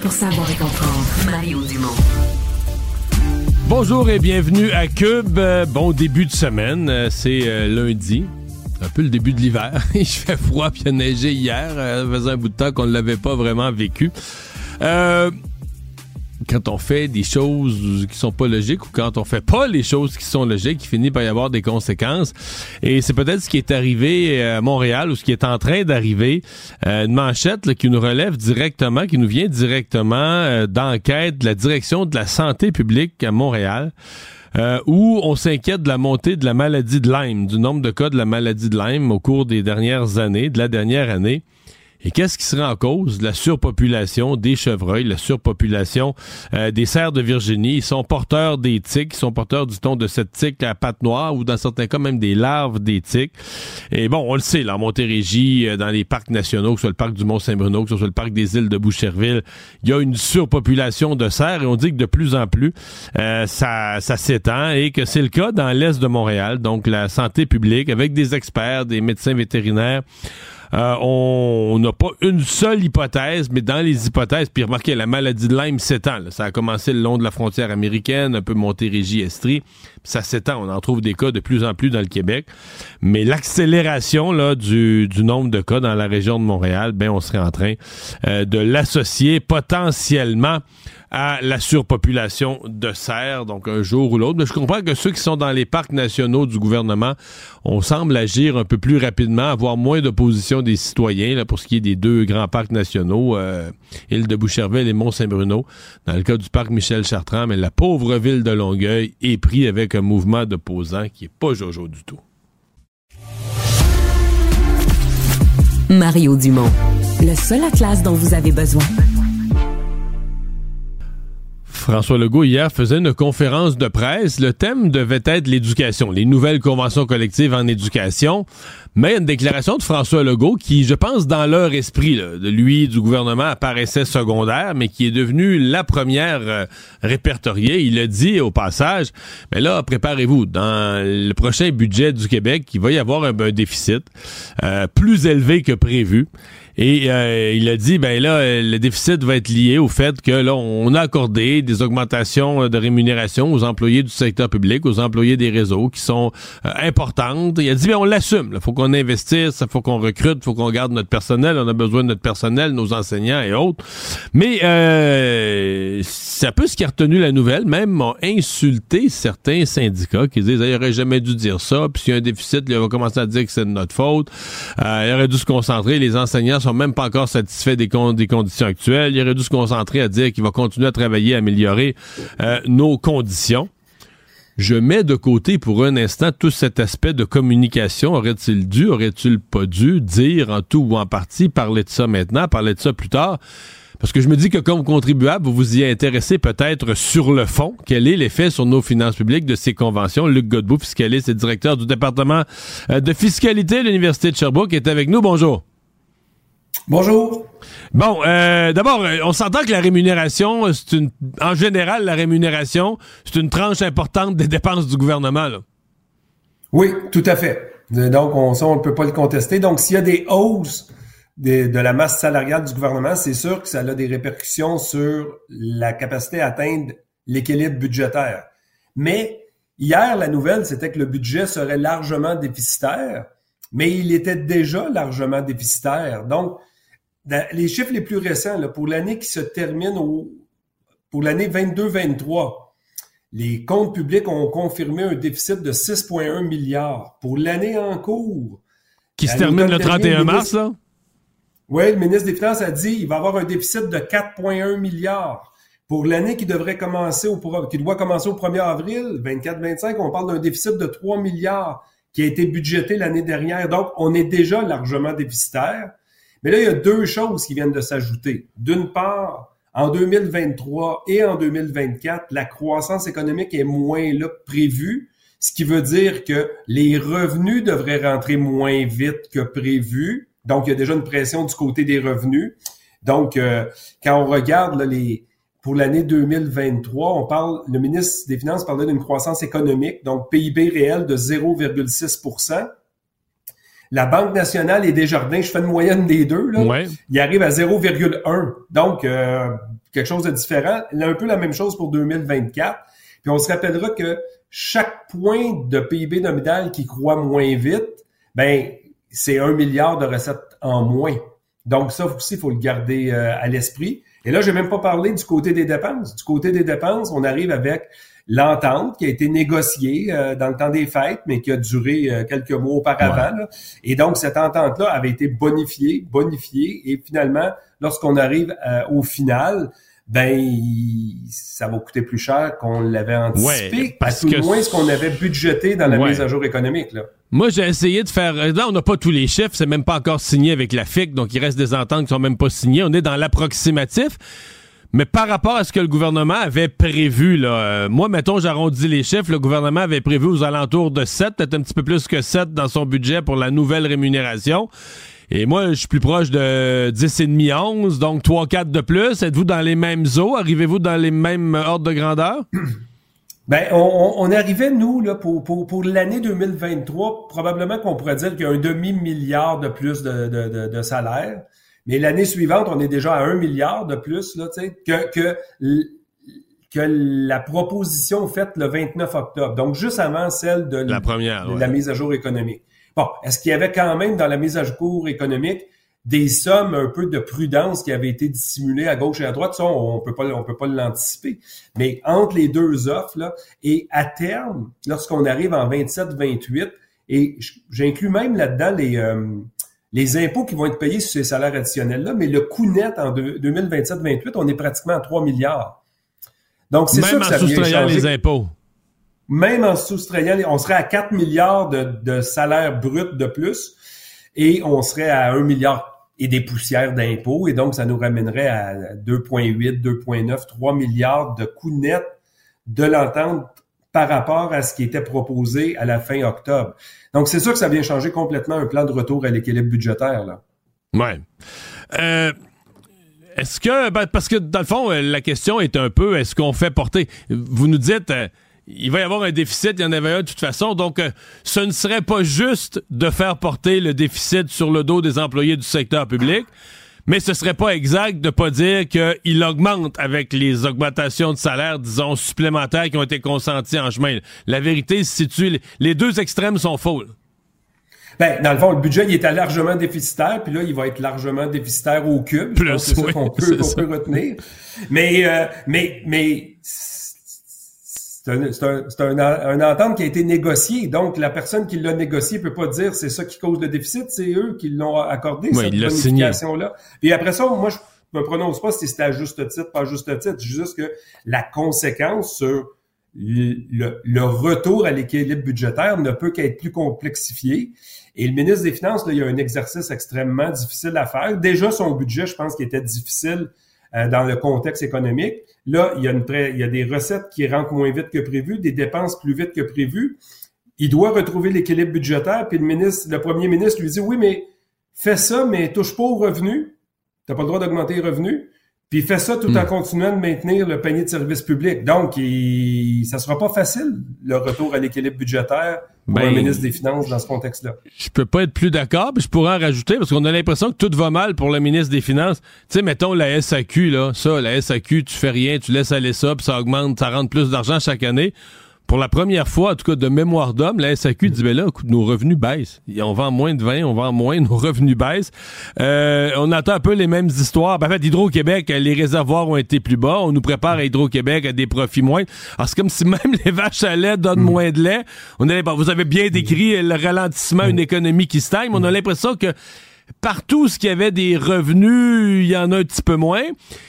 Pour savoir et comprendre. Mario Dumont. Bonjour et bienvenue à Cube. Euh, bon début de semaine. Euh, c'est euh, lundi. Un peu le début de l'hiver. Il fait froid puis il a neigé hier. Ça faisait un bout de temps qu'on ne l'avait pas vraiment vécu. Euh, quand on fait des choses qui sont pas logiques ou quand on fait pas les choses qui sont logiques, il finit par y avoir des conséquences. Et c'est peut-être ce qui est arrivé à Montréal ou ce qui est en train d'arriver. Euh, une manchette qui nous relève directement, qui nous vient directement euh, d'enquête de la direction de la santé publique à Montréal. Euh, où on s'inquiète de la montée de la maladie de Lyme, du nombre de cas de la maladie de Lyme au cours des dernières années, de la dernière année. Et qu'est-ce qui serait en cause? La surpopulation des chevreuils, la surpopulation euh, des cerfs de Virginie. Ils sont porteurs des tiques, ils sont porteurs du ton de cette tique à pattes noires ou dans certains cas même des larves des tiques. Et bon, on le sait, là, en Montérégie, euh, dans les parcs nationaux, que ce soit le parc du Mont-Saint-Bruno, que ce soit le parc des îles de Boucherville, il y a une surpopulation de cerfs et on dit que de plus en plus, euh, ça, ça s'étend et que c'est le cas dans l'est de Montréal. Donc, la santé publique, avec des experts, des médecins vétérinaires, euh, on n'a pas une seule hypothèse, mais dans les hypothèses, puis remarquez, la maladie de Lyme s'étend. Ça a commencé le long de la frontière américaine, un peu Montérégie, Estrie, ça s'étend. On en trouve des cas de plus en plus dans le Québec. Mais l'accélération là du, nombre de cas dans la région de Montréal, ben on serait en train euh, de l'associer potentiellement à la surpopulation de cerfs, donc un jour ou l'autre. Mais je comprends que ceux qui sont dans les parcs nationaux du gouvernement, on semble agir un peu plus rapidement, avoir moins d'opposition des citoyens pour ce qui est des deux grands parcs nationaux, euh, île de Boucherville et Mont-Saint-Bruno. Dans le cas du parc Michel Chartrand, mais la pauvre ville de Longueuil est pris avec un mouvement d'opposants qui est pas jojo du tout. Mario Dumont, le seul atlas dont vous avez besoin. François Legault hier faisait une conférence de presse. Le thème devait être l'éducation, les nouvelles conventions collectives en éducation. Mais une déclaration de François Legault qui, je pense, dans leur esprit, de lui, du gouvernement, apparaissait secondaire, mais qui est devenue la première euh, répertoriée. Il a dit au passage, mais là, préparez-vous, dans le prochain budget du Québec, il va y avoir un, déficit euh, plus élevé que prévu. Et euh, il a dit, ben là, le déficit va être lié au fait que là, on a accordé des augmentations de rémunération aux employés du secteur public, aux employés des réseaux qui sont euh, importantes. Il a dit, ben on l'assume. Il faut qu'on investisse, il faut qu'on recrute, il faut qu'on garde notre personnel. On a besoin de notre personnel, nos enseignants et autres. Mais euh, c'est un peu ce qui a retenu la nouvelle. Même ont insulté certains syndicats qui disent, il aurait jamais dû dire ça. Puis s'il y a un déficit, il va commencer à dire que c'est de notre faute. Euh, il aurait dû se concentrer. Les enseignants sont même pas encore satisfaits des, des conditions actuelles. Il aurait dû se concentrer à dire qu'il va continuer à travailler, à améliorer euh, nos conditions. Je mets de côté pour un instant tout cet aspect de communication. Aurait-il dû, aurait-il pas dû dire en tout ou en partie, parler de ça maintenant, parler de ça plus tard? Parce que je me dis que comme contribuable, vous vous y intéressez peut-être sur le fond. Quel est l'effet sur nos finances publiques de ces conventions? Luc Godbout, fiscaliste et directeur du département euh, de fiscalité de l'Université de Sherbrooke, est avec nous. Bonjour. Bonjour. Bon, euh, d'abord, euh, on s'entend que la rémunération, c'est une, en général, la rémunération, c'est une tranche importante des dépenses du gouvernement. Là. Oui, tout à fait. Donc, on ne peut pas le contester. Donc, s'il y a des hausses de, de la masse salariale du gouvernement, c'est sûr que ça a des répercussions sur la capacité à atteindre l'équilibre budgétaire. Mais hier, la nouvelle, c'était que le budget serait largement déficitaire, mais il était déjà largement déficitaire. Donc, les chiffres les plus récents, pour l'année qui se termine au, pour l'année 22-23, les comptes publics ont confirmé un déficit de 6,1 milliards pour l'année en cours. Qui se termine le 31 mars, là? Oui, le ministre des Finances a dit qu'il va avoir un déficit de 4,1 milliards. Pour l'année qui devrait commencer au, qui doit commencer au 1er avril, 24-25, on parle d'un déficit de 3 milliards qui a été budgété l'année dernière. Donc, on est déjà largement déficitaire. Mais là, il y a deux choses qui viennent de s'ajouter. D'une part, en 2023 et en 2024, la croissance économique est moins là que prévu, ce qui veut dire que les revenus devraient rentrer moins vite que prévu. Donc, il y a déjà une pression du côté des revenus. Donc, euh, quand on regarde les pour l'année 2023, on parle, le ministre des Finances parlait d'une croissance économique, donc PIB réel de 0,6 La Banque nationale et Desjardins, je fais une moyenne des deux, là, Ouais. il arrive à 0,1. Donc, euh, quelque chose de différent. Un peu la même chose pour 2024. Puis on se rappellera que chaque point de PIB nominal qui croît moins vite, ben c'est un milliard de recettes en moins. Donc ça aussi, il faut le garder euh, à l'esprit. Et là, je n'ai même pas parlé du côté des dépenses. Du côté des dépenses, on arrive avec l'entente qui a été négociée euh, dans le temps des fêtes, mais qui a duré euh, quelques mois auparavant. là. Et donc, cette entente-là avait été bonifiée, bonifiée, et finalement, lorsqu'on arrive euh, au final, ben il- ça va coûter plus cher qu'on l'avait anticipé, Ouais, parce à tout que moins ce qu'on avait budgété dans la Ouais. mise à jour économique. Là. Moi, j'ai essayé de faire. Là, on n'a pas tous les chiffres, c'est même pas encore signé avec la FIC, donc il reste des ententes qui sont même pas signées. On est dans l'approximatif. Mais par rapport à ce que le gouvernement avait prévu, là, euh, moi, mettons, j'arrondis les chiffres, le gouvernement avait prévu aux alentours de 7, peut-être un petit peu plus que 7 dans son budget pour la nouvelle rémunération. Et moi, je suis plus proche de 10,5, 11, donc 3-4 de plus. Êtes-vous dans les mêmes eaux? Arrivez-vous dans les mêmes ordres de grandeur? Ben, on, on, arrivait, nous, là, pour, pour, pour l'année 2023, probablement qu'on pourrait dire qu'il y a un demi-milliard de plus de, de, de salaire. Mais l'année suivante, on est déjà à un milliard de plus, là, que, que, que la proposition faite le 29 octobre. Donc, juste avant celle de, La première, de ouais. la mise à jour économique. Bon, est-ce qu'il y avait quand même dans la mise à jour économique des sommes un peu de prudence qui avaient été dissimulées à gauche et à droite? Ça, on peut pas, on peut pas l'anticiper. Mais entre les deux offres, là, et à terme, lorsqu'on arrive en 27-28, et j'inclus même là-dedans les, euh, les impôts qui vont être payés sur ces salaires additionnels-là, mais le coût net en deux- 2027-28, on est pratiquement à 3 milliards. Donc, c'est sûr que ça vient changer les impôts. même en soustrayant, les- on serait à 4 milliards de, de salaires bruts de plus et on serait à 1 milliard et des poussières d'impôts et donc ça nous ramènerait à 2,8, 2,9, 3 milliards de coûts nets de l'entente par rapport à ce qui était proposé à la fin octobre. Donc c'est sûr que ça vient changer complètement un plan de retour à l'équilibre budgétaire. Là. Ouais. Euh, est-ce que, ben, parce que dans le fond, euh, la question est un peu, est-ce qu'on fait porter, vous nous dites, euh, il va y avoir un déficit, il y en avait un de toute façon, donc ce ne serait pas juste de faire porter le déficit sur le dos des employés du secteur public, mais ce serait pas exact de pas dire qu'il augmente avec les augmentations de salaire, disons, supplémentaires qui ont été consenties en chemin. La vérité se situe, les deux extrêmes sont faux. Ben, dans le fond, le budget, il était largement déficitaire, puis là, il va être largement déficitaire au cube. Plus, c'est oui, ça qu'on peut retenir. Mais, euh, mais, mais c'est un, c'est un, c'est un, un entente qui a été négociée. Donc, la personne qui l'a négocié peut pas dire c'est ça qui cause le déficit, c'est eux qui l'ont accordé, Oui, cette bonification-là. Et après ça, moi, je me prononce pas si c'était à juste titre, pas à juste titre. C'est juste que la conséquence sur le, le retour à l'équilibre budgétaire ne peut qu'être plus complexifié. Et le ministre des Finances, là, il y a un exercice extrêmement difficile à faire. Déjà, son budget, je pense qu'il était difficile euh, dans le contexte économique. Là, il y, a une il y a des recettes qui rentrent moins vite que prévu, des dépenses plus vite que prévu. Il doit retrouver l'équilibre budgétaire, puis le ministre, le premier ministre lui dit Oui, mais fais ça, mais touche pas aux revenus. Tu n'as pas le droit d'augmenter les revenus. Puis fais ça tout en continuant de maintenir le panier de services publics. Donc, il, ça sera pas facile, le retour à l'équilibre budgétaire pour Ben, un ministre des Finances dans ce contexte-là. je peux pas être plus d'accord, puis je pourrais en rajouter parce qu'on a l'impression que tout va mal pour le ministre des Finances. Tu sais, mettons la SAQ, là, ça, la SAQ, tu fais rien, tu laisses aller ça, puis ça augmente, ça rentre plus d'argent chaque année. Pour la première fois, en tout cas de mémoire d'homme, la SAQ dit, ben là, nos revenus baissent. On vend moins de vin, on vend moins, nos revenus baissent. Euh, on attend un peu les mêmes histoires. Ben, en fait, Hydro-Québec, les réservoirs ont été plus bas. On nous prépare à Hydro-Québec à des profits moindres. Alors, c'est comme si même les vaches à lait donnent moins de lait. On a, vous avez bien décrit le ralentissement, une économie qui stagne, on a l'impression que partout ce qui avait des revenus, il y en a un petit peu moins.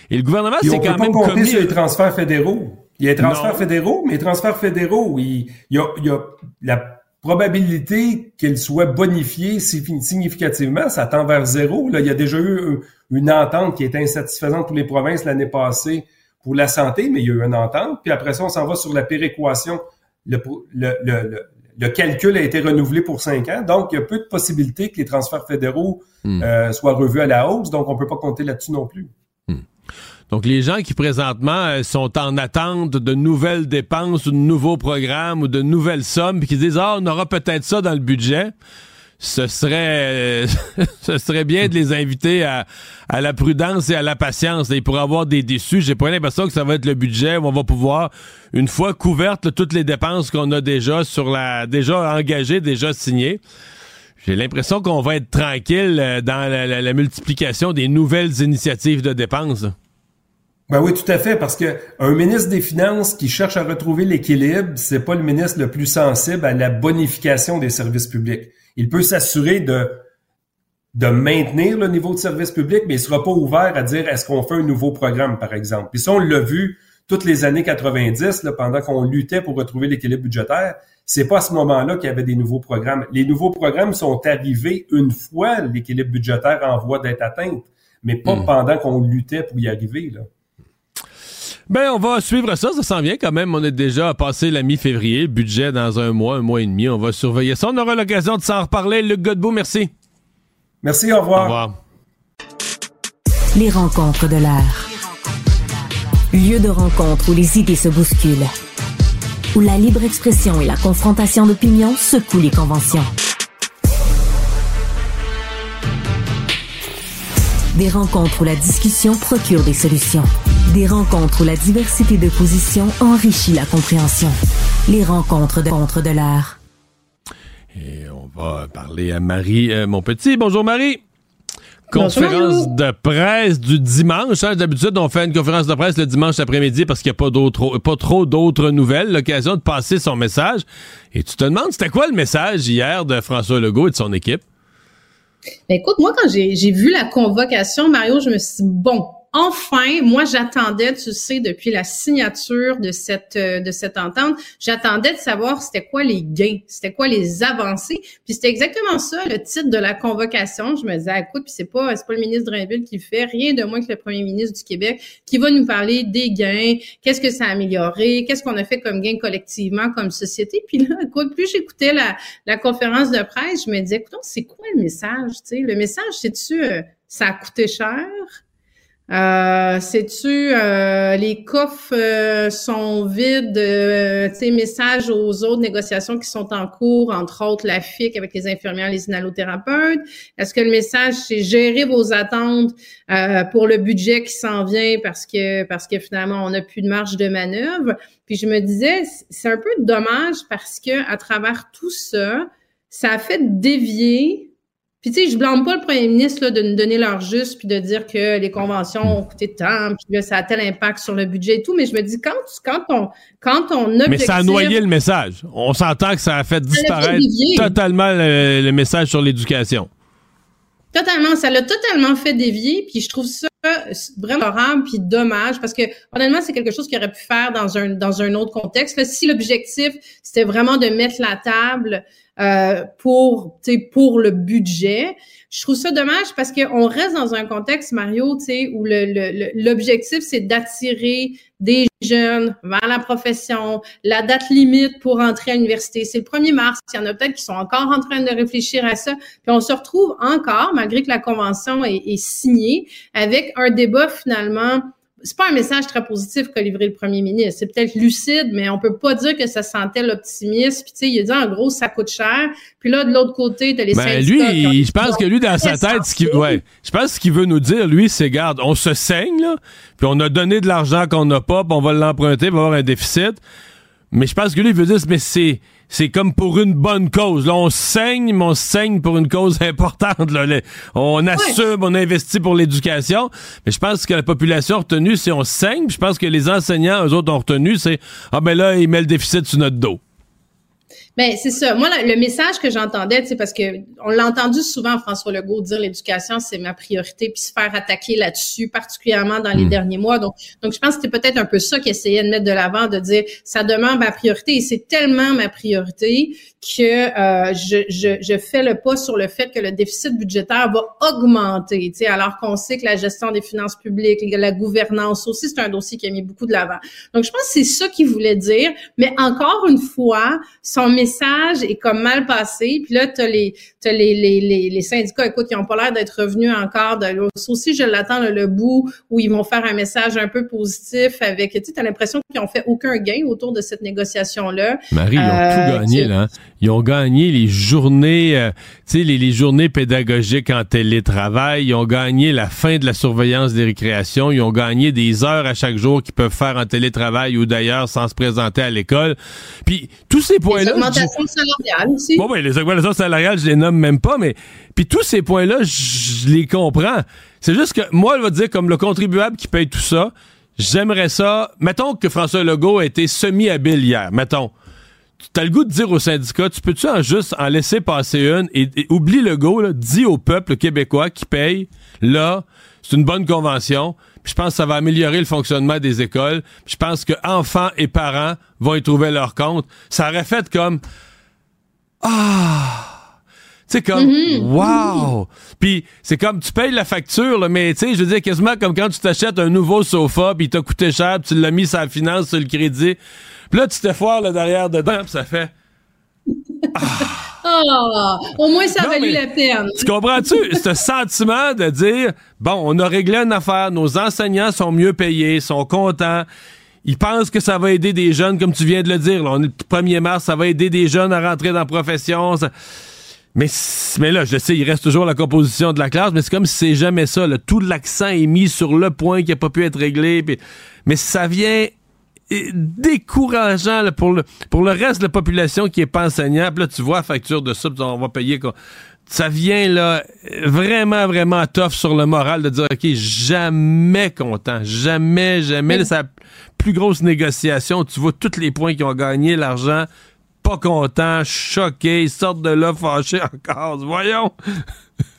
Et le gouvernement, c'est on peut quand pas même commis... sur les transferts fédéraux. Il y a les transferts Non. fédéraux, mais les transferts fédéraux, il, il y, a, il y a la probabilité qu'ils soient bonifiés signi- significativement, ça tend vers zéro. Là, il y a déjà eu une entente qui était insatisfaisante pour les provinces l'année passée pour la santé, mais il y a eu une entente. Puis après ça, on s'en va sur la péréquation. Le, le, le, le, calcul a été renouvelé pour cinq ans, donc il y a peu de possibilités que les transferts fédéraux euh, soient revus à la hausse, donc on peut pas compter là-dessus non plus. Donc, les gens qui présentement euh, sont en attente de nouvelles dépenses ou de nouveaux programmes ou de nouvelles sommes, puis qui disent, ah, on aura peut-être ça dans le budget, ce serait ce serait bien de les inviter à, à la prudence et à la patience. Ils pourraient avoir des déçus. J'ai pas l'impression que ça va être le budget où on va pouvoir, une fois couvertes toutes les dépenses qu'on a déjà sur la déjà engagées, déjà signées. J'ai l'impression qu'on va être tranquille euh, dans la, multiplication des nouvelles initiatives de dépenses. Ben oui, tout à fait, parce que un ministre des Finances qui cherche à retrouver l'équilibre, c'est pas le ministre le plus sensible à la bonification des services publics. Il peut s'assurer de de maintenir le niveau de service public, mais il sera pas ouvert à dire est-ce qu'on fait un nouveau programme, par exemple? Puis ça, on l'a vu toutes les années 90, là, pendant qu'on luttait pour retrouver l'équilibre budgétaire. C'est pas à ce moment-là qu'il y avait des nouveaux programmes. Les nouveaux programmes sont arrivés une fois l'équilibre budgétaire en voie d'être atteint, mais pas hmm. pendant qu'on luttait pour y arriver. Là. Ben, on va suivre ça. Ça s'en vient quand même. On est déjà passé la mi-février. Budget dans un mois, un mois et demi. On va surveiller ça. On aura l'occasion de s'en reparler. Luc Godbout, merci. Merci, au revoir. Au revoir. Les rencontres de l'air. Lieu de rencontre où les idées se bousculent où la libre expression et la confrontation d'opinions secouent les conventions. Des rencontres où la discussion procure des solutions. Des rencontres où la diversité de positions enrichit la compréhension. Les rencontres de contre de l'art. Et on va parler à Marie, euh, mon petit. Bonjour Marie conférence de presse du dimanche. Hein, D'habitude, on fait une conférence de presse le dimanche après-midi parce qu'il n'y a pas, d'autres, pas trop d'autres nouvelles. L'occasion de passer son message. Et tu te demandes, c'était quoi le message hier de François Legault et de son équipe? Ben, écoute, moi, quand j'ai, j'ai vu la convocation, Mario, je me suis dit, bon, enfin, moi j'attendais, tu sais, depuis la signature de cette euh, de cette entente, j'attendais de savoir c'était quoi les gains, c'était quoi les avancées. Puis c'était exactement ça le titre de la convocation. Je me disais, écoute, puis c'est pas c'est pas le ministre Drainville qui fait, rien de moins que le premier ministre du Québec qui va nous parler des gains, qu'est-ce que ça a amélioré, qu'est-ce qu'on a fait comme gain collectivement comme société. Puis là, écoute, plus j'écoutais la la conférence de presse, je me disais, écoute, c'est quoi le message, tu sais, le message, c'est-tu euh, ça a coûté cher? Euh, Sais-tu, euh, les coffres euh, sont vides, tu sais, message aux autres négociations qui sont en cours, entre autres la FIC avec les infirmières, les inhalothérapeutes. Est-ce que le message, c'est gérer vos attentes pour le budget qui s'en vient parce que parce que finalement, on n'a plus de marge de manœuvre? Puis je me disais, c'est un peu dommage parce que à travers tout ça, ça a fait dévier puis tu sais, je blâme pas le premier ministre là, de nous donner leur juste puis de dire que les conventions ont coûté tant, puis là, ça a tel impact sur le budget et tout. Mais je me dis quand quand on quand on objectif, Mais ça a noyé le message. On s'entend que ça a fait disparaître totalement le, message sur l'éducation. Totalement, ça l'a totalement fait dévier. Puis je trouve ça vraiment horrible puis dommage parce que honnêtement c'est quelque chose qu'il aurait pu faire dans un dans un autre contexte. si l'objectif c'était vraiment de mettre la table euh, pour, pour le budget. Je trouve ça dommage parce qu'on reste dans un contexte, Mario, où l'objectif, le, c'est d'attirer des jeunes vers la profession. La date limite pour entrer à l'université, c'est le 1er mars. Il y en a peut-être qui sont encore en train de réfléchir à ça. Puis on se retrouve encore, malgré que la convention est, est signée, avec un débat finalement c'est pas un message très positif qu'a livré le premier ministre. C'est peut-être lucide, mais on peut pas dire que ça sentait l'optimisme. Puis tu sais, il a dit en gros ça coûte cher. Puis là de l'autre côté, t'as les ben, lui, je pense que lui dans sa tête, ce qu'il, ouais, je pense ce qu'il veut nous dire, lui, c'est garde, on se saigne là, puis on a donné de l'argent qu'on n'a pas, puis on va l'emprunter, on va avoir un déficit. Mais je pense que lui il veut dire, mais c'est c'est comme pour une bonne cause. Là, on saigne, mais on saigne pour une cause importante. Là. On assume, on investit pour l'éducation. Mais je pense que la population a retenu, c'est on saigne. je pense que les enseignants, eux autres, ont retenu, c'est Ah ben là, ils mettent le déficit sur notre dos. Ben c'est ça. Moi, le message que j'entendais, c'est parce que on l'a entendu souvent François Legault dire l'éducation c'est ma priorité, puis se faire attaquer là-dessus, particulièrement dans les hmm. derniers mois. Donc, donc je pense que c'était peut-être un peu ça qu'il essayait de mettre de l'avant, de dire ça demande ma priorité et c'est tellement ma priorité que euh, je, je, je, fais le pas sur le fait que le déficit budgétaire va augmenter, tu sais, alors qu'on sait que la gestion des finances publiques, la gouvernance aussi, c'est un dossier qui a mis beaucoup de l'avant. Donc, je pense que c'est ça qu'il voulait dire, mais encore une fois, son message est comme mal passé. Puis là, t'as les, t'as les, les, les, syndicats, écoute, qui ont pas l'air d'être revenus encore. De, aussi, je l'attends le, bout où ils vont faire un message un peu positif avec, tu sais, t'as l'impression qu'ils ont fait aucun gain autour de cette négociation-là. Marie, ils ont tout euh, gagné, là. Hein. Ils ont gagné les journées, euh, tu sais, les, les journées pédagogiques en télétravail. Ils ont gagné la fin de la surveillance des récréations. Ils ont gagné des heures à chaque jour qu'ils peuvent faire en télétravail ou d'ailleurs sans se présenter à l'école. Puis tous ces points-là. Les augmentations salariales aussi. Bon, ben, les augmentations salariales, je les nomme même pas, mais puis tous ces points-là, je les comprends. C'est juste que moi, elle va dire comme le contribuable qui paye tout ça, j'aimerais ça. Mettons que François Legault a été semi-habile hier. Mettons. Tu as le goût de dire au syndicat, tu peux-tu en juste en laisser passer une et, oublie Legault, là, dis au peuple québécois qui paye, là, c'est une bonne convention. Je pense que ça va améliorer le fonctionnement des écoles. je pense que enfants et parents vont y trouver leur compte. Ça aurait fait comme ah c'est comme mm-hmm. wow. Puis c'est comme tu payes la facture là, mais tu sais, je veux dire quasiment comme quand tu t'achètes un nouveau sofa puis il t'a coûté cher, pis tu l'as mis sur la finance sur le crédit. Puis là tu te foires là derrière dedans, pis ça fait Ah, au moins ça a valu la peine. Tu comprends-tu ce sentiment de dire bon, on a réglé une affaire, nos enseignants sont mieux payés, sont contents. Ils pensent que ça va aider des jeunes, comme tu viens de le dire. Là, on est le 1er mars, ça va aider des jeunes à rentrer dans la profession. Mais, mais là, je sais, il reste toujours la composition de la classe, mais c'est comme si c'est jamais ça. Tout l'accent est mis sur le point qui n'a pas pu être réglé. mais ça vient décourageant pour, le, pour le reste de la population qui est pas enseignant. là, tu vois facture de ça, on va payer. Quoi. Ça vient là vraiment, vraiment tough sur le moral de dire OK, jamais content. Jamais, jamais. C'est la plus grosse négociation. Tu vois tous les points qui ont gagné, l'argent pas contents, choqués, ils sortent de là fâchés encore. Voyons!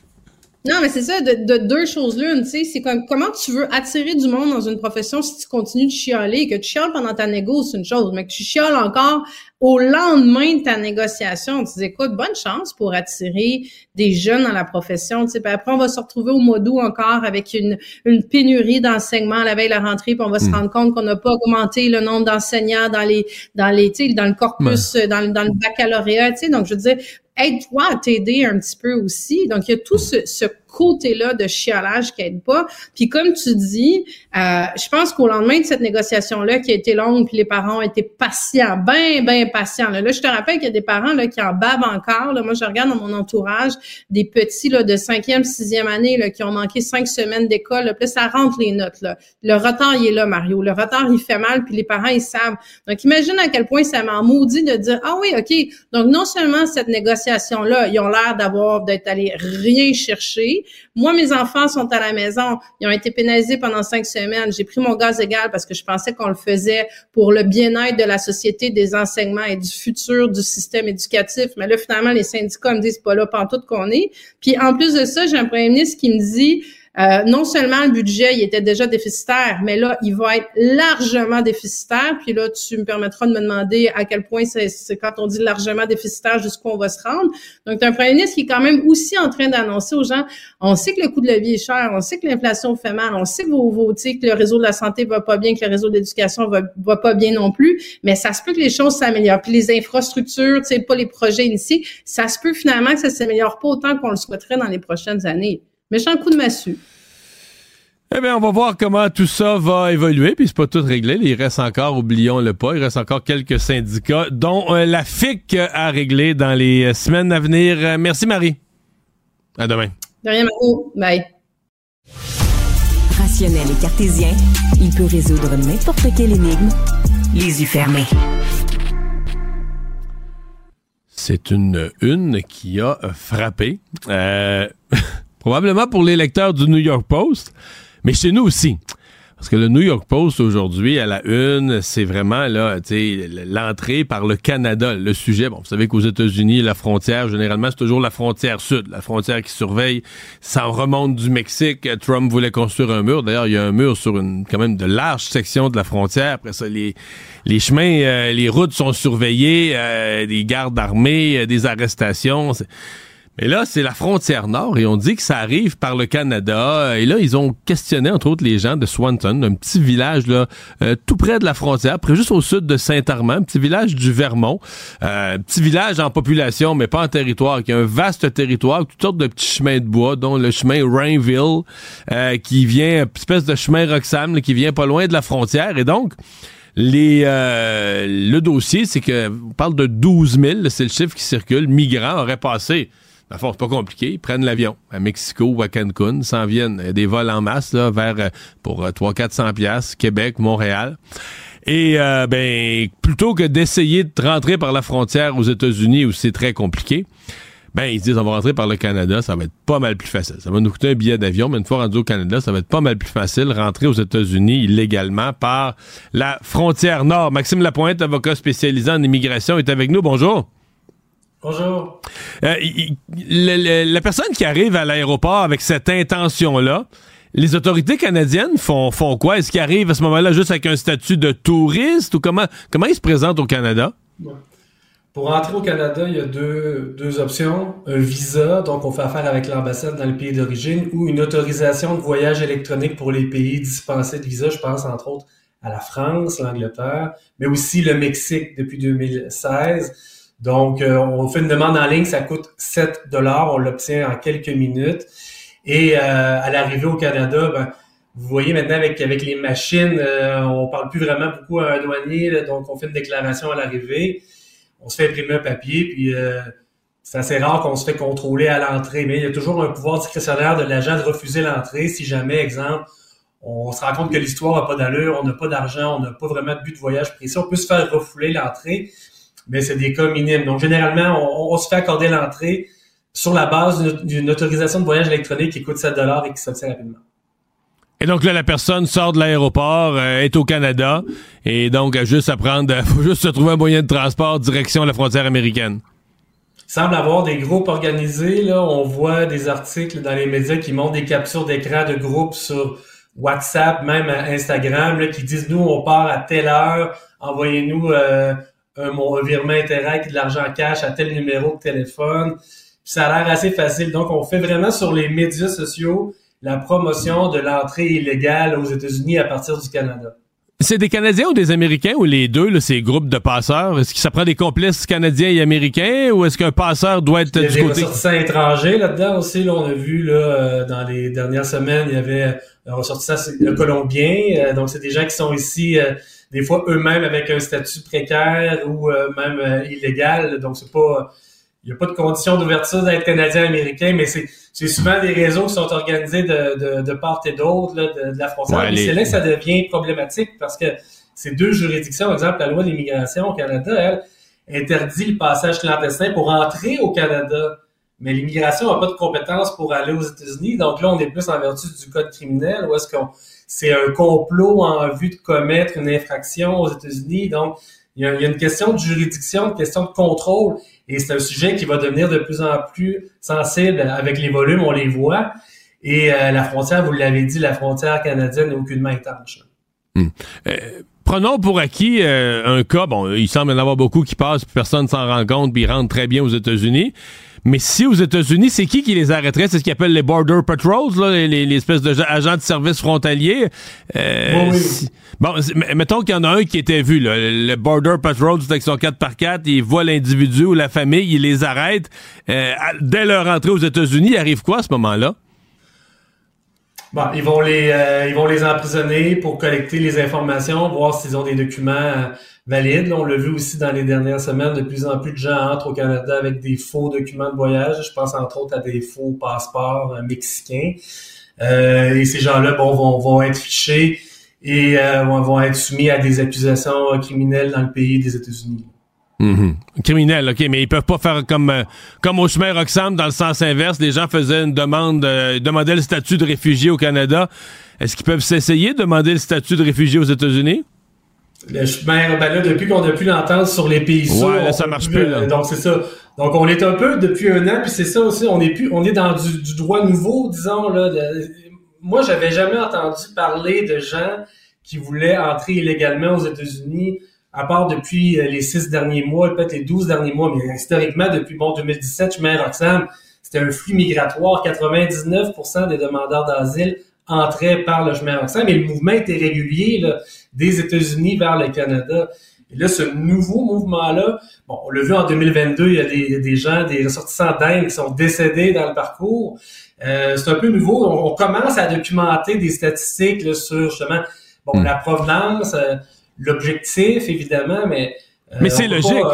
Non, mais c'est ça, de, deux choses l'une, tu sais, c'est comme comment tu veux attirer du monde dans une profession si tu continues de chialer? Que tu chiales pendant ta négo, c'est une chose, mais que tu chiales encore au lendemain de ta négociation, tu dis écoute, bonne chance pour attirer des jeunes dans la profession, tu sais, puis après on va se retrouver au mois d'août encore avec une, une pénurie d'enseignement à la veille de la rentrée, puis on va se hmm. rendre compte qu'on n'a pas augmenté le nombre d'enseignants dans les dans les tu sais, dans le corpus, dans, dans le baccalauréat, tu sais, donc je veux dire aide-toi à t'aider un petit peu aussi. Donc, il y a tout ce, ce côté-là de chialage qui aide pas. Puis comme tu dis, euh, je pense qu'au lendemain de cette négociation-là qui a été longue, puis les parents ont été patients, bien, bien patients. Là, je te rappelle qu'il y a des parents là, qui en bavent encore. Là. Moi, je regarde dans mon entourage des petits là, de cinquième, sixième année là, qui ont manqué cinq semaines d'école. Puis là, ça rentre les notes. Là. Le retard, il est là, Mario. Le retard, il fait mal, puis les parents, ils savent. Donc, imagine à quel point ça m'a maudit de dire, ah oui, OK, donc non seulement cette négociation-là, ils ont l'air d'avoir, d'être allés rien chercher, moi, mes enfants sont à la maison. Ils ont été pénalisés pendant cinq semaines. J'ai pris mon gaz égal parce que je pensais qu'on le faisait pour le bien-être de la société, des enseignements et du futur du système éducatif. Mais là, finalement, les syndicats me disent pas là tout qu'on est. Puis en plus de ça, j'ai un premier ministre qui me dit euh, non seulement le budget il était déjà déficitaire, mais là, il va être largement déficitaire. Puis là, tu me permettras de me demander à quel point c'est quand on dit largement déficitaire, jusqu'où on va se rendre. Donc, as un premier ministre qui est quand même aussi en train d'annoncer aux gens, on sait que le coût de la vie est cher, on sait que l'inflation fait mal, on sait que, vos, vos que le réseau de la santé va pas bien, que le réseau de l'éducation va, va pas bien non plus, mais ça se peut que les choses s'améliorent. Puis les infrastructures, tu sais, pas les projets initiés, ça se peut finalement que ça s'améliore pas autant qu'on le souhaiterait dans les prochaines années. Méchant coup de massue. Eh bien, on va voir comment tout ça va évoluer, puis c'est pas tout réglé. Il reste encore, oublions le pas, il reste encore quelques syndicats, dont euh, la FIC à régler dans les semaines à venir. Euh, merci Marie. À demain. De rien, Marie. Bye. Rationnel et cartésien, il peut résoudre n'importe quelle énigme, les yeux fermés. C'est une une qui a frappé. Euh, probablement pour les lecteurs du New York Post, mais chez nous aussi. Parce que le New York Post aujourd'hui, à la une, c'est vraiment là, l'entrée par le Canada, le sujet. Bon, vous savez qu'aux États-Unis, la frontière, généralement, c'est toujours la frontière sud, la frontière qui surveille. Ça remonte du Mexique. Trump voulait construire un mur. D'ailleurs, il y a un mur sur une quand même de large section de la frontière. Après ça, les, les chemins, euh, les routes sont surveillées, euh, des gardes armés, euh, des arrestations. Mais là, c'est la frontière nord et on dit que ça arrive par le Canada. Et là, ils ont questionné, entre autres, les gens de Swanton, un petit village là, euh, tout près de la frontière, près juste au sud de Saint-Armand, petit village du Vermont. Euh, petit village en population, mais pas en territoire, qui a un vaste territoire, toutes sortes de petits chemins de bois, dont le chemin Rainville, euh, qui vient, une espèce de chemin Roxham, qui vient pas loin de la frontière. Et donc, les, le dossier, c'est que on parle de 12 000, c'est le chiffre qui circule, migrants auraient passé la c'est pas compliqué. Ils prennent l'avion à Mexico ou à Cancun, s'en viennent des vols en masse vers euh, pour 300-400 euh, pièces Québec, Montréal. Et euh, ben plutôt que d'essayer de rentrer par la frontière aux États-Unis où c'est très compliqué, ben ils disent on va rentrer par le Canada, ça va être pas mal plus facile. Ça va nous coûter un billet d'avion, mais une fois rendu au Canada, ça va être pas mal plus facile rentrer aux États-Unis illégalement par la frontière nord. Maxime Lapointe, avocat spécialisé en immigration, est avec nous. Bonjour. Bonjour. Euh, la personne qui arrive à l'aéroport avec cette intention-là, les autorités canadiennes font, font quoi? Est-ce qu'ils arrivent à ce moment-là juste avec un statut de touriste ou comment, comment ils se présentent au Canada? Pour entrer au Canada, il y a deux, deux options. Un visa, donc on fait affaire avec l'ambassade dans le pays d'origine, ou une autorisation de voyage électronique pour les pays dispensés de visa. Je pense entre autres à la France, l'Angleterre, mais aussi le Mexique depuis 2016. Donc, euh, on fait une demande en ligne, ça coûte 7 dollars, on l'obtient en quelques minutes. Et euh, à l'arrivée au Canada, ben, vous voyez maintenant avec, les machines, euh, on parle plus vraiment beaucoup à un douanier, donc on fait une déclaration à l'arrivée, on se fait imprimer un papier, puis c'est assez rare qu'on se fait contrôler à l'entrée, mais il y a toujours un pouvoir discrétionnaire de l'agent de refuser l'entrée si jamais, exemple, on se rend compte que l'histoire n'a pas d'allure, on n'a pas d'argent, on n'a pas vraiment de but de voyage précis, on peut se faire refouler l'entrée mais c'est des cas minimes. Donc, généralement, on, se fait accorder l'entrée sur la base d'une autorisation de voyage électronique qui coûte 7 et qui s'obtient rapidement. Et donc là, la personne sort de l'aéroport, euh, est au Canada, et donc a juste à prendre, faut juste se trouver un moyen de transport direction la frontière américaine. Il semble avoir des groupes organisés. Là, on voit des articles dans les médias qui montrent des captures d'écran de groupes sur WhatsApp, même Instagram, là, qui disent nous, on part à telle heure, envoyez-nous euh, un, mon virement Interact, de l'argent cash à tel numéro de téléphone. ça a l'air assez facile. Donc, on fait vraiment sur les médias sociaux la promotion de l'entrée illégale aux États-Unis à partir du Canada. C'est des Canadiens ou des Américains ou les deux, là, ces groupes de passeurs? Est-ce que ça prend des complices canadiens et américains ou est-ce qu'un passeur doit être il y a des ressortissants étrangers là-dedans aussi. Là, on a vu là, euh, dans les dernières semaines, il y avait un ressortissant le colombien. Euh, donc, c'est des gens qui sont ici euh, des fois eux-mêmes avec un statut précaire ou euh, même euh, illégal. Donc, c'est pas. Il n'y a pas de condition d'ouverture d'être Canadien-Américain, mais c'est, c'est souvent des réseaux qui sont organisés de, de, de part et d'autre de, de, la frontière. et c'est là que ça devient problématique parce que ces deux juridictions, par exemple, la loi d'immigration au Canada, elle interdit le passage clandestin pour entrer au Canada. Mais l'immigration n'a pas de compétences pour aller aux États-Unis. Donc là, on est plus en vertu du code criminel où est-ce qu'on c'est un complot en vue de commettre une infraction aux États-Unis. Donc, il y, a, une question de juridiction, une question de contrôle, et c'est un sujet qui va devenir de plus en plus sensible avec les volumes, on les voit. Et euh, la frontière, vous l'avez dit, la frontière canadienne n'est aucunement étanche. Hmm. Euh, prenons pour acquis euh, un cas, bon, il semble en avoir beaucoup qui passent, personne s'en rend compte, puis ils rentrent très bien aux États-Unis. Mais si aux États-Unis, c'est qui qui les arrêterait? C'est ce qu'ils appellent les Border Patrols, là, les, les, espèces d'agents de service frontaliers. Euh, Bon, mettons qu'il y en a un qui était vu, là, le Border Patrol, avec son 4x4, il voit l'individu ou la famille, il les arrête. Euh, dès leur entrée aux États-Unis, il arrive quoi à ce moment-là? Bon, ils vont les euh, ils vont les emprisonner pour collecter les informations, voir s'ils ont des documents euh, valides. on l'a vu aussi dans les dernières semaines, de plus en plus de gens entrent au Canada avec des faux documents de voyage. Je pense entre autres à des faux passeports euh, mexicains. et ces gens-là, vont, être fichés et vont être soumis à des accusations criminelles dans le pays des États-Unis. Mhm. Criminel, ok, mais ils peuvent pas faire comme euh, au chemin Roxham dans le sens inverse. Les gens faisaient une demande, euh, demandaient le statut de réfugié au Canada. Est-ce qu'ils peuvent s'essayer de demander le statut de réfugié aux États-Unis? Le chemin, ben là, depuis qu'on a pu l'entendre sur les pays ouais, là, ça marche plus. Là. Donc c'est ça. Donc on est un peu depuis un an, puis c'est ça aussi. On est plus, on est dans du, droit nouveau, disons là. moi, j'avais jamais entendu parler de gens qui voulaient entrer illégalement aux États-Unis à part depuis euh, les six derniers mois, peut-être les douze derniers mois, mais historiquement, depuis bon 2017, chemin Roxham, c'était un flux migratoire. 99% des demandeurs d'asile entraient par le chemin océan, mais le mouvement était régulier là, des États-Unis vers le Canada. Et là, ce nouveau mouvement-là, bon, on l'a vu en 2022, il y a des, des gens, des ressortissants d'Inde qui sont décédés dans le parcours. Euh, c'est un peu nouveau. On, commence à documenter des statistiques là, sur justement bon, hmm. la provenance, euh, l'objectif, évidemment, mais... Euh, mais c'est logique.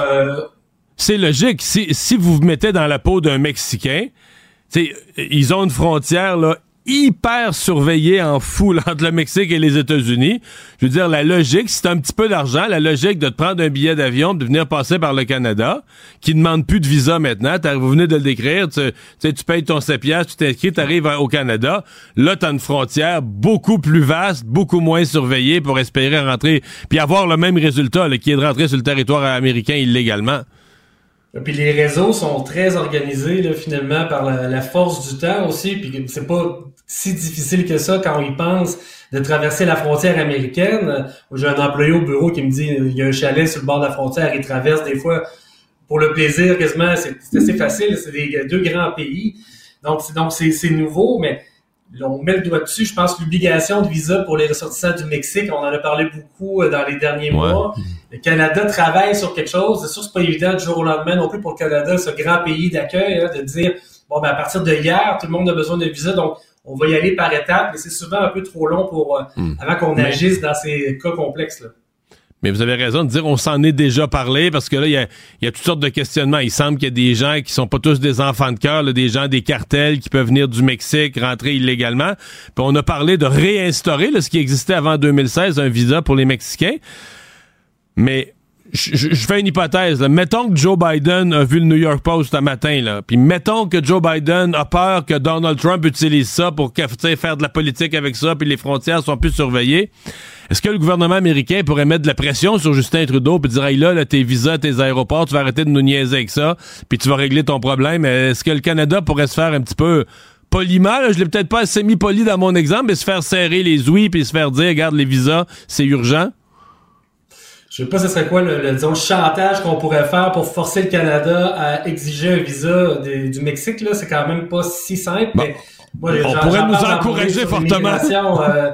c'est logique. Si, si vous vous mettez dans la peau d'un Mexicain, ils ont une frontière là, hyper surveillé en fou entre le Mexique et les États-Unis. Je veux dire, la logique, c'est un petit peu d'argent, la logique de te prendre un billet d'avion, de venir passer par le Canada, qui demande plus de visa maintenant. Vous venez de le décrire, tu, tu payes ton 7 tu t'inscris, tu arrives au Canada. Là, tu as une frontière beaucoup plus vaste, beaucoup moins surveillée pour espérer rentrer, puis avoir le même résultat, qui est de rentrer sur le territoire américain illégalement. Puis les réseaux sont très organisés là, finalement par la, force du temps aussi. Puis c'est pas si difficile que ça quand on y pense de traverser la frontière américaine. J'ai un employé au bureau qui me dit il y a un chalet sur le bord de la frontière, il traverse des fois pour le plaisir quasiment. C'est assez facile. C'est des deux grands pays. Donc donc c'est nouveau, mais on met le doigt dessus. Je pense l'obligation de visa pour les ressortissants du Mexique, on en a parlé beaucoup euh, dans les derniers mois. Le Canada travaille sur quelque chose. C'est sûr, c'est pas évident du jour au lendemain non plus pour le Canada, ce grand pays d'accueil, hein, de dire bon ben à partir de hier, tout le monde a besoin de visa, donc on va y aller par étapes, mais c'est souvent un peu trop long pour euh, hmm. avant qu'on agisse dans ces cas complexes là. Mais vous avez raison de dire on s'en est déjà parlé parce que là, il y a, y a, toutes sortes de questionnements. Il semble qu'il y a des gens qui sont pas tous des enfants de cœur, des gens des cartels qui peuvent venir du Mexique, rentrer illégalement. Puis on a parlé de réinstaurer ce qui existait avant 2016, un visa pour les Mexicains. Mais je, fais une hypothèse. Mettons que Joe Biden a vu le New York Post un matin, là, puis mettons que Joe Biden a peur que Donald Trump utilise ça pour faire de la politique avec ça, puis les frontières sont plus surveillées. Est-ce que le gouvernement américain pourrait mettre de la pression sur Justin Trudeau puis dire hey, là, là, tes visas, tes aéroports, tu vas arrêter de nous niaiser avec ça, puis tu vas régler ton problème. Est-ce que le Canada pourrait se faire un petit peu poliment, je l'ai peut-être pas assez mis poli dans mon exemple, mais se faire serrer les ouïes puis se faire dire regarde les visas, c'est urgent? Je sais pas ce serait quoi le, disons, chantage qu'on pourrait faire pour forcer le Canada à exiger un visa du Mexique. Là, c'est quand même pas si simple. Mais moi, on pourrait nous encourager fortement. Euh,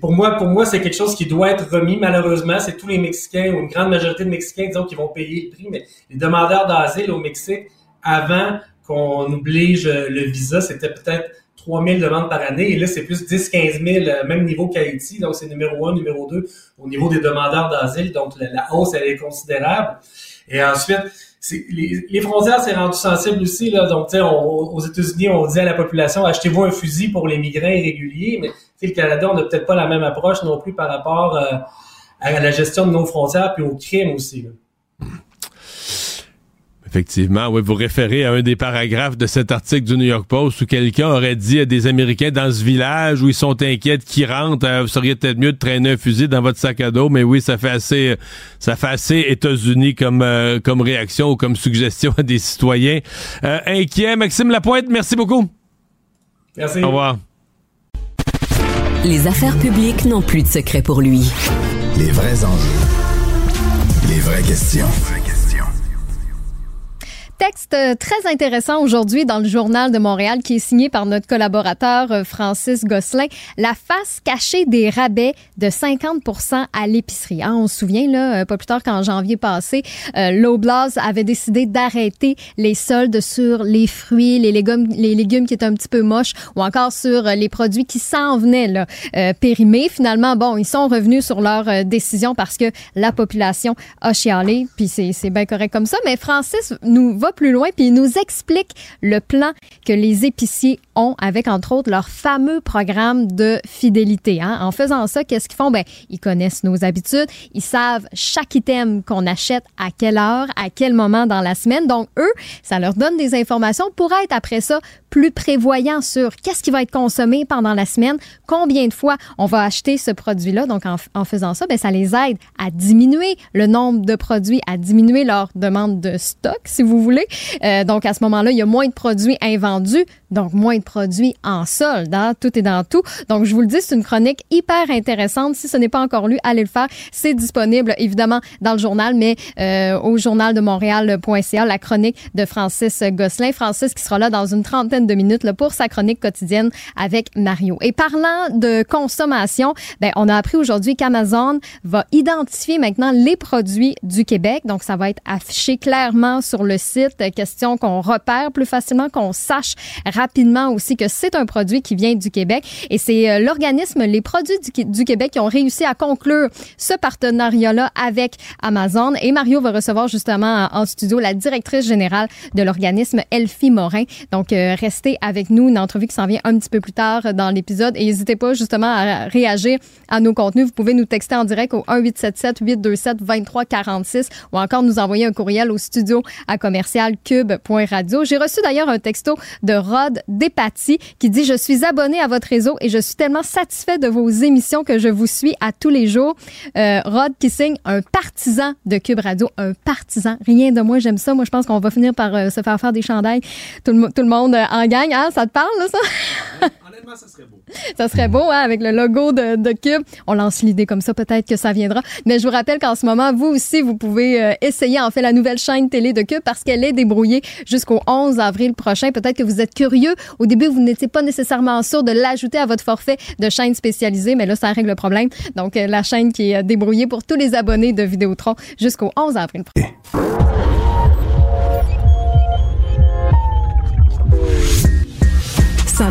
pour moi, pour moi, c'est quelque chose qui doit être remis. Malheureusement, c'est tous les Mexicains ou une grande majorité de Mexicains, disons, qui vont payer le prix. Mais les demandeurs d'asile au Mexique, avant qu'on oblige le visa, c'était peut-être 3 000 demandes par année. Et là, c'est plus 10, 15 000, même niveau qu'Haïti. Donc, c'est numéro un, numéro deux au niveau des demandeurs d'asile. Donc, la, hausse, elle est considérable. Et ensuite, les, frontières, c'est rendu sensible aussi. Là. Donc, aux États-Unis, on dit à la population, achetez-vous un fusil pour les migrants irréguliers. Mais le Canada, on n'a peut-être pas la même approche non plus par rapport euh, à la gestion de nos frontières puis au crime aussi. Effectivement, oui, vous référez à un des paragraphes de cet article du New York Post où quelqu'un aurait dit à des Américains dans ce village où ils sont inquiets qu'ils rentrent, euh, vous seriez peut-être mieux de traîner un fusil dans votre sac à dos, mais oui, ça fait assez, ça fait assez États-Unis comme euh, comme réaction ou comme suggestion à des citoyens euh, inquiets. Maxime Lapointe, merci beaucoup. Merci. Au revoir. Les affaires publiques n'ont plus de secret pour lui. Les vrais enjeux, les vraies questions. Texte euh, très intéressant aujourd'hui dans le journal de Montréal qui est signé par notre collaborateur euh, Francis Gosselin. La face cachée des rabais de 50% à l'épicerie. Hein, on se souvient, là, euh, pas plus tard qu'en janvier passé, l'Oblast avait décidé d'arrêter les soldes sur les fruits, les légumes, les légumes qui étaient un petit peu moches ou encore sur les produits qui s'en venaient là, périmés. Finalement, bon, ils sont revenus sur leur décision parce que la population a chialé, puis c'est bien correct comme ça. Mais Francis nous va plus loin puis il nous explique le plan que les épiciers ont avec, entre autres, leur fameux programme de fidélité. Hein. En faisant ça, qu'est-ce qu'ils font? Ben, ils connaissent nos habitudes, ils savent chaque item qu'on achète à quelle heure, à quel moment dans la semaine. Donc, eux, ça leur donne des informations pour être après ça plus prévoyants sur qu'est-ce qui va être consommé pendant la semaine, combien de fois on va acheter ce produit-là. Donc, en, en faisant ça, ben, ça les aide à diminuer le nombre de produits, à diminuer leur demande de stock, si vous voulez. Euh, donc, à ce moment-là, il y a moins de produits invendus donc moins de produits en solde. Hein? Tout est dans tout. Donc, je vous le dis, c'est une chronique hyper intéressante. Si ce n'est pas encore lu, allez le faire. C'est disponible, évidemment, dans le journal, mais euh, au journal de Montréal.ca, la chronique de Francis Gosselin. Francis qui sera là dans une trentaine de minutes là, pour sa chronique quotidienne avec Mario. Et parlant de consommation, ben, on a appris aujourd'hui qu'Amazon va identifier maintenant les produits du Québec. Donc, ça va être affiché clairement sur le site. Question qu'on repère plus facilement, qu'on sache rapidement aussi que c'est un produit qui vient du Québec. Et c'est euh, l'organisme Les Produits du, Québec qui ont réussi à conclure ce partenariat-là avec Amazon. Et Mario va recevoir justement en studio la directrice générale de l'organisme, Elfie Morin. Donc, euh, restez avec nous. Une entrevue qui s'en vient un petit peu plus tard dans l'épisode. Et n'hésitez pas justement à réagir à nos contenus. Vous pouvez nous texter en direct au 1877 827 2346 ou encore nous envoyer un courriel au studio à commercialcube.radio. J'ai reçu d'ailleurs un texto de Rod Despatie qui dit Je suis abonné à votre réseau et je suis tellement satisfait de vos émissions que je vous suis à tous les jours. Euh, Rod qui signe un partisan de Cube Radio, un partisan. Rien de moi, j'aime ça. Moi, je pense qu'on va finir par euh, se faire faire des chandails. Tout le, tout le monde euh, en gagne. Hein? Ça te parle, là, ça? ça serait beau. Ça serait beau, hein, avec le logo de, de Cube. On lance l'idée comme ça, peut-être que ça viendra. Mais je vous rappelle qu'en ce moment, vous aussi, vous pouvez euh, essayer en fait la nouvelle chaîne télé de Cube parce qu'elle est débrouillée jusqu'au 11 avril prochain. Peut-être que vous êtes curieux. Au début, vous n'étiez pas nécessairement sûr de l'ajouter à votre forfait de chaîne spécialisée, mais là, ça règle le problème. Donc, euh, la chaîne qui est débrouillée pour tous les abonnés de Vidéotron jusqu'au 11 avril prochain.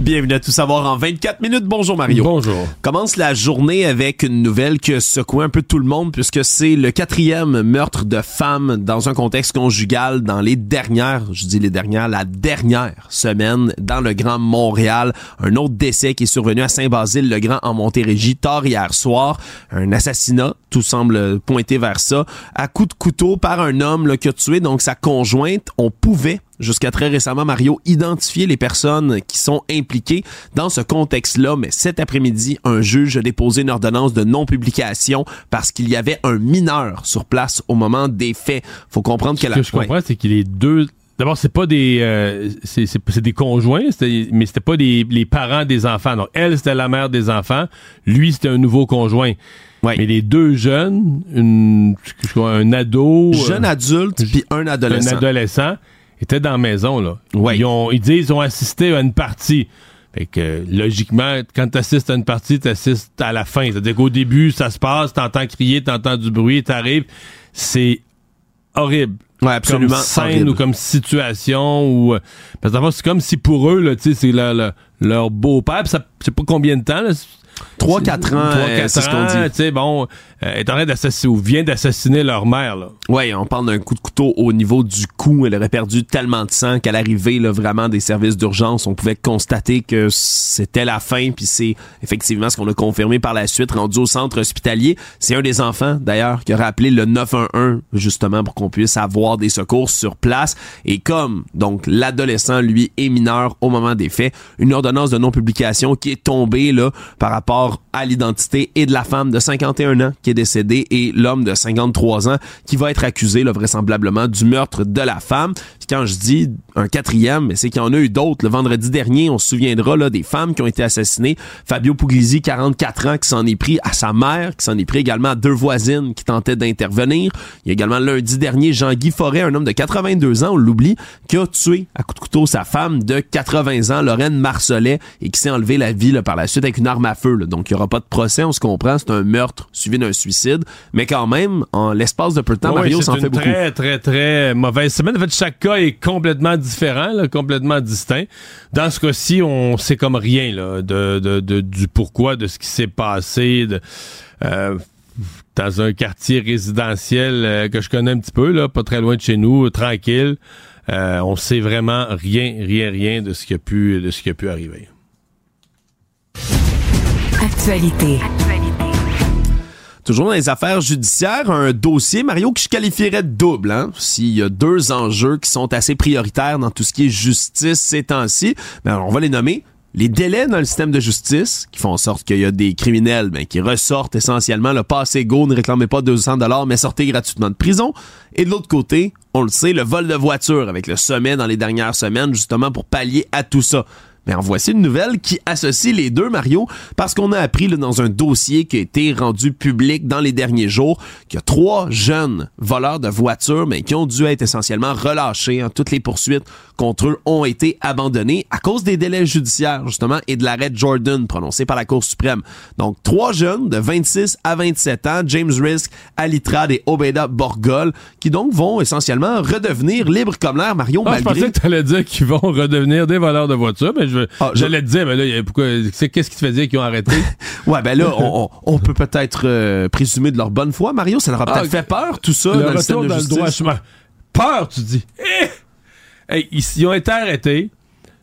Bienvenue à Tout savoir en 24 minutes. Bonjour Mario. Bonjour. Commence la journée avec une nouvelle qui secoue un peu tout le monde puisque c'est le quatrième meurtre de femme dans un contexte conjugal dans les dernières, je dis les dernières, la dernière semaine dans le Grand Montréal. Un autre décès qui est survenu à Saint-Basile-le-Grand en Montérégie tard hier soir. Un assassinat, tout semble pointer vers ça, à coup de couteau par un homme là, qui a tué donc sa conjointe. On pouvait jusqu'à très récemment, Mario, identifier les personnes qui sont impliquées dans ce contexte-là. Mais cet après-midi, un juge a déposé une ordonnance de non-publication parce qu'il y avait un mineur sur place au moment des faits. Faut comprendre que Ce que je comprends, c'est qu'il est deux D'abord, c'est pas des euh, c'est des conjoints, mais c'était pas des, les parents des enfants. Donc elle, c'était la mère des enfants, lui, c'était un nouveau conjoint. Mais les deux jeunes, une, un ado, jeune adulte puis un adolescent. Un adolescent étaient dans la maison, là. Ouais. Ils, ont, ils disent qu'ils ont assisté à une partie. Fait que, logiquement, quand tu assistes à une partie, tu assistes à la fin. C'est-à-dire qu'au début, ça se passe, t'entends crier, t'entends du bruit, t'arrives. C'est horrible. Ouais, absolument. Comme scène ou comme situation ou euh, parce que c'est comme si pour eux là, tu sais, c'est leur, leur beau-père, ça c'est pas combien de temps là, 3-4 ans, euh, c'est ce qu'on dit. Tu sais, bon, euh, est en train d'assassiner ou vient d'assassiner leur mère. Là. Ouais, on parle d'un coup de couteau au niveau du cou. Elle aurait perdu tellement de sang qu'à l'arrivée là, vraiment des services d'urgence, on pouvait constater que c'était la fin. Puis c'est effectivement ce qu'on a confirmé par la suite, rendu au centre hospitalier. C'est un des enfants, d'ailleurs, qui aurait appelé le 911 justement pour qu'on puisse avoir des secours sur place. Et comme donc l'adolescent, lui, est mineur au moment des faits, une ordonnance de non-publication qui est tombée là par rapport à l'identité et de la femme de 51 ans qui est décédée et l'homme de 53 ans qui va être accusé là, vraisemblablement du meurtre de la femme. Quand je dis un quatrième, c'est qu'il y en a eu d'autres. Le vendredi dernier, on se souviendra là, des femmes qui ont été assassinées. Fabio Puglisi, 44 ans, qui s'en est pris à sa mère, qui s'en est pris également à deux voisines qui tentaient d'intervenir. Il y a également lundi dernier Jean-Guy Forêt, un homme de 82 ans, on l'oublie, qui a tué à coup de couteau sa femme de 80 ans, Lorraine Marcelet, et qui s'est enlevé la vie là, par la suite avec une arme à feu. Donc il n'y aura pas de procès, on se comprend, c'est un meurtre suivi d'un suicide. Mais quand même, en l'espace de peu de temps, Mario s'en fait beaucoup. C'est une très, très, très mauvaise semaine. En fait, chaque cas est complètement différent, complètement distinct. Dans ce cas-ci, on sait comme rien de, du pourquoi, de ce qui s'est passé. Euh, dans un quartier résidentiel euh, que je connais un petit peu, pas très loin de chez nous, tranquille. Euh, on sait vraiment rien, rien, rien de ce qui a pu, de ce qui a pu arriver. Actualité. Toujours dans les affaires judiciaires, un dossier, Mario, que je qualifierais de double. Hein? S'il y a deux enjeux qui sont assez prioritaires dans tout ce qui est justice ces temps-ci, ben on va les nommer les délais dans le système de justice qui font en sorte qu'il y a des criminels ben, qui ressortent essentiellement le passé go, ne réclamez pas 200 dollars mais sortez gratuitement de prison. Et de l'autre côté, on le sait, le vol de voiture avec le sommet dans les dernières semaines justement pour pallier à tout ça. Mais en voici une nouvelle qui associe les deux, Mario, parce qu'on a appris là, dans un dossier qui a été rendu public dans les derniers jours qu'il y a trois jeunes voleurs de voitures, mais qui ont dû être essentiellement relâchés. Hein. Toutes les poursuites contre eux ont été abandonnées à cause des délais judiciaires, justement, et de l'arrêt Jordan prononcé par la Cour suprême. Donc, trois jeunes de 26 à 27 ans, James Risk, Alitrad et Obeda Borgol, qui donc vont essentiellement redevenir libres comme l'air, Mario, ah, malgré... Je pensais que t'allais dire qu'ils vont redevenir des voleurs de voitures, mais je, Ah, j'allais te dire, mais là, pourquoi, c'est, qu'est-ce qui te fait dire qu'ils ont arrêté? Ouais, ben là, on, peut peut-être euh, présumer de leur bonne foi, Mario. Ça leur a peut-être Ah, fait peur, tout ça, le dans le système retour de dans le justice? droit. Peur, tu dis. Eh! Hey, ils, ils ont été arrêtés,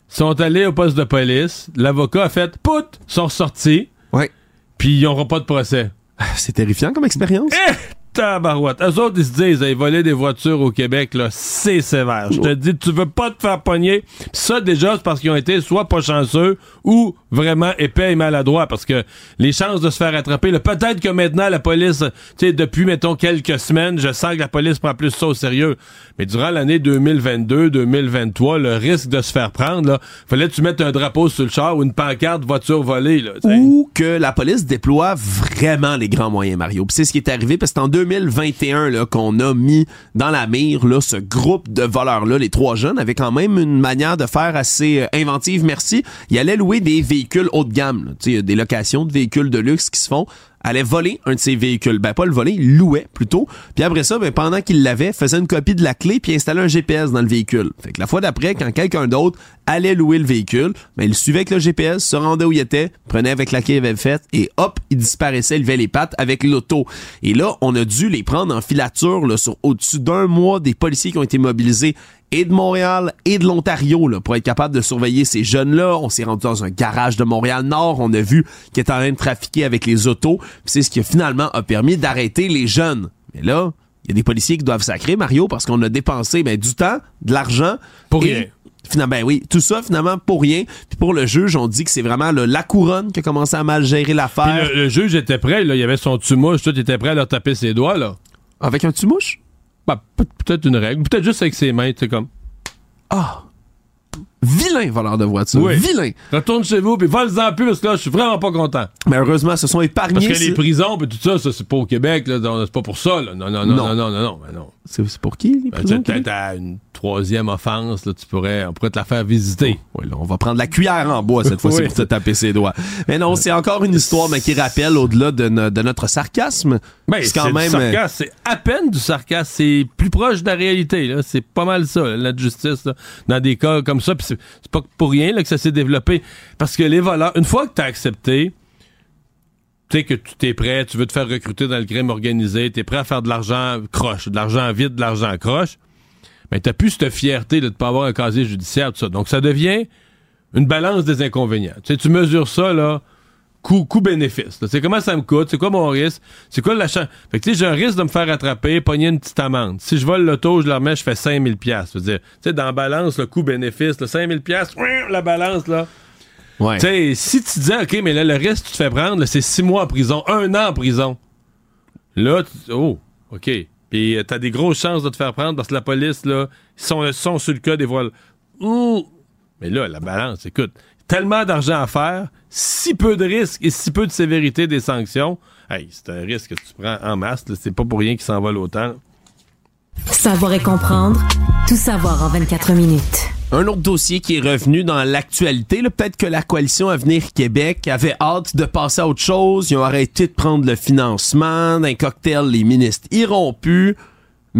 sont allés au poste de police, l'avocat a fait pout, sont ressortis, Ouais. puis ils n'auront pas de procès. C'est terrifiant comme expérience. Eh! Tabarouette. Eux autres, ils se disent, ils voler des voitures au Québec, là, c'est sévère. Je te dis, tu veux pas te faire pogner. Pis ça, déjà, c'est parce qu'ils ont été soit pas chanceux ou vraiment épais et maladroits. Parce que les chances de se faire attraper, peut-être que maintenant, la police, tu sais, depuis, mettons, quelques semaines, je sens que la police prend plus ça au sérieux. Mais durant l'année 2022, 2023, le risque de se faire prendre, là, fallait tu mettes un drapeau sur le char ou une pancarte voiture volée, là. Ou que la police déploie vraiment les grands moyens, Mario. Puis c'est ce qui est arrivé, parce que c'est en 2021 là, qu'on a mis dans la mire là, ce groupe de voleurs-là, les trois jeunes, avaient quand même une manière de faire assez euh, inventive, merci. Ils allaient louer des véhicules haut de gamme. il y a des locations de véhicules de luxe qui se font allait voler un de ces véhicules. Ben, pas le voler, il louait plutôt. Puis après ça, ben, pendant qu'il l'avait, faisait une copie de la clé puis installait un GPS dans le véhicule. Fait que la fois d'après, quand quelqu'un d'autre allait louer le véhicule, ben, il suivait avec le GPS, se rendait où il était, prenait avec la clé qu'il avait faite et hop, il disparaissait, il levait les pattes avec l'auto. Et là, on a dû les prendre en filature là, sur au-dessus d'un mois des policiers qui ont été mobilisés et de Montréal et de l'Ontario là, pour être capable de surveiller ces jeunes-là. On s'est rendu dans un garage de Montréal-Nord. On a vu qu'ils étaient en train de trafiquer avec les autos. C'est ce qui finalement a permis d'arrêter les jeunes. Mais là, il y a des policiers qui doivent sacrer, Mario, parce qu'on a dépensé ben, du temps, de l'argent. Pour rien. Finalement, ben oui, tout ça finalement pour rien. Puis pour le juge, on dit que c'est vraiment la couronne qui a commencé à mal gérer l'affaire. le, le juge était prêt, là, il avait son tumouche, tout était prêt à leur taper ses doigts, là. Avec un tumouche? Peut- peut-être une règle, peut-être juste avec ses mains, tu sais, comme. Ah! Vilain voleur de voiture. Oui. Vilain. Retourne chez vous, puis vole-en plus, parce que là, je suis vraiment pas content. Mais heureusement, ce sont épargnés. Parce que les prisons, puis tout ça, ça, c'est pas au Québec, là, c'est pas pour ça, là. Non, non, non, Non. non, non, non, non, ben non. C'est c'est pour qui, les Ben, prisons? peut-être à une troisième offense, là, tu pourrais, on pourrait te la faire visiter. Oui, là, on va prendre la cuillère en bois cette fois-ci Oui. pour te taper ses doigts. Mais non, c'est encore une histoire mais qui rappelle au-delà de, no- de notre sarcasme. Ben, c'est quand même. sarcasme, c'est à peine du sarcasme, c'est plus proche de la réalité, là. C'est pas mal ça, là, la justice, là, dans des cas comme ça, c'est pas pour rien, que ça s'est développé. Parce que les voleurs, une fois que t'as accepté, tu sais que tu t'es prêt, tu veux te faire recruter dans le crime organisé, t'es prêt à faire de l'argent croche, de l'argent vide, de l'argent croche, mais t'as plus cette fierté de ne pas avoir un casier judiciaire, tout ça. Donc ça devient une balance des inconvénients. Tu tu mesures ça, là, coût, coût-bénéfice. là. C'est comment ça me coûte, c'est quoi mon risque, c'est quoi l'achat. Fait que tu sais, j'ai un risque de me faire attraper, pogner une petite amende. Si je vole l'auto, je la remets, je fais 5000 pièces. Tu sais, dans la balance, le coût-bénéfice, le 5000 pièces, la balance, là. ouais. Tu sais, si tu disais, OK, mais là, le reste, tu te fais prendre, c'est six mois en prison, un an en prison. Là, tu oh, OK. Puis euh, t'as des grosses chances de te faire prendre parce que la police, là, ils sont, sont sur le cas des voiles. Ouh! Mais là, la balance, écoute, tellement d'argent à faire, si peu de risques et si peu de sévérité des sanctions, hey, c'est un risque que tu prends en masse, c'est pas pour rien qu'ils s'envolent autant. Savoir et comprendre, tout savoir en 24 minutes. Un autre dossier qui est revenu dans l'actualité, peut-être que la coalition Avenir Québec avait hâte de passer à autre chose. Ils ont arrêté de prendre le financement d'un cocktail. Les ministres iront plus.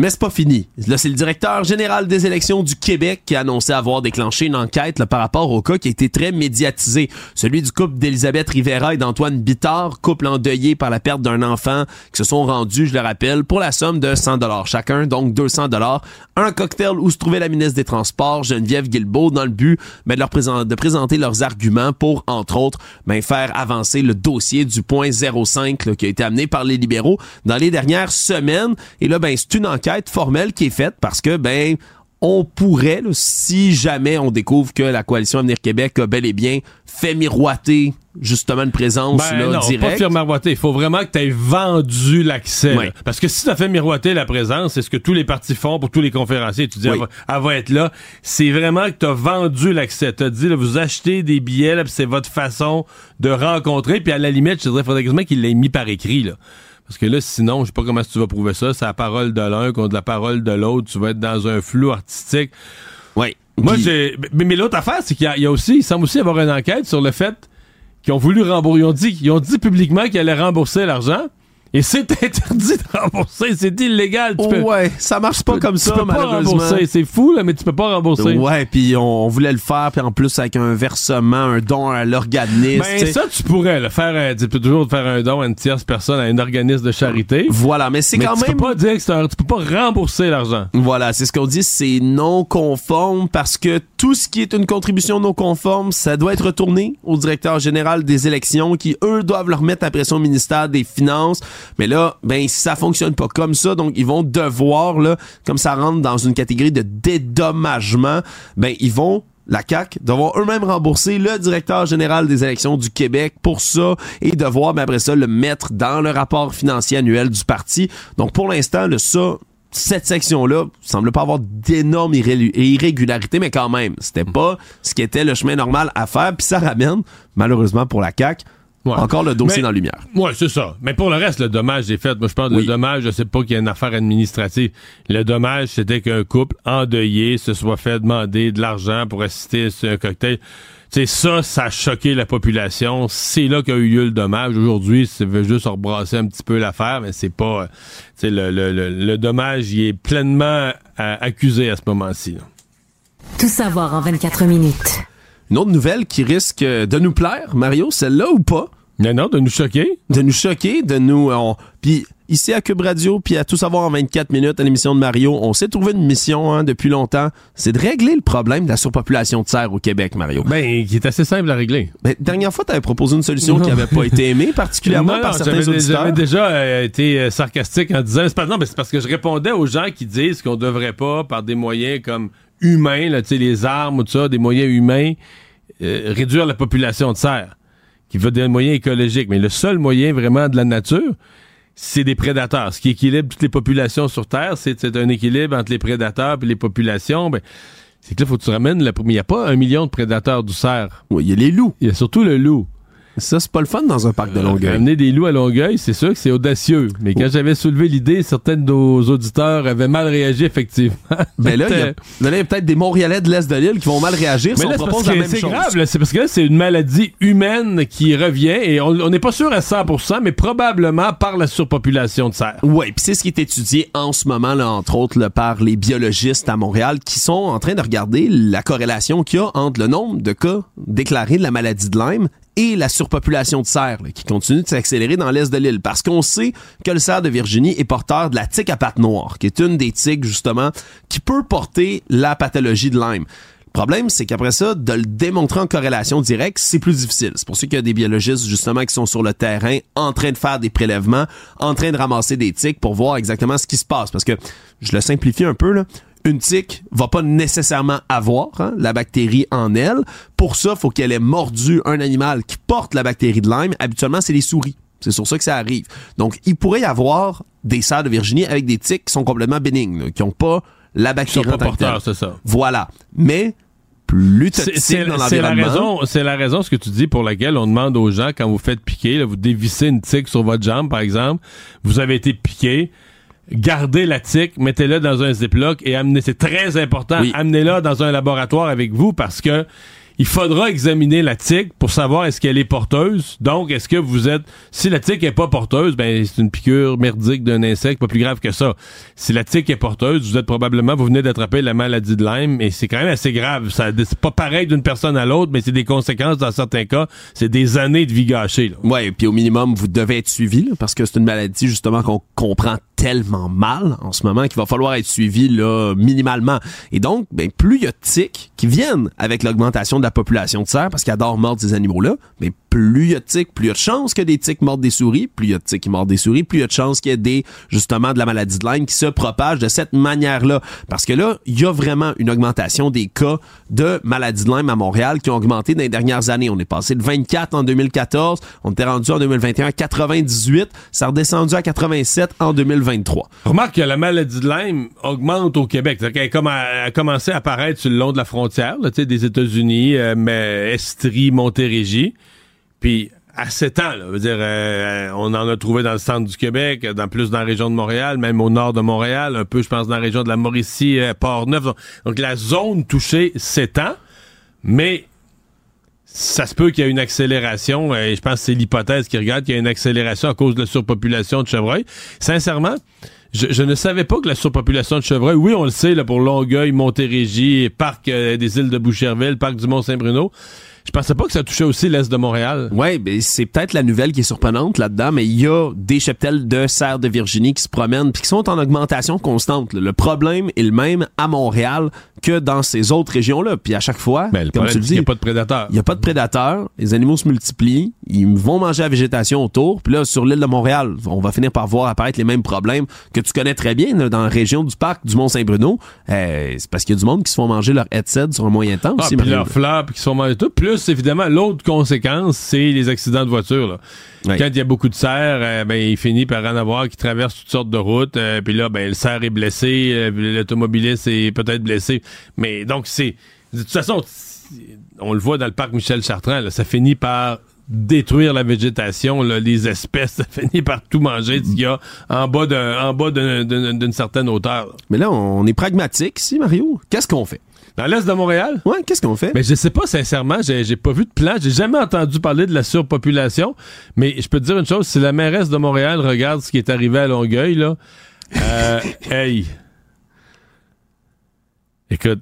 Mais c'est pas fini. Là, c'est le directeur général des élections du Québec qui a annoncé avoir déclenché une enquête par rapport au cas qui a été très médiatisé. Celui du couple d'Elisabeth Rivera et d'Antoine Bittard, couple endeuillé par la perte d'un enfant, qui se sont rendus, je le rappelle, pour la somme de 100 dollars chacun, donc 200 dollars, un cocktail où se trouvait la ministre des Transports, Geneviève Guilbeault, dans le but ben, de, présenter leurs arguments pour, entre autres, ben, faire avancer le dossier du point 05 là, qui a été amené par les libéraux dans les dernières semaines. Et là, ben, c'est une enquête formelle qui est faite parce que, ben, on pourrait, là, si jamais on découvre que la coalition Avenir Québec a bel et bien fait miroiter justement une présence Ben là, non, directe. pas faire miroiter. Il faut vraiment que tu aies vendu l'accès. Parce que si tu as fait miroiter la présence, c'est ce que tous les partis font pour tous les conférenciers. Tu dis, Oui. elle, va, elle va être là. C'est vraiment que tu as vendu l'accès. Tu as dit, là, vous achetez des billets, c'est votre façon de rencontrer. Puis à la limite, je dirais, il faudrait quasiment qu'il l'ait mis par écrit. Là. Parce que là, sinon, je sais pas comment tu vas prouver ça. C'est la parole de l'un contre la parole de l'autre. Tu vas être dans un flou artistique. Ouais. Moi, Puis- j'ai. Mais, mais l'autre affaire, c'est qu'il y, a- il y a aussi, il semble aussi y avoir une enquête sur le fait qu'ils ont voulu rembourser. Ils ont dit, ils ont dit publiquement qu'ils allaient rembourser l'argent. Et c'est interdit de rembourser. C'est illégal. Tu peux, ouais, ça marche pas tu- comme tu ça, peux pas rembourser. C'est fou, là, mais tu peux pas rembourser. Ouais, puis on, on voulait le faire, puis en plus avec un versement, un don à l'organisme. Ben, tu ça, tu pourrais, là, faire, un- tu peux toujours faire un don à une tierce personne, à un organisme de charité. Voilà, mais c'est quand tu même. peux pas dire que un- tu peux pas rembourser l'argent. Voilà, c'est ce qu'on dit, c'est non conforme parce que tout ce qui est une contribution non conforme, ça doit être retourné au directeur général des élections qui, eux, doivent le remettre après son ministère des Finances. Mais là, ben, ça fonctionne pas comme ça, donc ils vont devoir, là, comme ça rentre dans une catégorie de dédommagement, ben, ils vont la CAC devoir eux-mêmes rembourser le directeur général des élections du Québec pour ça et devoir ben, après ça le mettre dans le rapport financier annuel du parti. Donc pour l'instant, le ça cette section-là semble pas avoir d'énormes irré- irrégularités, mais quand même, c'était pas ce qui était le chemin normal à faire. Puis ça ramène, malheureusement pour la CAC, Ouais. encore le dossier Mais- dans la lumière. Ouais, c'est ça. Mais pour le reste, le dommage est fait. Moi, je parle Oui. de dommage, je sais pas qu'il y a une affaire administrative. Le dommage, c'était qu'un couple endeuillé se soit fait demander de l'argent pour assister à un cocktail. Tu sais, ça, ça a choqué la population. C'est là qu'a eu lieu le dommage. Aujourd'hui, ça veut juste rebrasser un petit peu l'affaire, mais c'est pas... euh, Tu sais, le, le, le, le dommage, il est pleinement euh, accusé à ce moment-ci. Tout savoir en 24 minutes. Une autre nouvelle qui risque de nous plaire, Mario, celle-là ou pas, Mais non, de nous choquer. de nous choquer, de nous... on- Puis ici à Cube Radio, puis à Tout savoir en 24 minutes à l'émission de Mario, on s'est trouvé une mission hein, depuis longtemps, c'est de régler le problème de la surpopulation de serre au Québec, Mario. Ben, qui est assez simple à régler. Ben, dernière fois, tu avais proposé une solution Non. qui n'avait pas été aimée, particulièrement Non, par non, certains auditeurs. J'avais déjà euh, été euh, sarcastique en disant, c'est pas, non, mais c'est parce que je répondais aux gens qui disent qu'on devrait pas, par des moyens comme humains, là, tu sais, les armes ou tout ça, des moyens humains, euh, réduire la population de cerfs, qui veut des moyens écologiques. Mais le seul moyen vraiment de la nature, c'est des prédateurs. Ce qui équilibre toutes les populations sur Terre, c'est c'est un équilibre entre les prédateurs et les populations. Ben, c'est que là, faut que tu ramènes la... Mais il n'y a pas un million de prédateurs du cerf. Oui, il y a les loups. Il y a surtout le loup. Ça, c'est pas le fun dans un parc de Longueuil. Amener des loups à Longueuil, c'est sûr que c'est audacieux. Mais quand j'avais soulevé l'idée, certains de nos auditeurs avaient mal réagi, effectivement. Ben là, il y a, peut-être des Montréalais de l'Est de l'île qui vont mal réagir si Mais on là, c'est propose la même c'est chose. grave, là. c'est parce que c'est une maladie humaine qui revient et on on n'est pas sûr à 100%, mais probablement par la surpopulation de cerfs. Oui, puis c'est ce qui est étudié en ce moment, là, entre autres, là, par les biologistes à Montréal qui sont en train de regarder la corrélation qu'il y a entre le nombre de cas déclarés de la maladie de Lyme et la surpopulation de cerfs qui continue de s'accélérer dans l'est de l'île. Parce qu'on sait que le cerf de Virginie est porteur de la tique à pattes noires, qui est une des tiques, justement, qui peut porter la pathologie de Lyme. Le problème, c'est qu'après ça, de le démontrer en corrélation directe, c'est plus difficile. C'est pour ça qu'il y a des biologistes, justement, qui sont sur le terrain, en train de faire des prélèvements, en train de ramasser des tiques pour voir exactement ce qui se passe. Parce que, je le simplifie un peu, là, une tique va pas nécessairement avoir hein, la bactérie en elle. Pour ça, faut qu'elle ait mordu un animal qui porte la bactérie de Lyme. Habituellement, c'est les souris. C'est sur ça que ça arrive. Donc, il pourrait y avoir des cerfs de Virginie avec des tiques qui sont complètement bénignes, là, qui ont pas la Ils sont bactérie pas en porteurs, c'est ça. Voilà. Mais plus C'est- dans c'est la raison, c'est la raison ce que tu dis pour laquelle on demande aux gens quand vous faites piquer, là, vous dévissez une tique sur votre jambe par exemple, vous avez été piqué, gardez la tique, mettez-la dans un ziploc et amenez. C'est très important, Oui. amenez-la dans un laboratoire avec vous parce que il faudra examiner la tique pour savoir est-ce qu'elle est porteuse. Donc, est-ce que vous êtes... Si la tique est pas porteuse, ben c'est une piqûre merdique d'un insecte, pas plus grave que ça. Si la tique est porteuse, vous êtes probablement... Vous venez d'attraper la maladie de Lyme et c'est quand même assez grave. Ça, c'est pas pareil d'une personne à l'autre, mais c'est des conséquences dans certains cas. C'est des années de vie gâchée. Là. Ouais, puis au minimum, vous devez être suivi, là, parce que c'est une maladie, justement, qu'on comprend tellement mal en ce moment qu'il va falloir être suivi, là, minimalement. Et donc, ben, plus il y a de tiques qui viennent avec l'augmentation de la population de cerfs, parce qu'ils adorent mordre ces animaux-là, mais plus il y a de tiques, plus il y a de chances que des tiques mordent des souris, plus il y a de tiques qui mordent des souris, plus il y a de chances qu'il y ait des, justement, de la maladie de Lyme qui se propage de cette manière-là. Parce que là, il y a vraiment une augmentation des cas de maladie de Lyme à Montréal qui ont augmenté dans les dernières années. On est passé de 24 en 2014, on était rendu en 2021 à 98, ça a redescendu à 87 en 2023. Remarque que la maladie de Lyme augmente au Québec. Elle a commencé à apparaître sur le long de la frontière, là, des États-Unis, euh, mais Estrie, Montérégie. Puis à 7 ans, là, dire, euh, on en a trouvé dans le centre du Québec, dans plus dans la région de Montréal, même au nord de Montréal, un peu, je pense, dans la région de la Mauricie, euh, Port-Neuf. Donc, la zone touchée s'étend, mais ça se peut qu'il y ait une accélération, et je pense que c'est l'hypothèse qui regarde, qu'il y a une accélération à cause de la surpopulation de chevreuils. Sincèrement, je, ne savais pas que la surpopulation de chevreuils, oui, on le sait, là, pour Longueuil, Montérégie, Parc euh, des îles de Boucherville, Parc du Mont-Saint-Bruno, je pensais pas que ça touchait aussi l'Est de Montréal. Oui, ben c'est peut-être la nouvelle qui est surprenante là-dedans, mais il y a des cheptels de cerfs de Virginie qui se promènent puis qui sont en augmentation constante. Le problème est le même à Montréal que dans ces autres régions-là. Puis à chaque fois, ben, comme tu le dis, il n'y a pas de prédateurs. Il n'y a pas de prédateurs. Les animaux se multiplient. Ils vont manger la végétation autour. Puis là, sur l'île de Montréal, on va finir par voir apparaître les mêmes problèmes que tu connais très bien dans la région du parc du Mont-Saint-Bruno. Euh, c'est parce qu'il y a du monde qui se font manger leur headset sur un moyen temps ah, aussi. Puis leurs fleurs, puis qui se font manger tout. Plus, évidemment, l'autre conséquence, c'est les accidents de voiture. Quand il y a beaucoup de cerfs, euh, ben, il finit par en avoir qui traversent toutes sortes de routes. Euh, puis là, ben, le cerf est blessé, l'automobiliste est peut-être blessé. Mais donc, c'est. De toute façon, on le voit dans le parc Michel Chartrand, ça finit par détruire la végétation, les espèces, ça finit par tout manger ce qu'il y a en bas d'une certaine hauteur. Mais là, on est pragmatique ici, Mario. Qu'est-ce qu'on fait? Dans l'est de Montréal? Ouais, qu'est-ce qu'on fait? Mais je sais pas, sincèrement, j'ai pas vu de plan. J'ai jamais entendu parler de la surpopulation. Mais je peux te dire une chose, si la mairesse de Montréal regarde ce qui est arrivé à Longueuil, là, euh, hey, Écoute,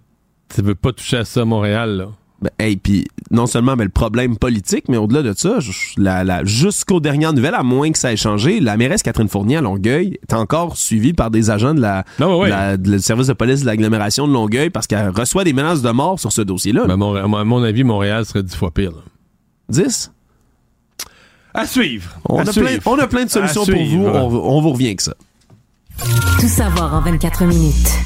tu veux pas toucher à ça à Montréal, là. Ben, hey, puis non seulement mais le problème politique, mais au-delà de ça, la, jusqu'aux dernières nouvelles, à moins que ça ait changé, la mairesse Catherine Fournier à Longueuil est encore suivie par des agents de la, du service de police de l'agglomération de Longueuil parce qu'elle reçoit des menaces de mort sur ce dossier-là. Ben, à mon avis, Montréal serait dix fois pire. Dix? À suivre. On, a, Plein, on a plein de solutions pour vous. On, on vous revient avec ça. Tout savoir en 24 minutes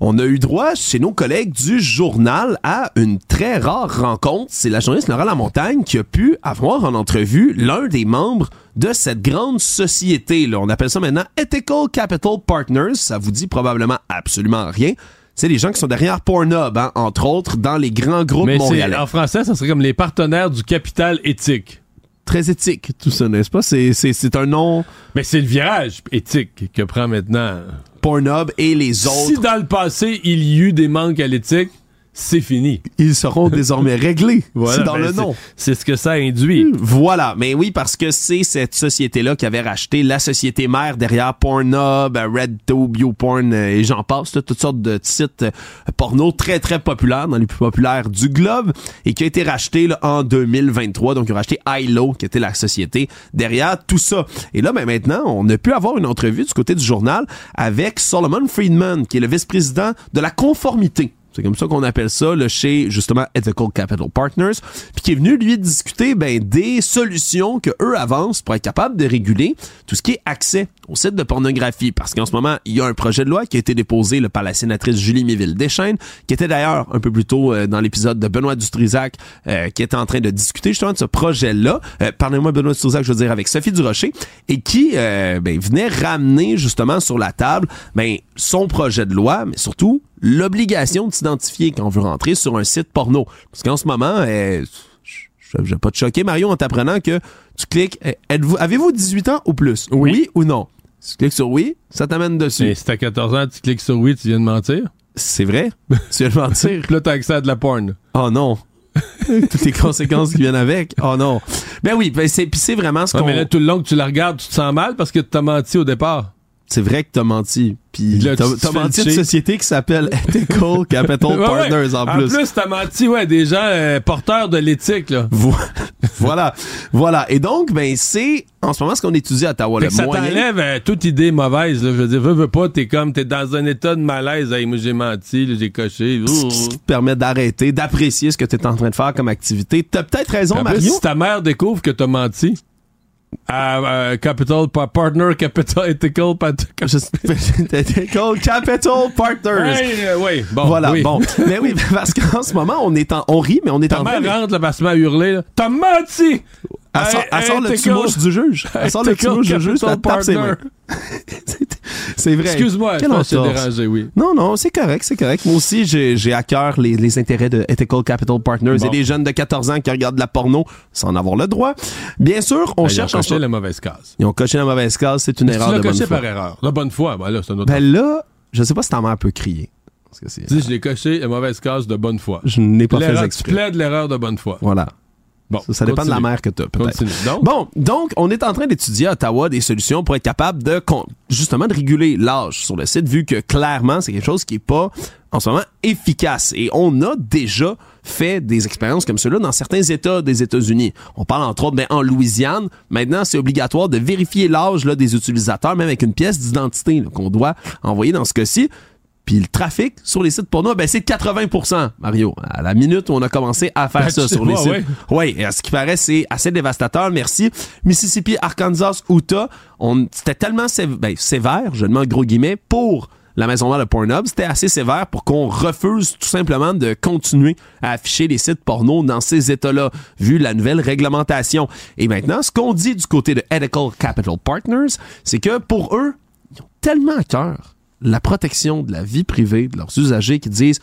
on a eu droit chez nos collègues du journal à une très rare rencontre. C'est la journaliste Laura Lamontagne qui a pu avoir en entrevue l'un des membres de cette grande société. Là. On appelle ça maintenant Ethical Capital Partners. Ça vous dit probablement absolument rien. C'est les gens qui sont derrière Pornhub, hein, entre autres, dans les grands groupes Mais montréalais. En français, ça serait comme les partenaires du capital éthique très éthique, tout ça, n'est-ce pas? C'est un nom... Mais c'est le virage éthique que prend maintenant Pornhub et les autres. Si dans le passé, il y eut des manques à l'éthique, c'est fini. Ils seront désormais réglés. Voilà, c'est dans le nom. C'est ce que ça induit. Hmm, voilà. Mais oui, parce que c'est cette société-là qui avait racheté la société mère derrière Pornhub, RedTube, YouPorn euh, et j'en passe, toutes sortes de sites euh, porno très, très populaires, dans les plus populaires du globe, et qui a été racheté en 2023. Donc, ils ont racheté ILO, qui était la société derrière tout ça. Et là, ben, maintenant, on a pu avoir une entrevue du côté du journal avec Solomon Friedman, qui est le vice-président de la conformité c'est comme ça qu'on appelle ça, le chez justement Ethical Capital Partners, puis qui est venu lui discuter ben, des solutions que eux avancent pour être capable de réguler tout ce qui est accès au site de pornographie. Parce qu'en ce moment, il y a un projet de loi qui a été déposé par la sénatrice Julie Méville-Deschênes, qui était d'ailleurs un peu plus tôt euh, dans l'épisode de Benoît Dutrisac, euh, qui était en train de discuter justement de ce projet-là. Euh, Parlez-moi Benoît Dutrisac, je veux dire, avec Sophie Durocher, et qui ben, venait ramener justement sur la table ben, son projet de loi, mais surtout l'obligation de s'identifier quand on veut rentrer sur un site porno. Parce qu'en ce moment, euh, je vais pas te choquer, Mario, en t'apprenant que tu cliques, eh, êtes-vous, avez-vous 18 ans ou plus? Oui. ou non? Si tu cliques sur oui, ça t'amène dessus. Mais si t'as 14 ans, tu cliques sur oui, tu viens de mentir? C'est vrai? tu viens de mentir? Puis là, t'as accès à de la porn. Oh non! Toutes les conséquences qui viennent avec. Oh non. Ben oui, ben c'est, c'est vraiment ce qu'on... mais là, tout le long que tu la regardes, tu te sens mal parce que tu t'as menti au départ. C'est vrai que t'as menti. Puis Là, t'as tu te t'as fais menti à une société qui s'appelle Ethical Capital ouais. Partners en plus. En plus, t'as menti, ouais, des gens euh, porteurs de l'éthique, là. Vo- voilà, voilà. Et donc, ben c'est en ce moment ce qu'on étudie à Ottawa. Le ça moyen. t'enlève euh, toute idée mauvaise, là. Je veux dire, veux, veux pas, t'es comme, t'es dans un état de malaise. Hey, moi, j'ai menti, là, j'ai coché. Ce qui- te permet d'arrêter, d'apprécier ce que tu es en train de faire comme activité. T'as peut-être raison, Mario. si ta mère découvre que t'as menti, à euh, Capital Pa- Partner Capital Ethical Capital Partners. Hey, euh, oui, bon, voilà, oui. bon. Mais oui, parce qu'en ce moment, on est en, on rit, mais on est Ta en mère de- rentre, qu'elle m'a hurlé, là. T'as menti! Elle sort, elle Hey, sort le Ethical- petit-mouche du juge. Elle sort le petit-mouche du juge, elle tape ses mains. C'est- vrai. Excuse-moi, je pense dérangé, oui. Non, non, c'est correct, c'est correct. Moi aussi, j'ai à cœur les, les intérêts de Ethical Capital Partners Bon. et les jeunes de 14 ans qui regardent de la porno sans en avoir le droit. Bien sûr, on Hey, cherche Ils ont en coché ce- la mauvaise case. Ils ont coché la mauvaise case, c'est une Tu erreur de bonne coché foi. par erreur. La bonne foi, ben là, c'est un autre. Ben là, je sais pas si ta mère peut crier. Parce que Dis, je l'ai coché la mauvaise case de bonne foi. je n'ai pas fait L'erreur- Tu exprès. plaides l'erreur de bonne foi. Voilà. Bon, Ça, ça dépend de la mère que tu as, peut-être. Donc, Bon, donc, on est en train d'étudier à Ottawa des solutions pour être capable de, justement, de réguler l'âge sur le site, vu que clairement, c'est quelque chose qui est pas, en ce moment, efficace. Et on a déjà fait des expériences comme cela dans certains États des États-Unis. On parle entre autres, ben, en Louisiane, maintenant, c'est obligatoire de vérifier l'âge des utilisateurs, même avec une pièce d'identité qu'on doit envoyer dans ce cas-ci. Puis le trafic sur les sites porno, ben c'est 80% Mario. À la minute où on a commencé à faire Ben, ça sur les pas, sites. ouais. Oui, et à ce qui paraît, c'est assez dévastateur. Merci. Mississippi, Arkansas, Utah, on, c'était tellement sév- ben, sévère, je en gros guillemets, pour la maison mère de Pornhub, c'était assez sévère pour qu'on refuse tout simplement de continuer à afficher les sites porno dans ces États-là, vu la nouvelle réglementation. Et maintenant, ce qu'on dit du côté de Ethical Capital Partners, c'est que pour eux, ils ont tellement à cœur la protection de la vie privée de leurs usagers qui disent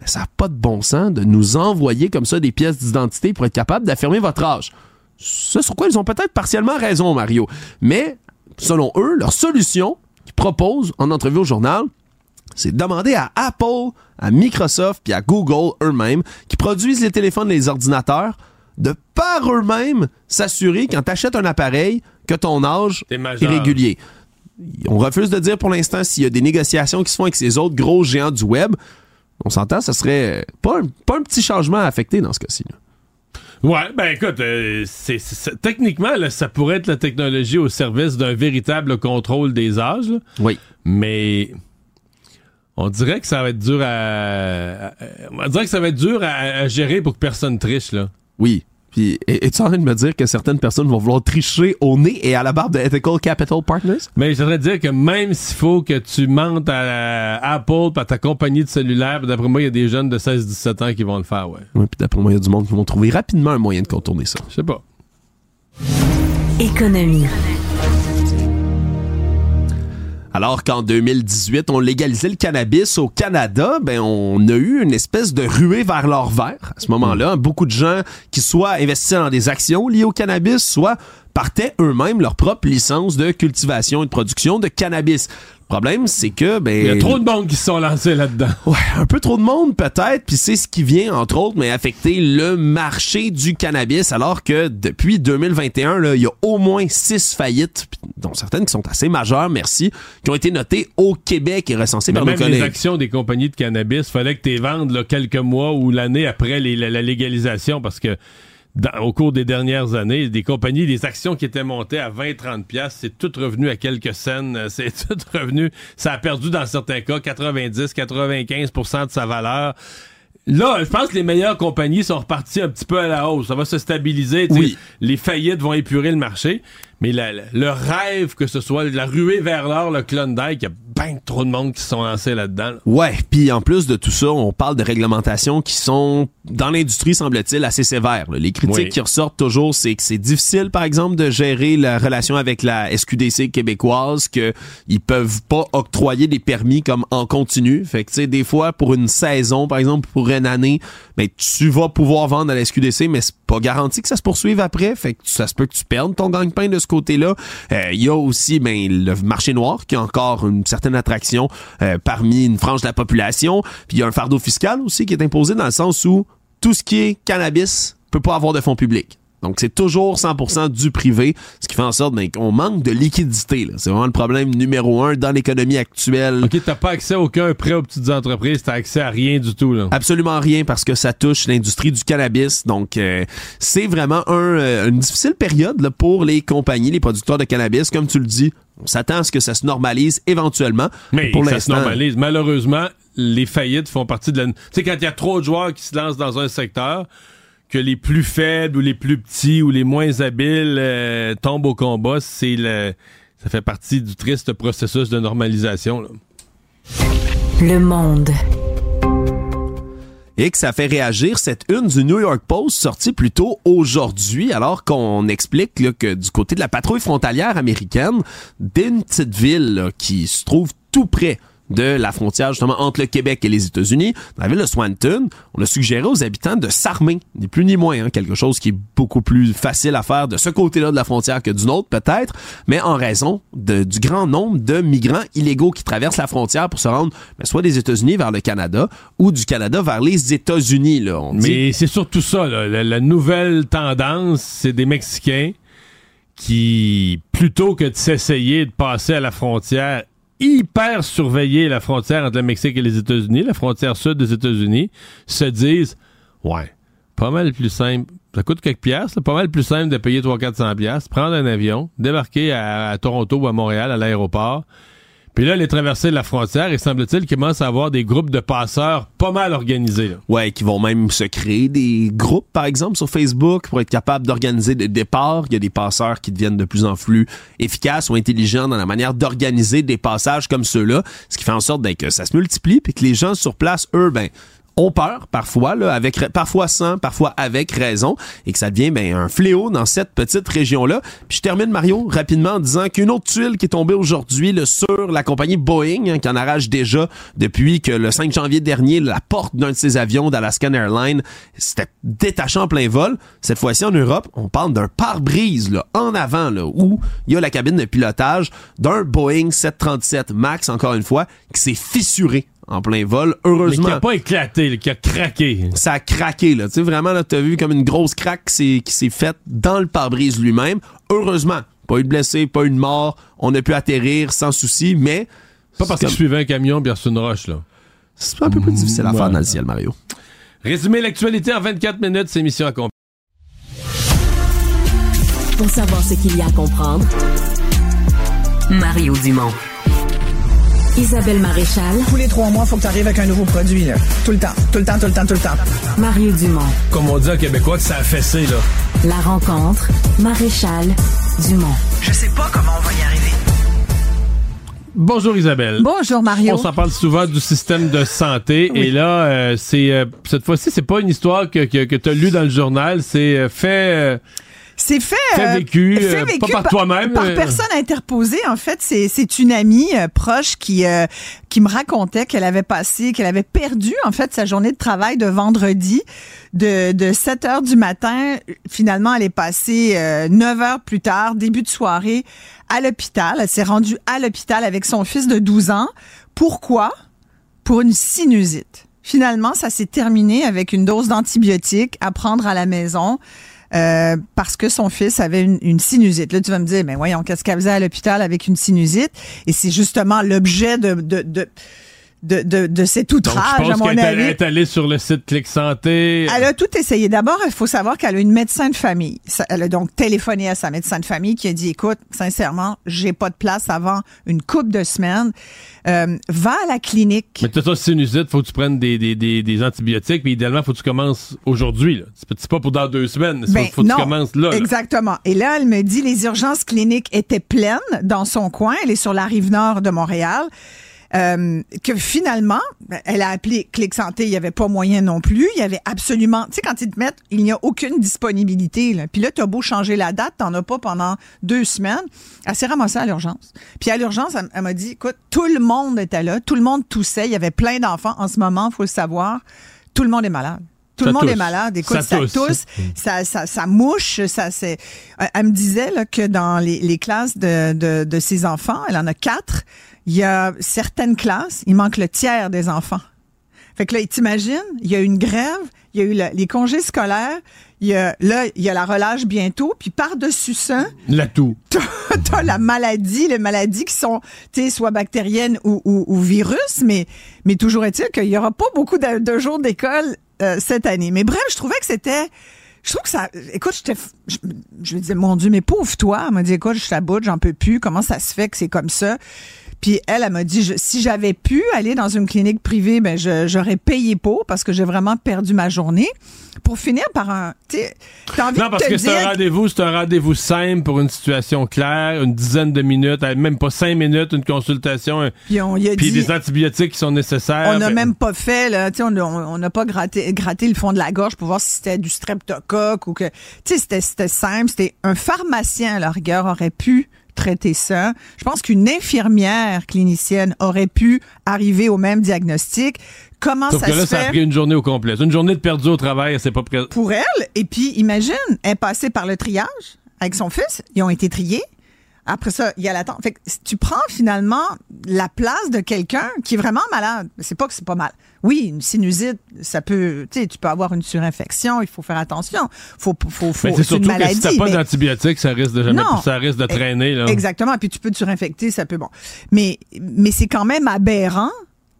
Mais ça n'a pas de bon sens de nous envoyer comme ça des pièces d'identité pour être capable d'affirmer votre âge. Ce sur quoi ils ont peut-être partiellement raison, Mario. Mais, selon eux, leur solution qu'ils proposent en entrevue au journal, c'est de demander à Apple, à Microsoft puis à Google eux-mêmes, qui produisent les téléphones et les ordinateurs, de par eux-mêmes s'assurer quand tu achètes un appareil que ton âge est régulier. On refuse de dire pour l'instant s'il y a des négociations qui se font avec ces autres gros géants du web. On s'entend, ce serait pas un, pas un petit changement à affecter dans ce cas-ci. Ouais, ben écoute, euh, c'est- techniquement, là, ça pourrait être la technologie au service d'un véritable contrôle des âges, là. Oui. mais on dirait que ça va être dur à, à- on dirait que ça va être dur à, à gérer pour que personne triche là. Oui. Puis, es- es-tu en train de me dire que certaines personnes vont vouloir tricher au nez et à la barbe de Ethical Capital Partners? Mais j'aimerais dire que même s'il faut que tu mentes à, Apple, à ta compagnie de cellulaire, d'après moi, il y a des jeunes de 16-17 ans qui vont le faire, ouais. Oui, puis d'après moi, il y a du monde qui vont trouver rapidement un moyen de contourner ça. Je sais pas. Économie. Alors qu'en 2018, on légalisait le cannabis au Canada, ben on a eu une espèce de ruée vers l'or vert à ce moment-là. Beaucoup de gens qui soit investissaient dans des actions liées au cannabis, soit partaient eux-mêmes leur propre licence de cultivation et de production de cannabis. Le problème, c'est que ben Il y a trop de monde qui se sont lancés là-dedans. Ouais, un peu trop de monde peut-être, puis c'est ce qui vient entre autres mais affecter le marché du cannabis alors que depuis 2021 là, il y a au moins six faillites dont certaines qui sont assez majeures, merci, qui ont été notées au Québec et recensées Mais par nos même les collègues. actions des compagnies de cannabis, fallait que tu les vendes là, quelques mois ou l'année après les- la, la légalisation parce que dans- au cours des dernières années, des compagnies, des actions qui étaient montées à 20-30 pièces, c'est tout revenu à quelques scènes. euh, C'est tout revenu. Ça a perdu dans certains cas 90-95% de sa valeur. Là, je pense que les meilleures compagnies sont reparties un petit peu à la hausse. Ça va se stabiliser. Oui. Les faillites vont épurer le marché. Mais la- la- le rêve que ce soit la ruée vers l'or, le Klondike, il y a bien trop de monde qui sont lancés là-dedans. là. Ouais, puis en plus de tout ça, on parle de réglementations qui sont dans l'industrie semble-t-il assez sévères. là. Les critiques Oui. qui ressortent toujours, c'est que c'est difficile par exemple de gérer la relation avec la SQDC québécoise, que ils peuvent pas octroyer des permis comme en continu. Fait que tu sais des fois pour une saison par exemple pour une année, ben tu vas pouvoir vendre à la SQDC mais c'est pas garanti que ça se poursuive après. Fait que ça se peut que tu perdes ton gagne-pain de côté-là. Euh, Il y a aussi ben le marché noir qui a encore une certaine attraction euh, parmi une frange de la population. Puis il y a un fardeau fiscal aussi qui est imposé dans le sens où tout ce qui est cannabis peut pas avoir de fonds publics. Donc, c'est toujours 100% du privé, ce qui fait en sorte ben, qu'on manque de liquidité. C'est vraiment le problème numéro un dans l'économie actuelle. OK, t'as pas accès à aucun prêt aux petites entreprises, t'as accès à rien du tout. Là. Absolument rien parce que ça touche l'industrie du cannabis. Donc, euh, c'est vraiment un, euh, une difficile période là, pour les compagnies, les producteurs de cannabis. Comme tu le dis, on s'attend à ce que ça se normalise éventuellement. Mais pour ça se normalise. Malheureusement, les faillites font partie de la... Tu sais, quand il y a trop de joueurs qui se lancent dans un secteur, que les plus faibles ou les plus petits ou les moins habiles euh, tombent au combat, c'est le... ça fait partie du triste processus de normalisation. Là. Le monde et que ça fait réagir cette une du New York Post sortie plus tôt aujourd'hui, alors qu'on explique là, que du côté de la patrouille frontalière américaine, d'une petite ville qui se trouve tout près de la frontière justement entre le Québec et les États-Unis, dans la ville de Swanton, on a suggéré aux habitants de s'armer, ni plus ni moins, hein, quelque chose qui est beaucoup plus facile à faire de ce côté-là de la frontière que d'une autre peut-être, mais en raison du grand nombre de migrants illégaux qui traversent la frontière pour se rendre ben, soit des États-Unis vers le Canada ou du Canada vers les États-Unis. Là, mais c'est surtout ça, la, la nouvelle tendance, c'est des Mexicains qui, plutôt que de s'essayer de passer à la frontière hyper surveiller la frontière entre le Mexique et les États-Unis, la frontière sud des États-Unis, se disent Ouais, pas mal plus simple. Ça coûte quelques piastres, pas mal plus simple de payer 300-400 piastres, prendre un avion, débarquer à Toronto ou à Montréal à l'aéroport, puis là, les traversées de la frontière, il semble-t-il qu'il commence à avoir des groupes de passeurs pas mal organisés. Ouais, qui vont même se créer des groupes, par exemple, sur Facebook pour être capables d'organiser des départs. Il y a des passeurs qui deviennent de plus en plus efficaces ou intelligents dans la manière d'organiser des passages comme ceux-là, ce qui fait en sorte ben, que ça se multiplie puis que les gens sur place, eux, ben, ont peur parfois, là, avec parfois sans, parfois avec raison, et que ça devient ben, un fléau dans cette petite région-là. Puis je termine, Mario, rapidement en disant qu'une autre tuile qui est tombée aujourd'hui sur la compagnie Boeing, hein, qui en arrache déjà depuis que le 5 janvier dernier, la porte d'un de ses avions d'Alaskan Airlines s'était détaché en plein vol. Cette fois-ci en Europe, on parle d'un pare-brise en avant, là, où il y a la cabine de pilotage d'un Boeing 737 MAX, encore une fois, qui s'est fissuré en plein vol. Heureusement. Mais qui a pas éclaté, qui a craqué. Ça a craqué, là. Tu sais, vraiment, là, t'as vu comme une grosse craque qui s'est faite dans le pare-brise lui-même. Heureusement. Pas eu de blessés, pas eu de mort. On a pu atterrir sans souci, mais. Pas parce que je suivais un camion bien sur une roche, là. C'est un peu plus difficile à faire dans le ciel, Mario. Résumer l'actualité en 24 minutes, c'est mission accomplie. Pour savoir ce qu'il y a à comprendre, Mario Dumont. Isabelle Maréchal. Tous les trois mois, il faut que tu arrives avec un nouveau produit. Là. Tout le temps, tout le temps, tout le temps, tout le temps. Mario Dumont. Comme on dit en québécois, que ça a fessé, là. La rencontre, Maréchal Dumont. Je sais pas comment on va y arriver. Bonjour Isabelle. Bonjour Mario. On s'en parle souvent du système de santé et là, euh, c'est euh, cette fois-ci, c'est pas une histoire que, que, que tu as lue dans le journal, c'est euh, fait c'est fait, fait, vécu, fait vécu, pas par, toi-même. Par, personne interposée, en fait. C'est une amie proche qui, qui me racontait qu'elle avait passé, qu'elle avait perdu, en fait, sa journée de travail de vendredi. De, de 7 heures du matin, finalement, elle est passée 9 heures plus tard, début de soirée, à l'hôpital. Elle s'est rendue à l'hôpital avec son fils de 12 ans. Pourquoi? Pour une sinusite. Finalement, ça s'est terminé avec une dose d'antibiotiques à prendre à la maison. Euh, parce que son fils avait une, sinusite. Là, tu vas me dire, mais voyons, qu'est-ce qu'elle faisait à l'hôpital avec une sinusite? Et c'est justement l'objet de, de de, de, de cet outrage, à mon avis. Elle est allée sur le site Clic Santé. Elle a tout essayé. D'abord, il faut savoir qu'elle a une médecin de famille. Elle a donc téléphoné à sa médecin de famille qui a dit, écoute, sincèrement, j'ai pas de place avant une coupe de semaines. Euh, va à la clinique. Mais tu as sinusite, faut que tu prennes des, des, des, des antibiotiques, mais idéalement, faut que tu commences aujourd'hui. C'est pas pour dans deux semaines. Ben, faut, que tu commences là, Exactement. Et là, elle me dit, les urgences cliniques étaient pleines dans son coin. Elle est sur la rive nord de Montréal. Euh, que finalement, elle a appelé Clic Santé, il n'y avait pas moyen non plus. Il y avait absolument, tu sais, quand ils te mettent, il n'y a aucune disponibilité. Là. Puis là, tu as beau changer la date, t'en as pas pendant deux semaines. Elle s'est ramassée à l'urgence. Puis à l'urgence, elle, m'a dit, écoute, tout le monde était là, tout le monde toussait, il y avait plein d'enfants. En ce moment, il faut le savoir, tout le monde est malade. Tout le monde est malade. Écoute, ça, tousse, ça, ça, ça, mouche. Ça, c'est. Elle me disait là, que dans les, les classes de, de, de ses enfants, elle en a quatre. Il y a certaines classes, il manque le tiers des enfants. Fait que là, t'imagines, il y a une grève, il y a eu le- les congés scolaires, il y a, là, il y a la relâche bientôt, puis par-dessus ça, La toux. t'as la maladie, les maladies qui sont, tu sais, soit bactériennes ou, ou, ou virus, mais, mais toujours est-il qu'il y aura pas beaucoup de, de jours d'école euh, cette année. Mais bref, je trouvais que c'était, je trouve que ça, écoute, je, je me disais, mon Dieu, mais pauvre toi. Elle m'a dit, écoute, je suis à bout, j'en peux plus. Comment ça se fait que c'est comme ça? Puis elle, elle m'a dit, je- si j'avais pu aller dans une clinique privée, ben je- j'aurais payé pour parce que j'ai vraiment perdu ma journée. Pour finir par un, t'as envie Non, de parce te que c'est un rendez-vous, c'est un rendez-vous simple pour une situation claire, une dizaine de minutes, euh, même pas cinq minutes, une consultation, un- Puis on y a puis dit, des antibiotiques qui sont nécessaires. on n'a Ben, même pas fait, là, tu sais, on n'a on n'a pas gratté, gratté le fond de la gorge pour voir si c'était du streptocoque ou que, tu sais, c'était- c'était simple. C'était un pharmacien, à la rigueur, aurait pu traiter ça. Je pense qu'une infirmière clinicienne aurait pu arriver au même diagnostic. Comment Sauf ça que se là, ça a fait? pris une journée au complet. Une journée de perdu au travail, c'est pas prêt. pour elle. Et puis, imagine, elle est passée par le triage avec son fils. Ils ont été triés. Après ça, il y a l'attente. Fait que si tu prends finalement la place de quelqu'un qui est vraiment malade. C'est pas que c'est pas mal. Oui, une sinusite, ça peut, tu sais, tu peux avoir une surinfection, il faut faire attention. Faut, faut, faut, Mais c'est c'est une surtout que maladie. si t'as pas mais- d'antibiotiques, ça risque de jamais, Non. ça risque de traîner, là. Exactement. Puis tu peux te surinfecter, ça peut bon. Mais mais c'est quand même aberrant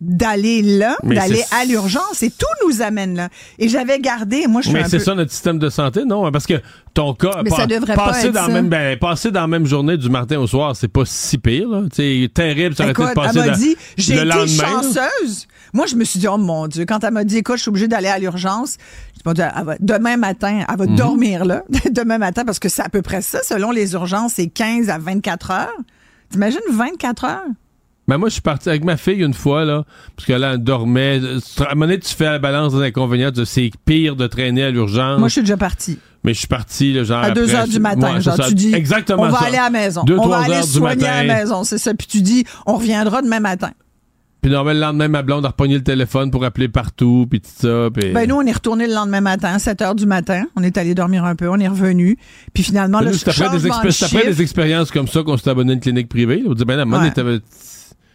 d'aller là, d'aller à l'urgence et tout nous amène là. Et j'avais gardé, moi je suis Mais c'est peu ça notre système de santé, non? Parce que ton cas, Mais ça devrait pas passer, être dans ça. la Même, ben, passer dans la même journée du matin au soir, c'est pas si pire. là. C'est terrible, ça aurait été de passer elle m'a dit, j'ai été chanceuse. Moi, je me suis dit, oh mon Dieu, quand elle m'a dit, écoute, je suis obligée d'aller à l'urgence, je me suis dit, elle va- demain matin, elle va Mhm. dormir là, demain matin, parce que c'est à peu près ça, selon les urgences, c'est 15 à 24 heures. T'imagines 24 heures? Ben moi, je suis parti avec ma fille une fois, là, parce que là, elle dormait. À un moment donné, tu fais la balance des inconvénients, de c'est pire de traîner à l'urgence. Moi, je suis déjà partie. Mais je suis parti, là, genre. À 2 après, heures du matin, genre, ça. tu dis, Exactement on va ça. aller à la maison. Deux, on va aller du soigner à la maison, c'est ça. Puis tu dis, on reviendra demain matin. Puis normalement, le lendemain, ma blonde a repogné le téléphone pour appeler partout, puis tout ça. Puis... Ben nous, on est retourné le lendemain matin, 7 heures du matin. On est allé dormir un peu, on est revenu. Puis finalement, Ben, le nous, après, des, changement expé- de c'est après des expériences comme ça qu'on s'est abonné à une clinique privée. là. On dit, ben, à un moment donné, Ouais.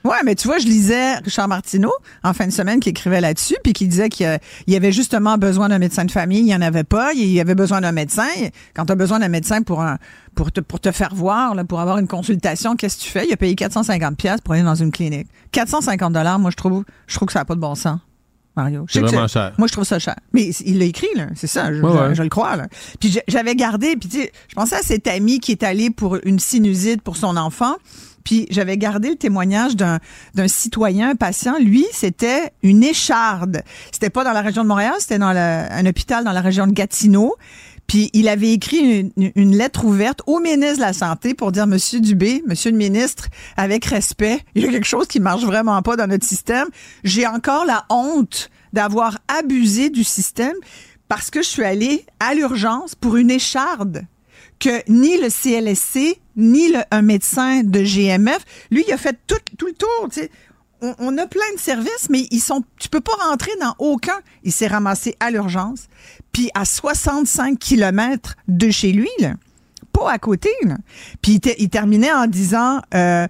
Ouais, mais tu vois, je lisais Richard Martineau en fin de semaine qui écrivait là-dessus, puis qui disait qu'il y avait justement besoin d'un médecin de famille, il n'y en avait pas, il y avait besoin d'un médecin. Quand tu as besoin d'un médecin pour un pour te pour te faire voir, là, pour avoir une consultation, qu'est-ce que tu fais? Il a payé 450 pièces pour aller dans une clinique. 450 dollars, moi je trouve je trouve que ça n'a pas de bon sens. Mario. C'est que vraiment cher. Moi, je trouve ça cher. Mais il l'a écrit, là. C'est ça. Je, Ouais, je- ouais. je le crois, là. Puis j'avais gardé, puis tu sais, je pensais à cet ami qui est allé pour une sinusite pour son enfant. Puis j'avais gardé le témoignage d'un citoyen, un patient. Lui, c'était une écharde. C'était pas dans la région de Montréal, c'était dans un hôpital dans la région de Gatineau. Puis il avait écrit une, une lettre ouverte au ministre de la Santé pour dire Monsieur Dubé, Monsieur le ministre, avec respect, il y a quelque chose qui marche vraiment pas dans notre système. J'ai encore la honte d'avoir abusé du système parce que je suis allée à l'urgence pour une écharde que ni le CLSC ni un médecin de GMF, lui, il a fait tout, le tour. On, a plein de services, mais ils sont, tu peux pas rentrer dans aucun. Il s'est ramassé à l'urgence, puis à 65 kilomètres de chez lui, pas à côté. Puis il, te- il terminait en disant, euh,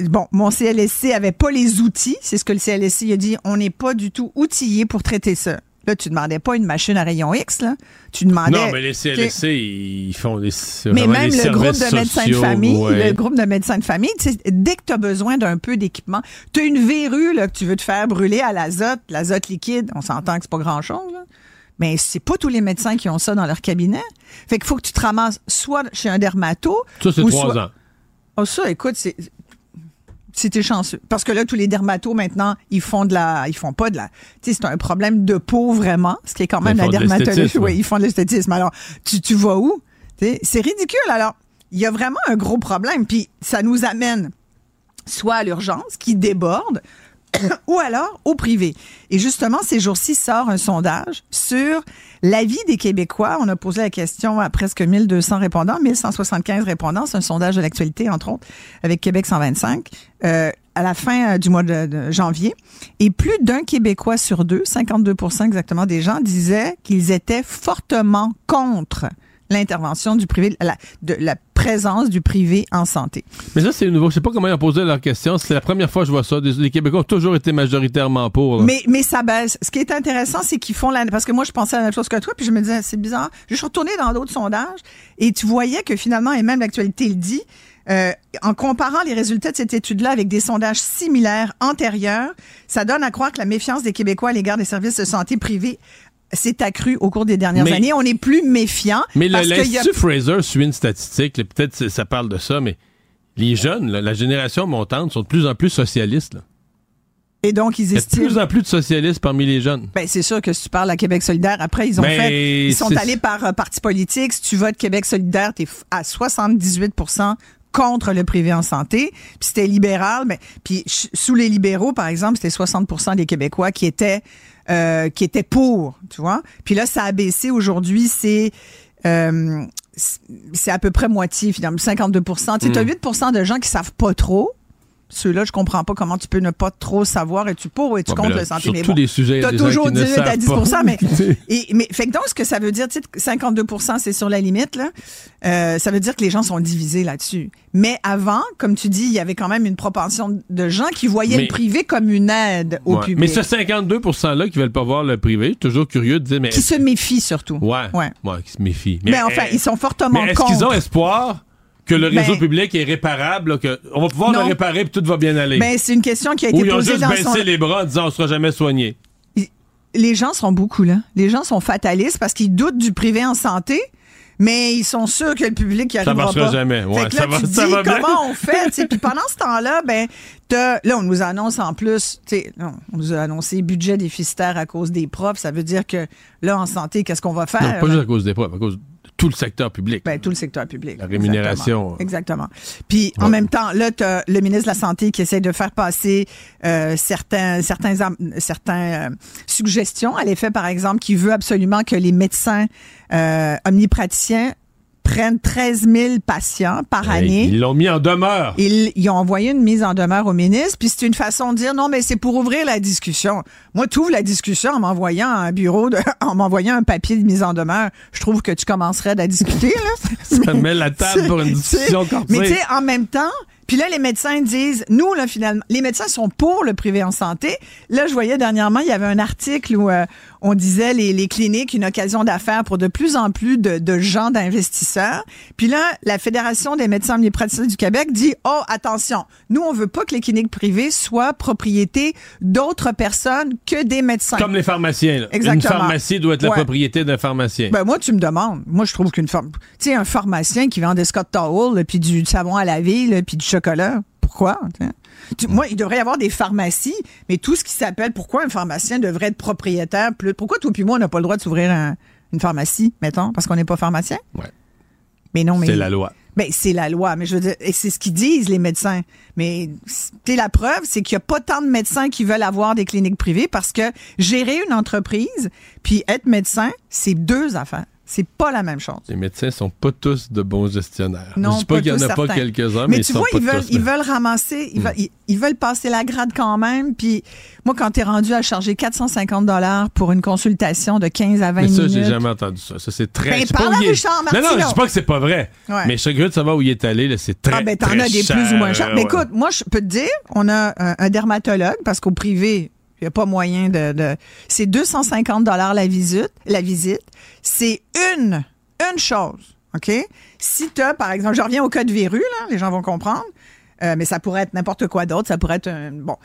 bon, mon CLSC avait pas les outils, c'est ce que le CLSC a dit, on n'est pas du tout outillé pour traiter ça. Là, tu demandais pas une machine à rayon X, là. Tu demandais. Non, mais les CLSC, ils font des. Mais même des le groupe de médecins de famille, ouais. le groupe de médecins de famille, dès que tu as besoin d'un peu d'équipement, tu as une verrue là, que tu veux te faire brûler à l'azote, l'azote liquide, on s'entend que c'est pas grand-chose, mais c'est pas tous les médecins qui ont ça dans leur cabinet. Fait qu'il faut que tu te ramasses soit chez un dermato. Ça, c'est trois soit- ans. Oh, ça, écoute, c'est. C'était chanceux. Parce que là, tous les dermatos, maintenant, ils font de la. Ils font pas de la. Tu sais, c'est un problème de peau, vraiment. Ce qui est quand même Ils la dermatologie. Oui, ils font de l'esthétisme. Alors, tu, tu vas où? Tu sais, C'est ridicule. Alors, il y a vraiment un gros problème. Puis, ça nous amène soit à l'urgence, qui déborde, ou alors au privé. Et justement, ces jours-ci sort un sondage sur l'avis des Québécois. On a posé la question à presque 1200 répondants, 1175 répondants. C'est un sondage de l'actualité, entre autres, avec Québec 125, euh, à la fin euh, du mois de, de janvier. Et plus d'un Québécois sur deux, 52 exactement des gens, disaient qu'ils étaient fortement contre l'intervention du privé, la, de la présence du privé en santé. Mais ça, c'est nouveau. Je sais pas comment ils ont posé leur question. C'est la première fois que je vois ça. Les Québécois ont toujours été majoritairement pour. Mais, mais ça baisse. Ce qui est intéressant, c'est qu'ils font la... Parce que moi, je pensais à la même chose que toi, puis je me disais, c'est bizarre. Je suis retournée dans d'autres sondages et tu voyais que finalement, et même l'actualité le dit, euh, en comparant les résultats de cette étude-là avec des sondages similaires antérieurs, ça donne à croire que la méfiance des Québécois à l'égard des services de santé privés s'est accrue au cours des dernières années. On est plus méfiant. Mais l'Institut Fraser suit une statistique, peut-être ça parle de ça, mais les jeunes, la génération montante, sont de plus en plus socialistes. Et donc, ils estiment. Il y a de plus en plus de socialistes parmi les jeunes. Ben, c'est sûr que si tu parles à Québec solidaire, après, ils ont Ben, fait. Ils sont allés par euh, parti politique. Si tu votes Québec solidaire, t'es f- à 78% contre le privé en santé. Puis c'était libéral, mais puis sous les libéraux, par exemple, c'était 60% des Québécois qui étaient euh, qui étaient pour, tu vois. Puis là, ça a baissé. Aujourd'hui, c'est euh, c'est- à peu près moitié, finalement, 52 Tu sais, as 8% de gens qui savent pas trop. Ceux-là, je comprends pas comment tu peux ne pas trop savoir. Es-tu pour ou es-tu Ouais, contre là, le santé? sur Mais tous bon, les sujets, il y a t'as des gens toujours qui ne 18 à savent 10 pas. mais, et, mais fait que donc, ce que ça veut dire, tu sais, 52% c'est sur la limite, là. Euh, ça veut dire que les gens sont divisés là-dessus. Mais avant, comme tu dis, il y avait quand même une propension de gens qui voyaient Mais- le privé comme une aide au Ouais. public. Mais ce 52 %-là qui veulent pas voir le privé, toujours curieux de dire, mais. qui se méfient surtout. Ouais. Ouais. Ouais, qui se méfient. Mais, enfin, euh, ils sont fortement Mais est-ce contre. qu'ils ont espoir que le réseau Ben- public est réparable, là, que on va pouvoir Non. le réparer et tout va bien aller? Ben, c'est une question qui a Ou été ils ont juste dans baissé son... les bras en disant on sera jamais soigné. les gens sont beaucoup là. Les gens sont fatalistes parce qu'ils doutent du privé en santé, mais ils sont sûrs que le public y Ça arrivera marchera pas. jamais. Ouais, fait que là, ça tu ça dis va bien. comment on fait. Puis pendant ce temps-là, ben, là, on nous annonce en plus, non, on nous a annoncé budget déficitaire à cause des profs. Ça veut dire que là, en santé, qu'est-ce qu'on va faire? Non, pas juste à cause des profs, à cause tout le secteur public. Ben, tout le secteur public. La rémunération. Exactement. Puis en même temps, là, tu le ministre de la Santé qui essaie de faire passer euh, certains, certains, certains euh, suggestions à l'effet, par exemple, qui veut absolument que les médecins euh, omnipraticiens prennent 13 000 patients par année. Ils l'ont mis en demeure. Ils, ils ont envoyé une mise en demeure au ministre, puis c'est une façon de dire non, mais c'est pour ouvrir la discussion. Moi, tu ouvres la discussion en m'envoyant un bureau, de, en m'envoyant un papier de mise en demeure. Je trouve que tu commencerais à discuter. Là. Ça met la table pour une discussion corsée. Mais tu sais, en même temps, puis là, les médecins disent, nous, là, finalement, les médecins sont pour le privé en santé. Là, je voyais dernièrement, il y avait un article où euh, on disait les, les cliniques, une occasion d'affaires pour de plus en plus de, de gens, d'investisseurs. Puis là, la Fédération des médecins omnipraticiens du Québec dit, oh, attention, nous, on veut pas que les cliniques privées soient propriété d'autres personnes que des médecins. Comme les pharmaciens. là. Une Exactement. pharmacie doit être la propriété d'un pharmacien. Ben moi, tu me demandes. Moi, je trouve qu'une pharm... Tu sais, un pharmacien qui vend des Scott Towel, puis du savon à laver, là, puis du chocolat. Pourquoi? tu moi, il devrait y avoir des pharmacies, mais tout ce qui s'appelle pourquoi un pharmacien devrait être propriétaire plus. Pourquoi toi puis moi, on n'a pas le droit de s'ouvrir un- une pharmacie, mettons, parce qu'on n'est pas pharmacien? Ouais. Mais non, mais. C'est la loi. Ben, c'est la loi, mais je veux dire, et c'est ce qu'ils disent, les médecins. Mais, tu sais, la preuve, c'est qu'il n'y a pas tant de médecins qui veulent avoir des cliniques privées parce que gérer une entreprise puis être médecin, c'est deux affaires. C'est pas la même chose. Les médecins sont pas tous de bons gestionnaires. Non, je dis pas qu'il y en a pas quelques-uns, mais, Mais ils tu sont vois, pas ils veulent, tous. ils là. veulent ramasser, ils, Hmm. veulent, ils, ils veulent passer la grade quand même. Puis moi, quand tu es rendu à charger 450 dollars pour une consultation de 15 à 20 Mais ça, minutes. j'ai jamais entendu ça. Ça, c'est très. Ben, je sais pas parle à est- Richard Non, non, je dis pas que c'est pas vrai. Ouais. Mais je de savoir où il est allé. C'est très. Ah, ben, t'en as des cher, plus ou moins chers. Mais ouais. écoute, moi, je peux te dire, on a un, un dermatologue parce qu'au privé, il n'y a pas moyen de. de- c'est 250 dollars la visite. La visite. C'est une, une chose. OK? Si tu as, par exemple, je reviens au cas de verrue, là, les gens vont comprendre. Euh, mais ça pourrait être n'importe quoi d'autre. Ça pourrait être un, bon,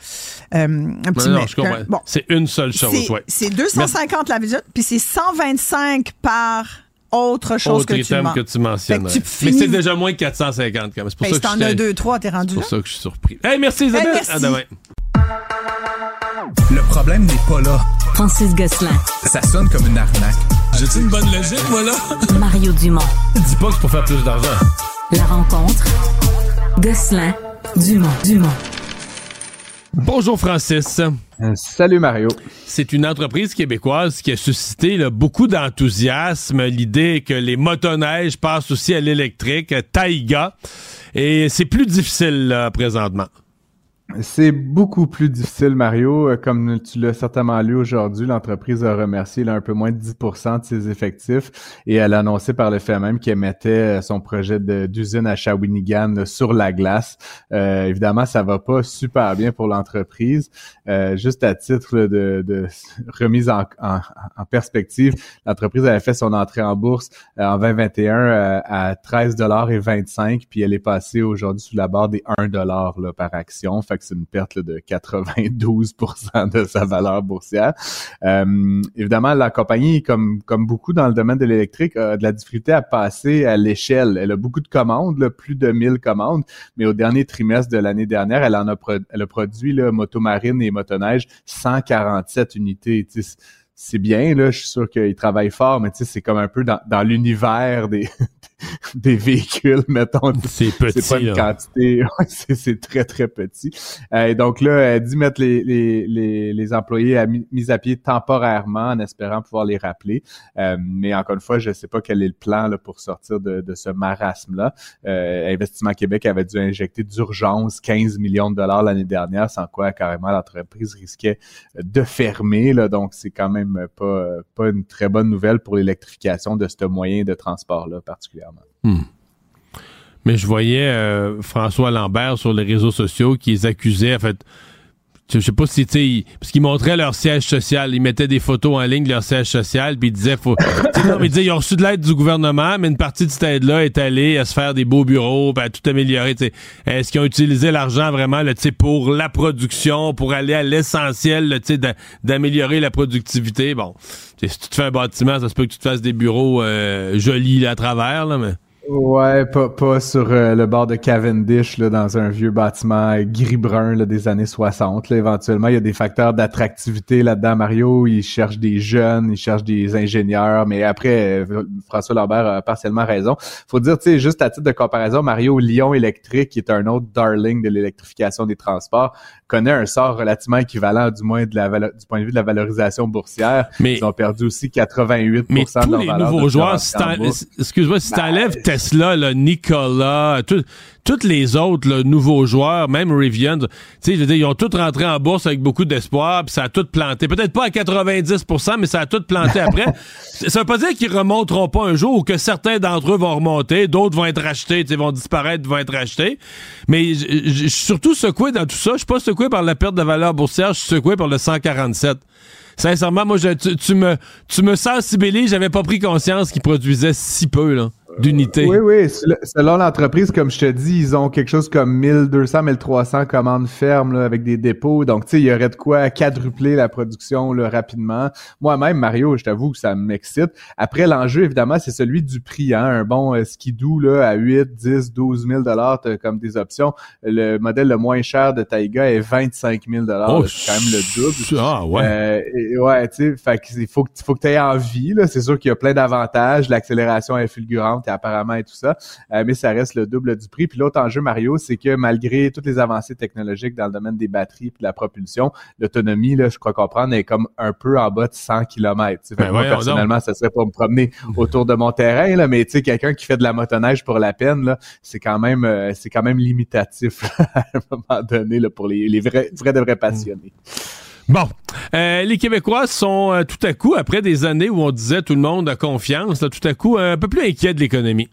euh, un petit Non, non, mec, je comprends. un- bon. C'est une seule chose, C'est ouais. c'est 250 la visite, puis c'est 125 par autre chose Autre que tu que tu mentionnes. Mais c'est déjà moins que 450 quand même. C'est pour Ben, ça que t'en je as suis- deux, trois, t'es rendu C'est pour ça que je suis surpris. Hey, merci Isabelle. Hey, merci. À demain. Le problème n'est pas là. Francis Gosselin, Ça sonne comme une arnaque. J'ai-tu une bonne logique, moi, là? Mario Dumont. Dis pas que c'est pour faire plus d'argent. La rencontre. Gosselin, Dumont, Dumont. Bonjour Francis. Euh, salut Mario. C'est une entreprise québécoise qui a suscité là, beaucoup d'enthousiasme. L'idée que les motoneiges passent aussi à l'électrique, Taïga. Et c'est plus difficile là, présentement. C'est beaucoup plus difficile, Mario. Euh, comme tu l'as certainement lu aujourd'hui, l'entreprise a remercié là, un peu moins de 10% de ses effectifs et elle a annoncé par le fait même qu'elle mettait euh, son projet d'usine à Shawinigan sur la glace. Euh, évidemment, ça va pas super bien pour l'entreprise. juste à titre de, remise en, en, perspective, l'entreprise avait fait son entrée en bourse en 2021 à 13 et 25 puis elle est passée aujourd'hui sous la barre des 1 dollar par action. C'est une perte de 92% de sa valeur boursière. Euh, évidemment, la compagnie, comme, comme beaucoup dans le domaine de l'électrique, a de la difficulté à passer à l'échelle. Elle a beaucoup de commandes, plus de 1000 commandes, mais au dernier trimestre de l'année dernière, elle en a, elle a produit là, motomarine et motoneige 147 unités c'est bien, là, je suis sûr qu'il travaille fort, mais tu sais, c'est comme un peu dans, dans l'univers des, des véhicules, mettons. C'est petit. C'est pas une quantité. c'est très, très petit. Euh, donc là, elle dit mettre les, les, les, les employés à mis à pied temporairement en espérant pouvoir les rappeler. Euh, mais encore une fois, je sais pas quel est le plan là, pour sortir de, de ce marasme-là. Euh, Investissement Québec avait dû injecter d'urgence 15 millions de dollars l'année dernière, sans quoi carrément l'entreprise risquait de fermer. Là, donc, c'est quand même pas, pas une très bonne nouvelle pour l'électrification de ce moyen de transport-là particulièrement. Hmm. Mais je voyais euh, François Lambert sur les réseaux sociaux qui les accusait, en fait, je sais pas si, tu parce qu'ils montraient leur siège social, ils mettaient des photos en ligne de leur siège social, puis ils disaient, faut, non, mais ils disaient, ils ont reçu de l'aide du gouvernement, mais une partie de cette aide-là est allée à se faire des beaux bureaux, à tout améliorer, Est-ce qu'ils ont utilisé l'argent vraiment, là, pour la production, pour aller à l'essentiel, tu d'améliorer la productivité? Bon, si tu te fais un bâtiment, ça se peut que tu te fasses des bureaux euh, jolis à travers, là, mais... Ouais, pas, pas sur euh, le bord de Cavendish, là, dans un vieux bâtiment gris-brun des années 60. Là, éventuellement, il y a des facteurs d'attractivité là-dedans. Mario, il cherche des jeunes, il cherche des ingénieurs, mais après, euh, François Lambert a partiellement raison. Faut dire, tu sais, juste à titre de comparaison, Mario Lyon électrique, qui est un autre darling de l'électrification des transports, connaît un sort relativement équivalent, du moins de la du point de vue de la valorisation boursière. Mais, Ils ont perdu aussi 88 mais de leur les nouveaux joueurs, excuse-moi, si t'enlèves ben, Tesla, là, Nicolas, tous les autres nouveaux joueurs, même Rivian, tu sais, je veux dire, ils ont tous rentré en bourse avec beaucoup d'espoir, puis ça a tout planté. Peut-être pas à 90%, mais ça a tout planté après. ça veut pas dire qu'ils remonteront pas un jour ou que certains d'entre eux vont remonter, d'autres vont être rachetés, vont disparaître, vont être rachetés. Mais je suis surtout secoué dans tout ça. Je suis pas secoué par la perte de valeur boursière, je suis secoué par le 147. Sincèrement, moi, je, tu, me, tu me sensibilises, j'avais pas pris conscience qu'ils produisaient si peu, là d'unités. Oui, oui. Selon l'entreprise, comme je te dis, ils ont quelque chose comme 1200, 1300 commandes fermes avec des dépôts. Donc, tu sais, il y aurait de quoi quadrupler la production là, rapidement. Moi-même, Mario, je t'avoue que ça m'excite. Après, l'enjeu, évidemment, c'est celui du prix. Hein? Un bon euh, skidoo là, à 8, 10, 12 000 comme des options. Le modèle le moins cher de Taiga est 25 000 oh, C'est quand même le double. Ah, ouais. Euh, ouais, tu sais, faut, faut que tu aies envie. C'est sûr qu'il y a plein d'avantages. L'accélération est fulgurante apparemment et tout ça, euh, mais ça reste le double du prix. Puis l'autre enjeu, Mario, c'est que malgré toutes les avancées technologiques dans le domaine des batteries et de la propulsion, l'autonomie, là, je crois comprendre, est comme un peu en bas de 100 km. Ben moi, personnellement, ça serait pour me promener autour de mon terrain, là, mais tu sais, quelqu'un qui fait de la motoneige pour la peine, là, c'est quand même euh, c'est quand même limitatif à un moment donné là, pour les, les vrais, vrais de vrais passionnés. Bon, euh, les Québécois sont euh, tout à coup, après des années où on disait tout le monde a confiance, tout à coup un peu plus inquiet de l'économie.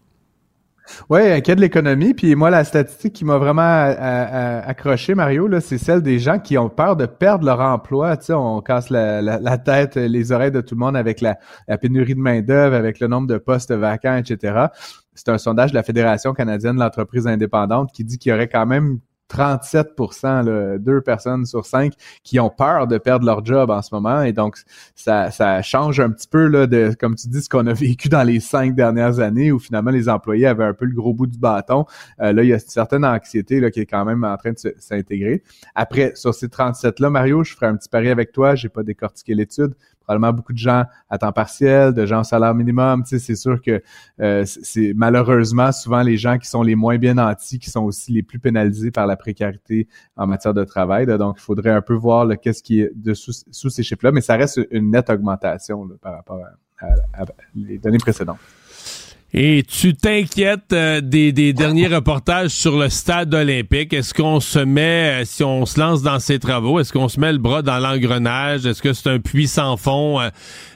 Oui, inquiet de l'économie. Puis moi, la statistique qui m'a vraiment euh, accroché, Mario, c'est celle des gens qui ont peur de perdre leur emploi. Tu sais, on casse la, tête, les oreilles de tout le monde avec la, la pénurie de main-d'œuvre, avec le nombre de postes vacants, etc. C'est un sondage de la Fédération canadienne de l'entreprise indépendante qui dit qu'il y aurait quand même 37 là, deux personnes sur cinq qui ont peur de perdre leur job en ce moment. Et donc, ça, ça change un petit peu là, de, comme tu dis, ce qu'on a vécu dans les cinq dernières années où finalement les employés avaient un peu le gros bout du bâton. Euh, là, il y a une certaine anxiété là, qui est quand même en train de s'intégrer. Après, sur ces 37-là, Mario, je ferai un petit pari avec toi. J'ai pas décortiqué l'étude, probablement beaucoup de gens à temps partiel, de gens au salaire minimum. Tu sais, c'est sûr que euh, c'est malheureusement souvent les gens qui sont les moins bien nantis qui sont aussi les plus pénalisés par la précarité en matière de travail. Donc, il faudrait un peu voir qu'est-ce qui est sous ces chiffres-là, mais ça reste une nette augmentation par rapport à, les données précédentes. Et tu t'inquiètes euh, des, derniers reportages sur le stade olympique. Est-ce qu'on se met, euh, si on se lance dans ces travaux, est-ce qu'on se met le bras dans l'engrenage? Est-ce que c'est un puits sans fond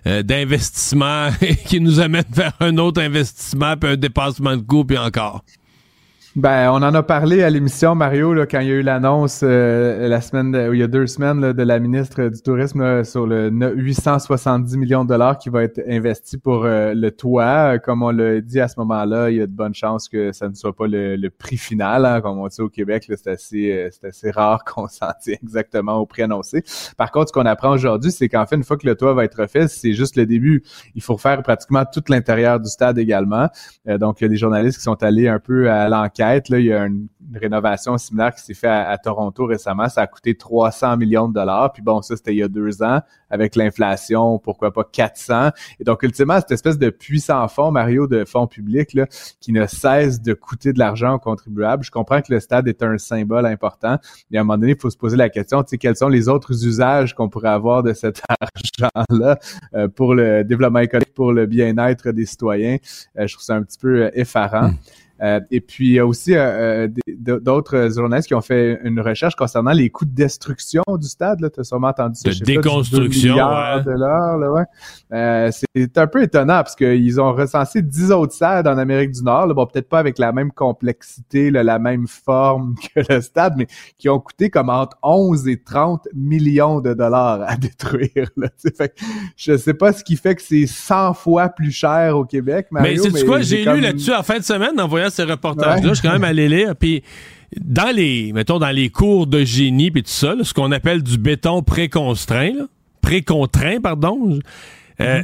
euh, d'investissement qui nous amène vers un autre investissement, puis un dépassement de coût, puis encore? Ben, on en a parlé à l'émission, Mario, là, quand il y a eu l'annonce euh, la semaine, il y a deux semaines, de la ministre du Tourisme sur le 870 millions de dollars qui va être investi pour euh, le toit. Comme on l'a dit à ce moment-là, il y a de bonnes chances que ça ne soit pas le, prix final. Hein, comme on dit au Québec, c'est assez, euh, assez rare qu'on s'en tient exactement au prix annoncé. Par contre, ce qu'on apprend aujourd'hui, c'est qu'en fait, une fois que le toit va être refait, c'est juste le début. Il faut faire pratiquement tout l'intérieur du stade également. donc, il y a des journalistes qui sont allés un peu à l'enquête Il y a une, rénovation similaire qui s'est faite à, Toronto récemment. Ça a coûté 300 millions de dollars. Puis bon, ça, c'était il y a deux ans. Avec l'inflation, pourquoi pas 400. Et donc, ultimement, cette espèce de puissant fonds, Mario, de fonds publics, qui ne cesse de coûter de l'argent aux contribuables. Je comprends que le stade est un symbole important. Mais à un moment donné, il faut se poser la question, tu sais, quels sont les autres usages qu'on pourrait avoir de cet argent-là euh, pour le développement économique, pour le bien-être des citoyens? Euh, je trouve ça un petit peu euh, effarant. Hmm. Euh, et puis, il y a aussi euh, euh, d'autres journalistes qui ont fait une recherche concernant les coûts de destruction du stade. Tu as sûrement entendu ça. De déconstruction. c'est un peu étonnant parce qu'ils ont recensé 10 autres stades en Amérique du Nord. bon, peut-être pas avec la même complexité, la même forme que le stade, mais qui ont coûté comme entre 11 et 30 millions de dollars à détruire. Là, fait, je sais pas ce qui fait que c'est 100 fois plus cher au Québec, Mais c'est quoi? J'ai lu là-dessus en fin de semaine en voyant ces reportages-là. Je suis quand même allé lire. Puis dans les, mettons, dans les cours de génie puis tout ça, ce qu'on appelle du béton préconstraint, précontraint, pardon, euh,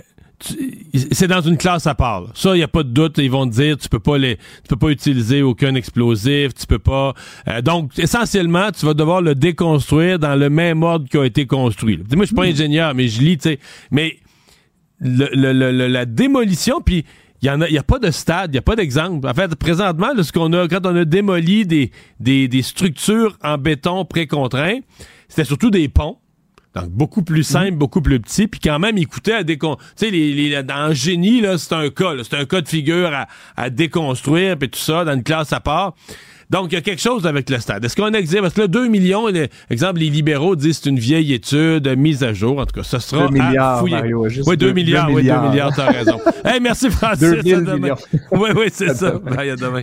c'est dans une classe à part. Ça, il n'y a pas de doute. Ils vont te dire, tu peux pas les, tu peux pas utiliser aucun explosif, tu peux pas. Euh, donc, essentiellement, tu vas devoir le déconstruire dans le même ordre qui a été construit. Moi, je suis pas ingénieur, mais je lis, tu sais. Mais la démolition, puis il n'y a, y a pas de stade, il n'y a pas d'exemple. En fait, présentement, ce qu'on a, quand on a démoli des, des, des structures en béton précontraint, c'était surtout des ponts. Donc, beaucoup plus simple, beaucoup plus petit, puis quand même, il coûtait à déconstruire. Tu sais, les, les, dans génie, là, c'est un cas, c'est un cas de figure à, à déconstruire, puis tout ça, dans une classe à part. Donc, il y a quelque chose avec le stade. Est-ce qu'on existe? Parce que là, 2 millions, exemple, les libéraux disent que c'est une vieille étude mise à jour. En tout cas, ce sera 2 milliards, Mario, oui, 2, milliards, oui, 2 milliards, t'as raison. hey, merci Francis. 2 millions. Oui, oui, c'est ça. Bye, à demain.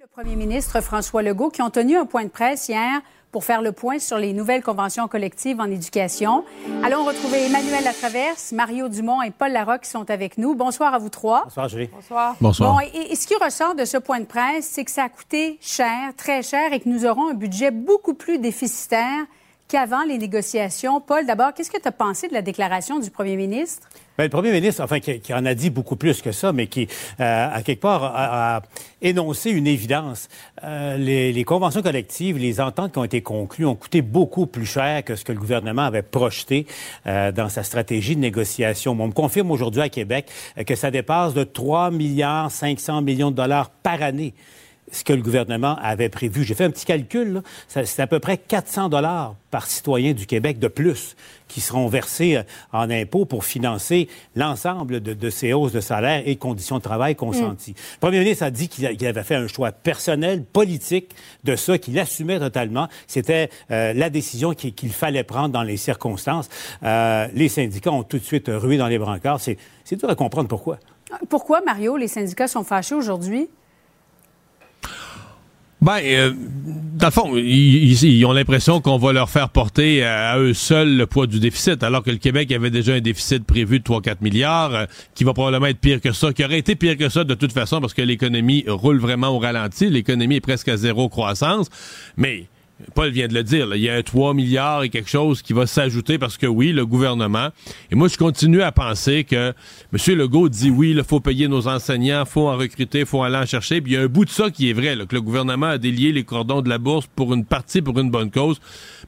Le premier ministre François Legault qui ont tenu un point de presse hier pour faire le point sur les nouvelles conventions collectives en éducation. Allons retrouver Emmanuel Latraverse, Mario Dumont et Paul Larocque qui sont avec nous. Bonsoir à vous trois. Bonsoir, Julie. Bonsoir. Bonsoir. Bon, et, ce qui ressort de ce point de presse, c'est que ça a coûté cher, très cher, et que nous aurons un budget beaucoup plus déficitaire qu'avant les négociations. Paul, d'abord, qu'est-ce que tu as pensé de la déclaration du premier ministre? Bien, le premier ministre, enfin, qui, en a dit beaucoup plus que ça, mais qui, euh, à quelque part, a, énoncé une évidence. Euh, les, conventions collectives, les ententes qui ont été conclues ont coûté beaucoup plus cher que ce que le gouvernement avait projeté euh, dans sa stratégie de négociation. On me confirme aujourd'hui à Québec que ça dépasse de 3 milliards 500 millions de dollars par année ce que le gouvernement avait prévu. J'ai fait un petit calcul, c'est à peu près 400 dollars par citoyen du Québec de plus qui seront versés euh, en impôts pour financer l'ensemble de, ces hausses de salaire et conditions de travail consenties. Mm. Le premier ministre a dit qu'il avait fait un choix personnel, politique de ça, qu'il assumait totalement. C'était euh, la décision qu'il fallait prendre dans les circonstances. Euh, les syndicats ont tout de suite rué dans les brancards. C'est dur à comprendre pourquoi. Pourquoi, Mario, les syndicats sont fâchés aujourd'hui? Ben, euh, dans le fond, ils, ont l'impression qu'on va leur faire porter à, eux seuls le poids du déficit, alors que le Québec avait déjà un déficit prévu de 3-4 milliards, euh, qui va probablement être pire que ça, qui aurait été pire que ça de toute façon, parce que l'économie roule vraiment au ralenti, l'économie est presque à zéro croissance, mais Paul vient de le dire, il y a un 3 milliards et quelque chose qui va s'ajouter parce que oui, le gouvernement. Et moi, je continue à penser que M. Legault dit oui, il faut payer nos enseignants, faut en recruter, faut aller en chercher. Puis il y a un bout de ça qui est vrai, que le gouvernement a délié les cordons de la bourse pour une partie, pour une bonne cause.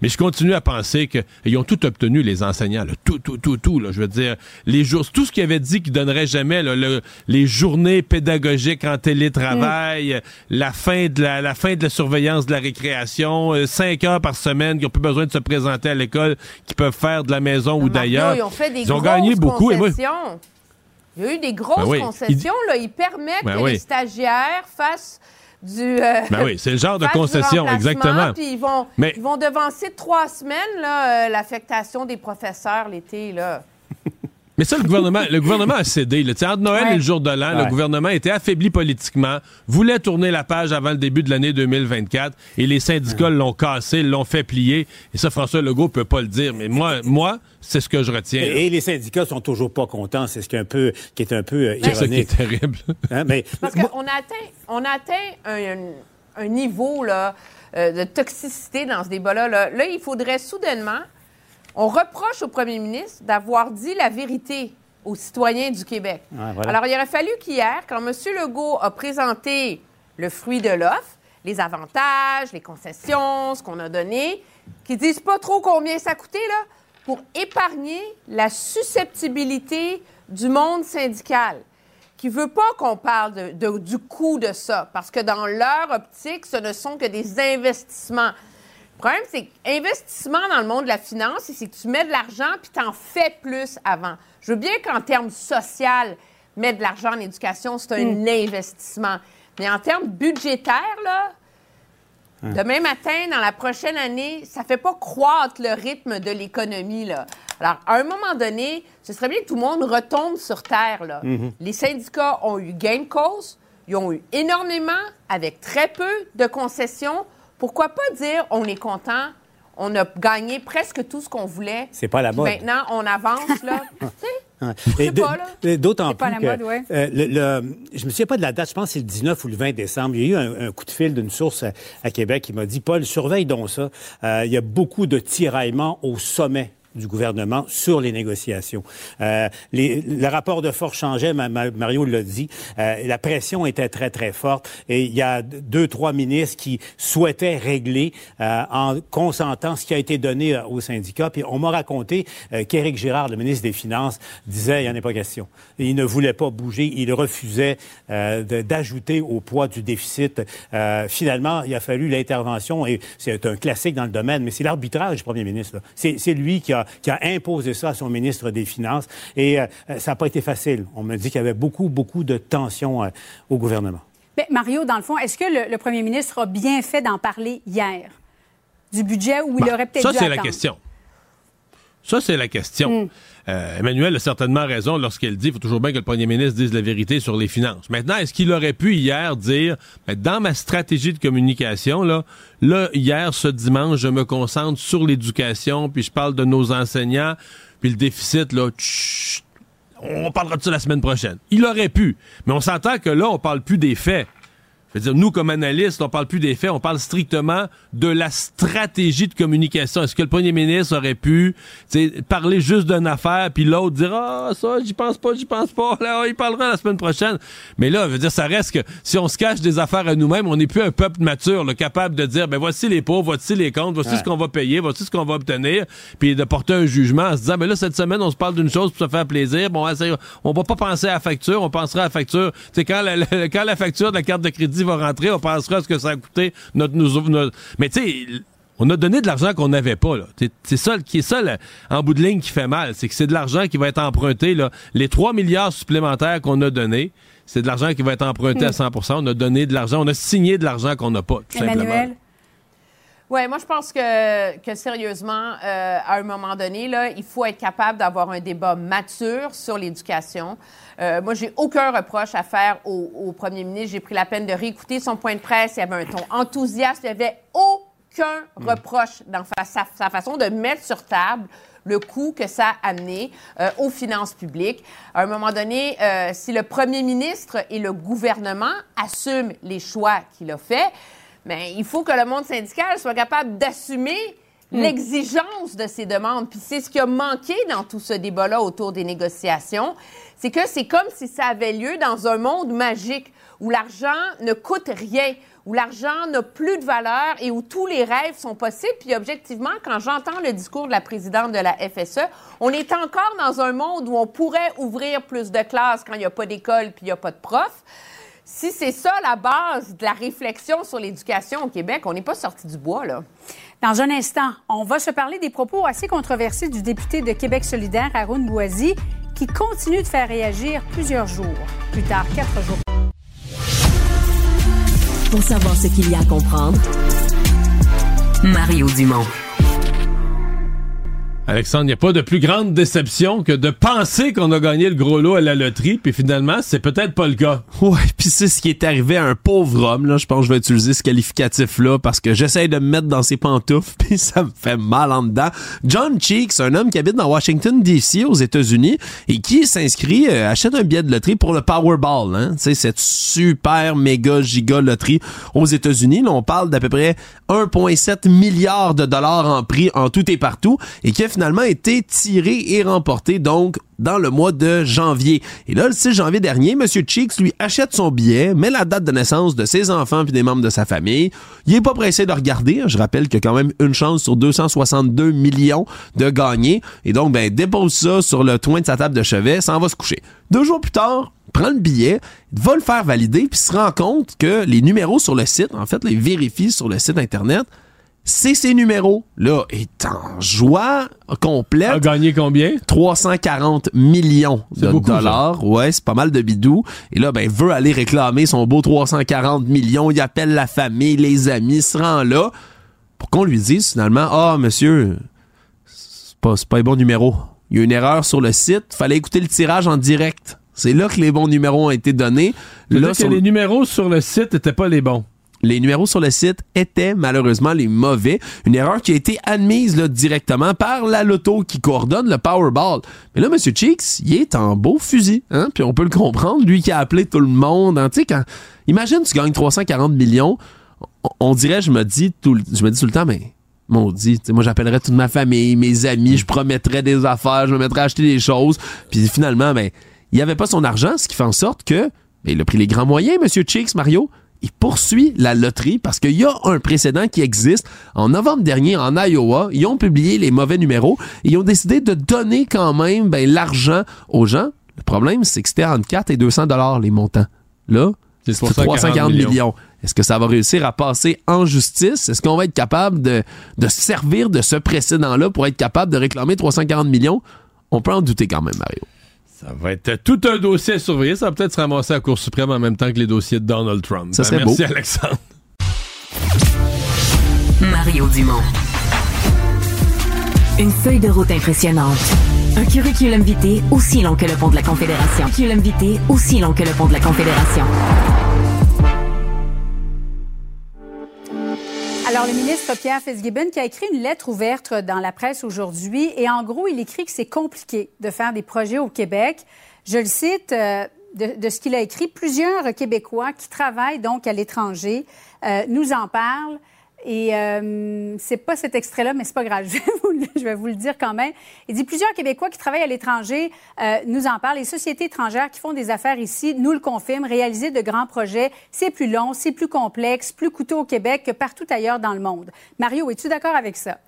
Mais je continue à penser qu'ils ont tout obtenu, les enseignants. Tout, tout, tout, tout. Là, je veux dire, les jours, tout ce qu'ils avaient dit qu'ils donneraient jamais, le, les journées pédagogiques en télétravail, mm. la fin de la, la, fin de la surveillance de la récréation, euh, cinq heures par semaine, qui n'ont plus besoin de se présenter à l'école, qui peuvent faire de la maison ou d'ailleurs. Ils ont fait des ils ont gagné beaucoup. Et moi, Il y a eu des grosses Ben oui. concessions. Là. Ils permettent Ben que oui. les stagiaires fassent du. euh, Ben oui, c'est le genre de concession, exactement. Puis ils vont, Mais- ils vont devancer de trois semaines là, euh, l'affectation des professeurs l'été. là. Mais ça, le gouvernement, le gouvernement a cédé. Sais, Entre Noël Ouais. et le jour de l'an, le gouvernement était affaibli politiquement, voulait tourner la page avant le début de l'année 2024, et les syndicats l'ont cassé, l'ont fait plier. Et ça, François Legault peut pas le dire. Mais moi, moi, c'est ce que je retiens. Et, et les syndicats sont toujours pas contents. C'est ce qui est un peu, qui est un peu euh, C'est ça qui ironique. est terrible. Hein, mais Parce qu'on a atteint, on a atteint un, un niveau là, euh, de toxicité dans ce débat-là. Là. Là, il faudrait soudainement. On reproche au premier ministre d'avoir dit la vérité aux citoyens du Québec. Ouais, voilà. Alors, il aurait fallu qu'hier, quand M. Legault a présenté le fruit de l'offre, les avantages, les concessions, ce qu'on a donné, qu'ils disent pas trop combien ça coûtait, là, pour épargner la susceptibilité du monde syndical qui veut pas qu'on parle de- de- du coût de ça, parce que dans leur optique, ce ne sont que des investissements. Le problème, c'est qu'investissement dans le monde de la finance, c'est que tu mets de l'argent puis tu en fais plus avant. Je veux bien qu'en termes social, mettre de l'argent en éducation, c'est un investissement. Mais en termes budgétaires, là, Demain matin, dans la prochaine année, ça fait pas croître le rythme de l'économie. Là. Alors, à un moment donné, ce serait bien que tout le monde retombe sur terre. Là. Les syndicats ont eu gain de cause, ils ont eu énormément, avec très peu de concessions. Pourquoi pas dire on est content, on a gagné presque tout ce qu'on voulait. C'est pas la mode. Maintenant, on avance. Là. D'autant C'est pas plus la que mode, ouais. euh, le, le- je me souviens pas de la date, je pense que c'est le 19 ou le 20 décembre. Il y a eu un, un coup de fil d'une source à, à Québec qui m'a dit Paul, surveille donc ça. Euh, il y a beaucoup de tiraillements au sommet du gouvernement sur les négociations. Euh, le rapport de force changeait, ma- ma- Mario l'a dit. Euh, la pression était très, très forte. Et il y a deux, trois ministres qui souhaitaient régler euh, en consentant ce qui a été donné aux syndicats. Puis on m'a raconté qu'Éric Girard, le ministre des Finances, disait il n'y en a pas question. Il ne voulait pas bouger. Il refusait d'ajouter au poids du déficit. Finalement, il a fallu l'intervention, et c'est un classique dans le domaine, mais c'est l'arbitrage du premier ministre. c'est lui qui a, qui a imposé ça à son ministre des Finances. Et euh, ça n'a pas été facile. On me dit qu'il y avait beaucoup, beaucoup de tensions euh, au gouvernement. Mais Mario, dans le fond, est-ce que le, le premier ministre a bien fait d'en parler hier? Du budget où il Ben, aurait peut-être ça, c'est la question. Ça, c'est la question. Euh, Emmanuel a certainement raison lorsqu'elle dit qu'il faut toujours bien que le premier ministre dise la vérité sur les finances. Maintenant, est-ce qu'il aurait pu hier dire, ben, dans ma stratégie de communication, là, là, hier, ce dimanche, je me concentre sur l'éducation, puis je parle de nos enseignants, puis le déficit, là, on parlera de ça la semaine prochaine. Il aurait pu. Mais on s'entend que là, on parle plus des faits. Je veux dire, nous, comme analystes, on parle plus des faits, on parle strictement de la stratégie de communication. Est-ce que le premier ministre aurait pu parler juste d'une affaire, puis l'autre dire Ah, ça, j'y pense pas, j'y pense pas, là, il parlera la semaine prochaine. Mais là, je veux dire, ça reste que si on se cache des affaires à nous-mêmes, on n'est plus un peuple mature, là, capable de dire ben voici les pauvres, voici les comptes, voici Ouais. ce qu'on va payer, voici ce qu'on va obtenir, puis de porter un jugement en se disant ben là, cette semaine, on se parle d'une chose pour se faire plaisir. Bon, on va pas penser à la facture, on pensera à la facture. Tu sais, quand la, la- quand la facture de la carte de crédit va rentrer, on pensera à ce que ça a coûté notre, nous- notre- Mais tu sais, on a donné de l'argent qu'on n'avait pas. C'est- ça qui est ça, là, en bout de ligne, qui fait mal. C'est que c'est de l'argent qui va être emprunté. Là. Les 3 milliards supplémentaires qu'on a donnés, c'est de l'argent qui va être emprunté à 100% On a donné de l'argent, on a signé de l'argent qu'on n'a pas, tout simplement. Emmanuel? Oui, moi, je pense que, que sérieusement, euh, à un moment donné, là, il faut être capable d'avoir un débat mature sur l'éducation. Euh, moi, j'ai aucun reproche à faire au, au premier ministre. J'ai pris la peine de réécouter son point de presse. Il y avait un ton enthousiaste. Il n'y avait aucun reproche dans sa, sa façon de mettre sur table le coût que ça a amené euh, aux finances publiques. À un moment donné, euh, si le premier ministre et le gouvernement assument les choix qu'il a faits, mais il faut que le monde syndical soit capable d'assumer l'exigence de ces demandes. Puis c'est ce qui a manqué dans tout ce débat-là autour des négociations. C'est que c'est comme si ça avait lieu dans un monde magique où l'argent ne coûte rien, où l'argent n'a plus de valeur et où tous les rêves sont possibles. Puis objectivement, quand j'entends le discours de la présidente de la FSE, on est encore dans un monde où on pourrait ouvrir plus de classes quand il n'y a pas d'école puis il n'y a pas de profs. Si c'est ça la base de la réflexion sur l'éducation au Québec, on n'est pas sorti du bois, là. Dans un instant, on va se parler des propos assez controversés du député de Québec solidaire, Haroun Bouazi, qui continue de faire réagir plusieurs jours. Plus tard, quatre jours. Pour savoir ce qu'il y a à comprendre, Mario Dumont. Alexandre, il n'y a pas de plus grande déception que de penser qu'on a gagné le gros lot à la loterie, puis finalement, c'est peut-être pas le cas. Ouais, puis c'est ce qui est arrivé à un pauvre homme, là. Je pense que je vais utiliser ce qualificatif-là parce que j'essaye de me mettre dans ses pantoufles, puis ça me fait mal en dedans. John Cheeks, un homme qui habite dans Washington, D.C., aux États-Unis, et qui s'inscrit, euh, achète un billet de loterie pour le Powerball, hein. Tu sais, cette super méga giga loterie aux États-Unis. Là, on parle d'à peu près 1,7 milliard de dollars en prix en tout et partout, été tiré et remporté donc dans le mois de janvier. Et là, le 6 janvier dernier, M. Cheeks lui achète son billet, met la date de naissance de ses enfants puis des membres de sa famille. Il est pas pressé de regarder. Je rappelle qu'il y a quand même une chance sur 262 millions de gagner. Et donc, ben, dépose ça sur le toit de sa table de chevet, s'en va se coucher. Deux jours plus tard, prend le billet, va le faire valider, puis se rend compte que les numéros sur le site, en fait, les vérifie sur le site Internet, c'est ces numéros. Là, est en joie complète. A gagné combien? 340 millions de beaucoup, dollars. Ouais, c'est pas mal de bidou. Et là, ben, veut aller réclamer son beau 340 millions. Il appelle la famille, les amis, se rend là pour qu'on lui dise finalement, ah, monsieur, c'est pas, c'est pas les bons numéros. Il y a une erreur sur le site. Fallait écouter le tirage en direct. C'est là que les bons numéros ont été donnés. Là, Là, que sur- les numéros sur le site n'étaient pas les bons. Les numéros sur le site étaient malheureusement les mauvais. Une erreur qui a été admise directement par la loto qui coordonne le Powerball. Mais là, M. Cheeks, il est en beau fusil. Hein? Puis on peut le comprendre. Lui qui a appelé tout le monde. hein? Tu quand... Imagine, tu gagnes 340 millions. On, dirait, je me dis tout, le- je me dis tout le temps, mais maudit. Moi, j'appellerais toute ma famille, mes amis, je promettrais des affaires, je me mettrais à acheter des choses. Puis finalement, ben, il n'y avait pas son argent, ce qui fait en sorte que ben, il a pris les grands moyens, M. Cheeks, Mario. Il poursuit la loterie parce qu'il y a un précédent qui existe. En novembre dernier, en Iowa, ils ont publié les mauvais numéros et ils ont décidé de donner quand même ben, l'argent aux gens. Le problème, c'est que c'était entre 4 et 200 dollars les montants. Là, C'est c'est 340 340 millions. millions. Est-ce que ça va réussir à passer en justice? Est-ce qu'on va être capable de, de se servir de ce précédent-là pour être capable de réclamer 340 millions? On peut en douter quand même, Mario. Ça va être tout un dossier à surveiller. Ça va peut-être se ramasser à la Cour suprême en même temps que les dossiers de Donald Trump. Ça Ben, serait merci, beau. Alexandre. Mario Dumont. Une feuille de route impressionnante. Un curriculum vitae aussi long que le pont de la Confédération. Un curriculum vitae aussi long que le pont de la Confédération. Alors, le ministre Pierre Fitzgibbon qui a écrit une lettre ouverte dans la presse aujourd'hui et en gros, il écrit que c'est compliqué de faire des projets au Québec. Je le cite euh, de, ce qu'il a écrit. Plusieurs Québécois qui travaillent donc à l'étranger euh, nous en parlent. Et euh, c'est pas cet extrait-là, mais c'est pas grave. Je vais, vous, le- dire quand même. Il dit plusieurs Québécois qui travaillent à l'étranger euh, nous en parlent. Les sociétés étrangères qui font des affaires ici nous le confirment. Réaliser de grands projets, c'est plus long, c'est plus complexe, plus coûteux au Québec que partout ailleurs dans le monde. Mario, es-tu d'accord avec ça?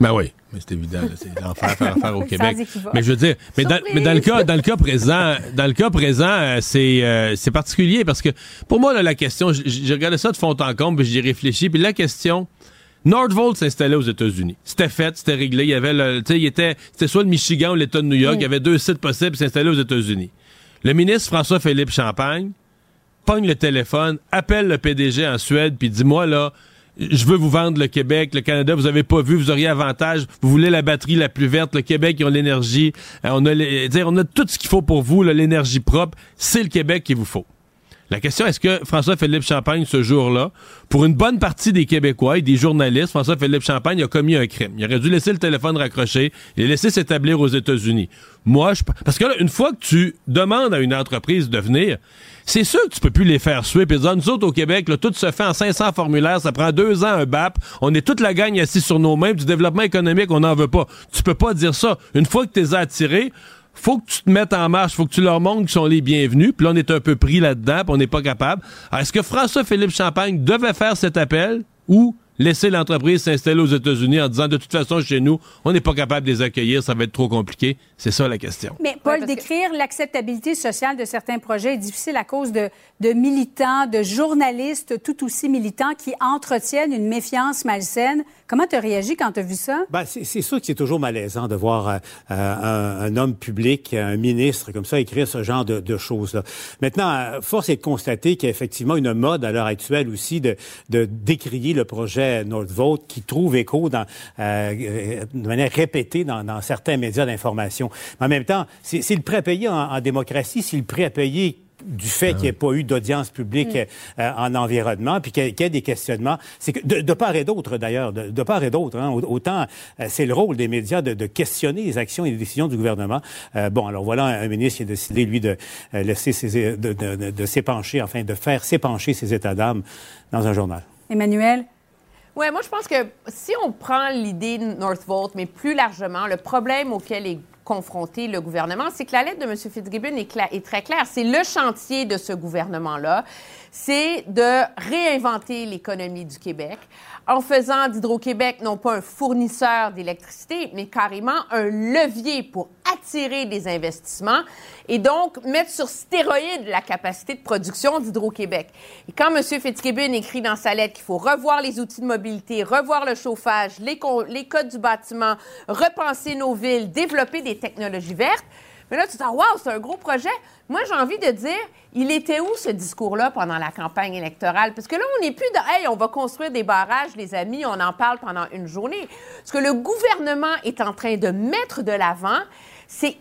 Ben oui, mais c'est évident, c'est l'enfer faire affaire au Québec. Mais je veux dire, mais dans, mais dans le cas, dans le cas présent, dans le cas présent, euh, c'est euh, c'est particulier parce que pour moi là, la question, j'ai regardé ça de fond en comble, puis j'y réfléchi, puis la question. Nordvolt s'installait aux États-Unis. C'était fait, c'était réglé. Il y avait le, tu sais, il était, c'était soit le Michigan ou l'État de New York. Il y avait deux sites possibles, il s'installait aux États-Unis. Le ministre François-Philippe Champagne pogne le téléphone, appelle le PDG en Suède, puis dis-moi là, je veux vous vendre le Québec, le Canada, vous avez pas vu, vous auriez avantage, vous voulez la batterie la plus verte, le Québec, ils ont l'énergie, euh, on a dire, on a tout ce qu'il faut pour vous, l'énergie propre, c'est le Québec qu'il vous faut. La question, est-ce que François-Philippe Champagne, ce jour-là, pour une bonne partie des Québécois et des journalistes, François-Philippe Champagne a commis un crime. Il aurait dû laisser le téléphone raccroché et laisser s'établir aux États-Unis. Moi, je... Parce que là, une fois que tu demandes à une entreprise de venir, c'est sûr que tu peux plus les faire suer. Puis nous autres, au Québec, là, tout se fait en 500 formulaires, ça prend deux ans un BAP, on est toute la gang assis sur nos mains, du développement économique, on n'en veut pas. Tu peux pas dire ça. Une fois que tu les as attirés, faut que tu te mettes en marche, faut que tu leur montres qu'ils sont les bienvenus. Puis là, on est un peu pris là-dedans, puis on n'est pas capable. Est-ce que François-Philippe Champagne devait faire cet appel ou laisser l'entreprise s'installer aux États-Unis en disant de toute façon chez nous, on n'est pas capable de les accueillir, ça va être trop compliqué. C'est ça la question. Mais Paul, décrire l'acceptabilité sociale de certains projets est difficile à cause de, de militants, de journalistes tout aussi militants qui entretiennent une méfiance malsaine. Comment tu as réagi quand tu as vu ça? Ben, c'est sûr que c'est toujours malaisant de voir euh, un, un, homme public, un ministre comme ça, écrire ce genre de, choses-là. Maintenant, euh, force est de constater qu'il y a effectivement une mode à l'heure actuelle aussi de, de décrier le projet Nordvolt qui trouve écho euh, de manière répétée dans, certains médias d'information. Mais en même temps, c'est le prêt à payer en, en démocratie, c'est le prêt à payer du fait qu'il n'y ait pas eu d'audience publique euh, en environnement, puis qu'il y, ait des questionnements. C'est que de, part et d'autre, d'ailleurs, de, part et d'autre, hein, autant euh, c'est le rôle des médias de, questionner les actions et les décisions du gouvernement. Euh, bon, alors voilà un, ministre qui a décidé, lui, de laisser ses, de, s'épancher, enfin, de faire s'épancher ses états d'âme dans un journal. Emmanuel? Oui, moi, je pense que si on prend l'idée de Northvolt, mais plus largement, le problème auquel est confronter le gouvernement, c'est que la lettre de M. Fitzgibbon est, est très claire. C'est le chantier de ce gouvernement-là, c'est de réinventer l'économie du Québec en faisant d'Hydro-Québec non pas un fournisseur d'électricité, mais carrément un levier pour attirer des investissements et donc mettre sur stéroïde la capacité de production d'Hydro-Québec. Et quand M. Fitzgibbon écrit dans sa lettre qu'il faut revoir les outils de mobilité, revoir le chauffage, les, les codes du bâtiment, repenser nos villes, développer des technologies vertes, mais là, tu te dis, waouh, c'est un gros projet. Moi, j'ai envie de dire, il était où ce discours-là pendant la campagne électorale? Parce que là, on n'est plus de, hey, on va construire des barrages, les amis, on en parle pendant une journée. Ce que le gouvernement est en train de mettre de l'avant, c'est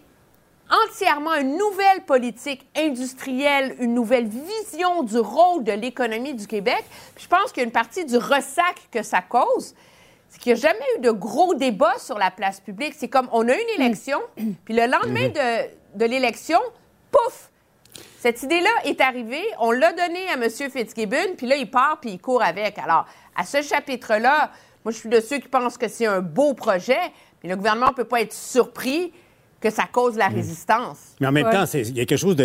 entièrement une nouvelle politique industrielle, une nouvelle vision du rôle de l'économie du Québec. je pense qu'il y a une partie du ressac que ça cause, c'est qu'il n'y a jamais eu de gros débats sur la place publique. C'est comme on a une élection, puis le lendemain mhm. de, de l'élection, pouf! Cette idée-là est arrivée, on l'a donnée à M. Fitzgibbon, puis là, il part, puis il court avec. Alors, à ce chapitre-là, moi, je suis de ceux qui pensent que c'est un beau projet, mais le gouvernement ne peut pas être surpris que ça cause la mm. résistance. Mais en même temps, il y a quelque chose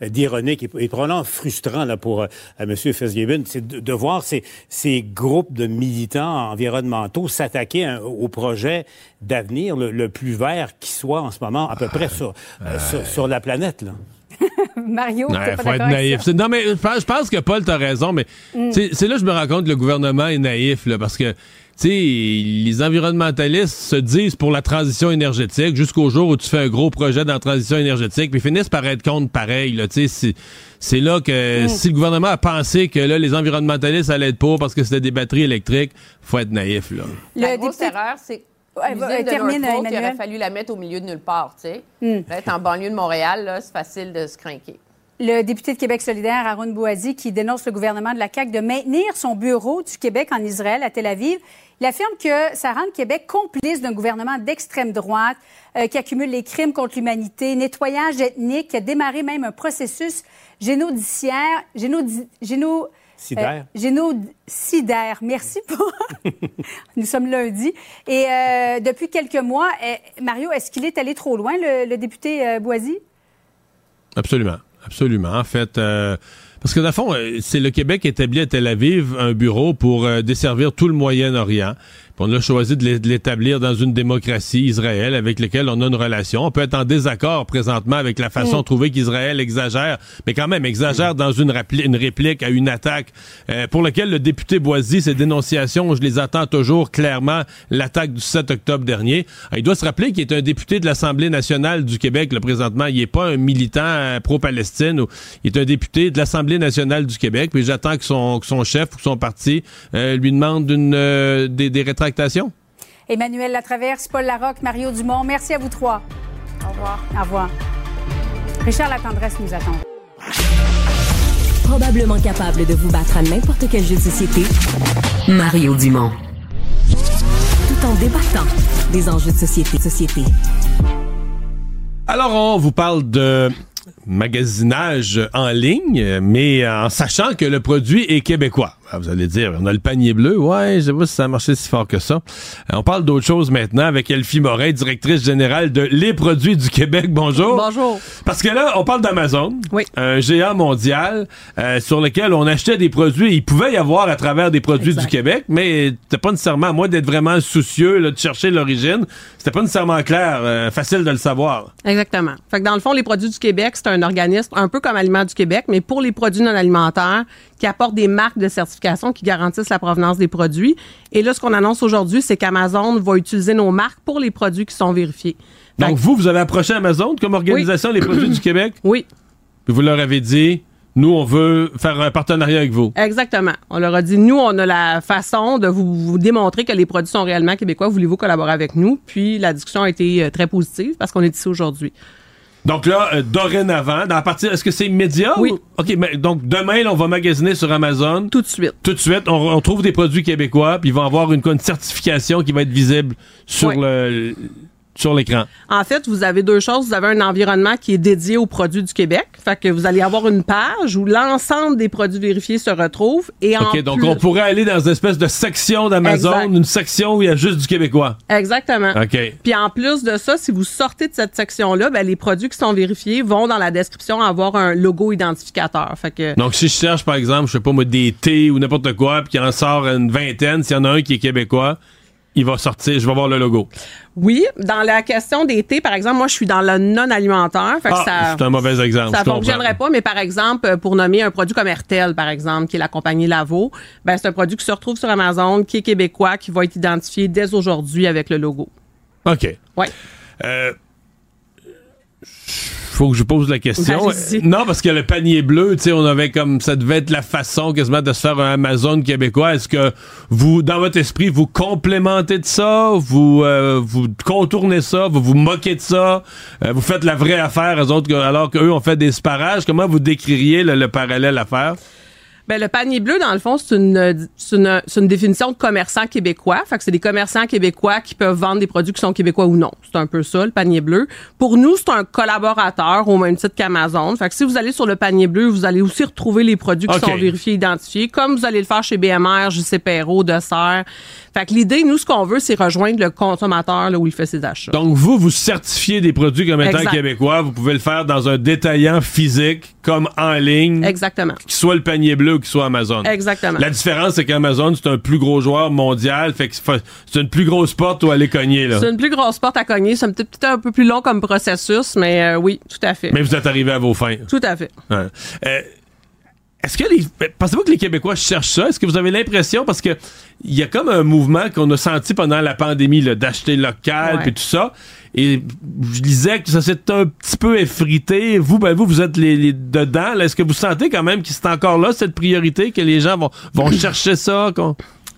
d'ironique et, probablement frustrant là, pour euh, M. Fitzgibbon, c'est de, voir ces, ces, groupes de militants environnementaux s'attaquer au projet d'avenir le, plus vert qui soit en ce moment à peu près sur, euh, sur, la planète. Là. Mario, il faut être naïf. Non, mais je pense que Paul, as raison, mais mm. c'est là que je me rends compte que le gouvernement est naïf, là, parce que sais, les environnementalistes se disent pour la transition énergétique jusqu'au jour où tu fais un gros projet dans la transition énergétique, puis finissent par être contre pareil. Là, c'est là que mm. si le gouvernement a pensé que là, les environnementalistes allaient être pour parce que c'était des batteries électriques, faut être naïf. Là. La grosse erreur, c'est Ouais, de termine, il aurait fallu la mettre au milieu de nulle part, tu sais. Mm. Être en banlieue de Montréal, c'est facile de se craquer. Le député de Québec solidaire, Aaron Bouazi, qui dénonce le gouvernement de la CAQ de maintenir son bureau du Québec en Israël, à Tel Aviv, il affirme que ça rend le Québec complice d'un gouvernement d'extrême droite euh, qui accumule les crimes contre l'humanité, nettoyage ethnique, qui a démarré même un processus génodiciaire, génodi, géno, euh, génocidaire. Merci pour. Nous sommes lundi. Et euh, depuis quelques mois, Mario, est-ce qu'il est allé trop loin, le, député Boisy? Absolument. Absolument. En fait, parce que, dans le fond, euh, c'est le Québec établi à Tel Aviv un bureau pour euh, desservir tout le Moyen-Orient on a choisi de l'établir dans une démocratie, Israël, avec laquelle on a une relation. On peut être en désaccord présentement avec la façon mm. de trouver qu'Israël exagère, mais quand même exagère dans une, une, réplique à une attaque euh, pour laquelle le député Boisy, ses dénonciations, je les attends toujours clairement, l'attaque du 7 octobre dernier. Ah, il doit se rappeler qu'il est un député de l'Assemblée nationale du Québec, le présentement. Il n'est pas un militant euh, pro-Palestine. Il est un député de l'Assemblée nationale du Québec. Puis j'attends que son, que son chef ou son parti euh, lui demande une, des, des Emmanuel Latraverse, Paul Larocque, Mario Dumont, merci à vous trois. Au revoir. Au revoir. Richard Latendresse nous attend. Probablement capable de vous battre à n'importe quel jeu de société, Mario Dumont. Tout en débattant des enjeux de société. société. Alors, on vous parle de magasinage en ligne, mais en sachant que le produit est québécois. Ah, vous allez dire, on a le panier bleu. Ouais, je sais pas si ça a marché si fort que ça. Euh, on parle d'autre chose maintenant avec Elfie Morin, directrice générale de Les Produits du Québec. Bonjour. Bonjour. Parce que là, on parle d'Amazon. Oui. Un géant mondial euh, sur lequel on achetait des produits. Il pouvait y avoir à travers des produits Exact. du Québec, mais c'était pas nécessairement, à moins d'être vraiment soucieux là, de chercher l'origine, c'était pas nécessairement clair, euh, facile de le savoir. Exactement. Fait que dans le fond, les produits du Québec, c'est un organisme un peu comme Aliments du Québec, mais pour les produits non alimentaires, qui apporte des marques de qui garantissent la provenance des produits. Et là, ce qu'on annonce aujourd'hui, c'est qu'Amazon va utiliser nos marques pour les produits qui sont vérifiés. Fait Donc que- vous, vous avez approché Amazon comme organisation Les Produits du Québec? Oui. Puis vous leur avez dit, nous, on veut faire un partenariat avec vous. Exactement. On leur a dit, nous, on a la façon de vous, vous démontrer que les produits sont réellement québécois. Voulez-vous collaborer avec nous? Puis la discussion a été euh, très positive parce qu'on est ici aujourd'hui. Donc là, euh, dorénavant, dans la partie, est-ce que c'est immédiat? Oui. ou- OK, mais donc demain, là, on va magasiner sur Amazon. Tout de suite. Tout de suite, on, on trouve des produits québécois, puis ils vont avoir une, certification qui va être visible sur Oui. le sur l'écran. En fait, vous avez deux choses. Vous avez un environnement qui est dédié aux produits du Québec. Fait que vous allez avoir une page où l'ensemble des produits vérifiés se retrouvent. Et en OK, donc plus- on pourrait aller dans une espèce de section d'Amazon, une section où il y a juste du québécois. Exactement. OK. Puis en plus de ça, si vous sortez de cette section-là, ben, les produits qui sont vérifiés vont dans la description avoir un logo identificateur. Fait que Donc, si je cherche, par exemple, je sais pas moi, des thés ou n'importe quoi, puis qu'il en sort une vingtaine, s'il y en a un qui est québécois, il va sortir, je vais voir le logo. oui, dans la question des thés, par exemple, moi je suis dans le non alimentaire. Fait que Ah, c'est un mauvais exemple, Ça comprends. fonctionnerait pas, mais par exemple, pour nommer un produit comme Hertel, par exemple, qui est la compagnie Lavo, ben c'est un produit qui se retrouve sur Amazon, qui est québécois, qui va être identifié dès aujourd'hui avec le logo. OK. Ouais. Euh, faut que je pose la question. Non, parce que le panier bleu, tu sais, on avait comme ça devait être la façon quasiment de se faire un Amazon québécois. Est-ce que vous, dans votre esprit, vous complémentez de ça, vous euh, vous contournez ça, vous vous moquez de ça, euh, vous faites la vraie affaire, eux autres, alors qu'eux ont fait des sparages? Comment vous décririez le, le parallèle à faire? Ben, le panier bleu, dans le fond, c'est une, euh, c'est une, c'est une définition de commerçant québécois. Fait que c'est des commerçants québécois qui peuvent vendre des produits qui sont québécois ou non. C'est un peu ça, le panier bleu. Pour nous, c'est un collaborateur au même titre qu'Amazon. Fait que si vous allez sur le panier bleu, vous allez aussi retrouver les produits qui sont vérifiés, identifiés, comme vous allez le faire chez BMR, JC Perrault, Dessert. Fait que l'idée, nous, ce qu'on veut, c'est rejoindre le consommateur là où il fait ses achats. Donc, vous, vous certifiez des produits comme étant Exact. québécois. Vous pouvez le faire dans un détaillant physique, comme en ligne. Exactement. Qu'il soit le panier bleu ou qu'il soit Amazon. Exactement. La différence, c'est qu'Amazon, c'est un plus gros joueur mondial. Fait que c'est une plus grosse porte où aller cogner. C'est une plus grosse porte à cogner. C'est un petit peut-être un peu plus long comme processus, mais euh, oui, tout à fait. Mais vous êtes arrivé à vos fins. Tout à fait. Ouais. Euh, est-ce que les. Pensez-vous que les Québécois cherchent ça? Est-ce que vous avez l'impression? Parce que il y a comme un mouvement qu'on a senti pendant la pandémie, d'acheter local puis tout ça. Et je disais que ça s'est un petit peu effrité. Vous, ben vous, vous êtes les, les dedans. Est-ce que vous sentez quand même que c'est encore là, cette priorité, que les gens vont, vont chercher ça?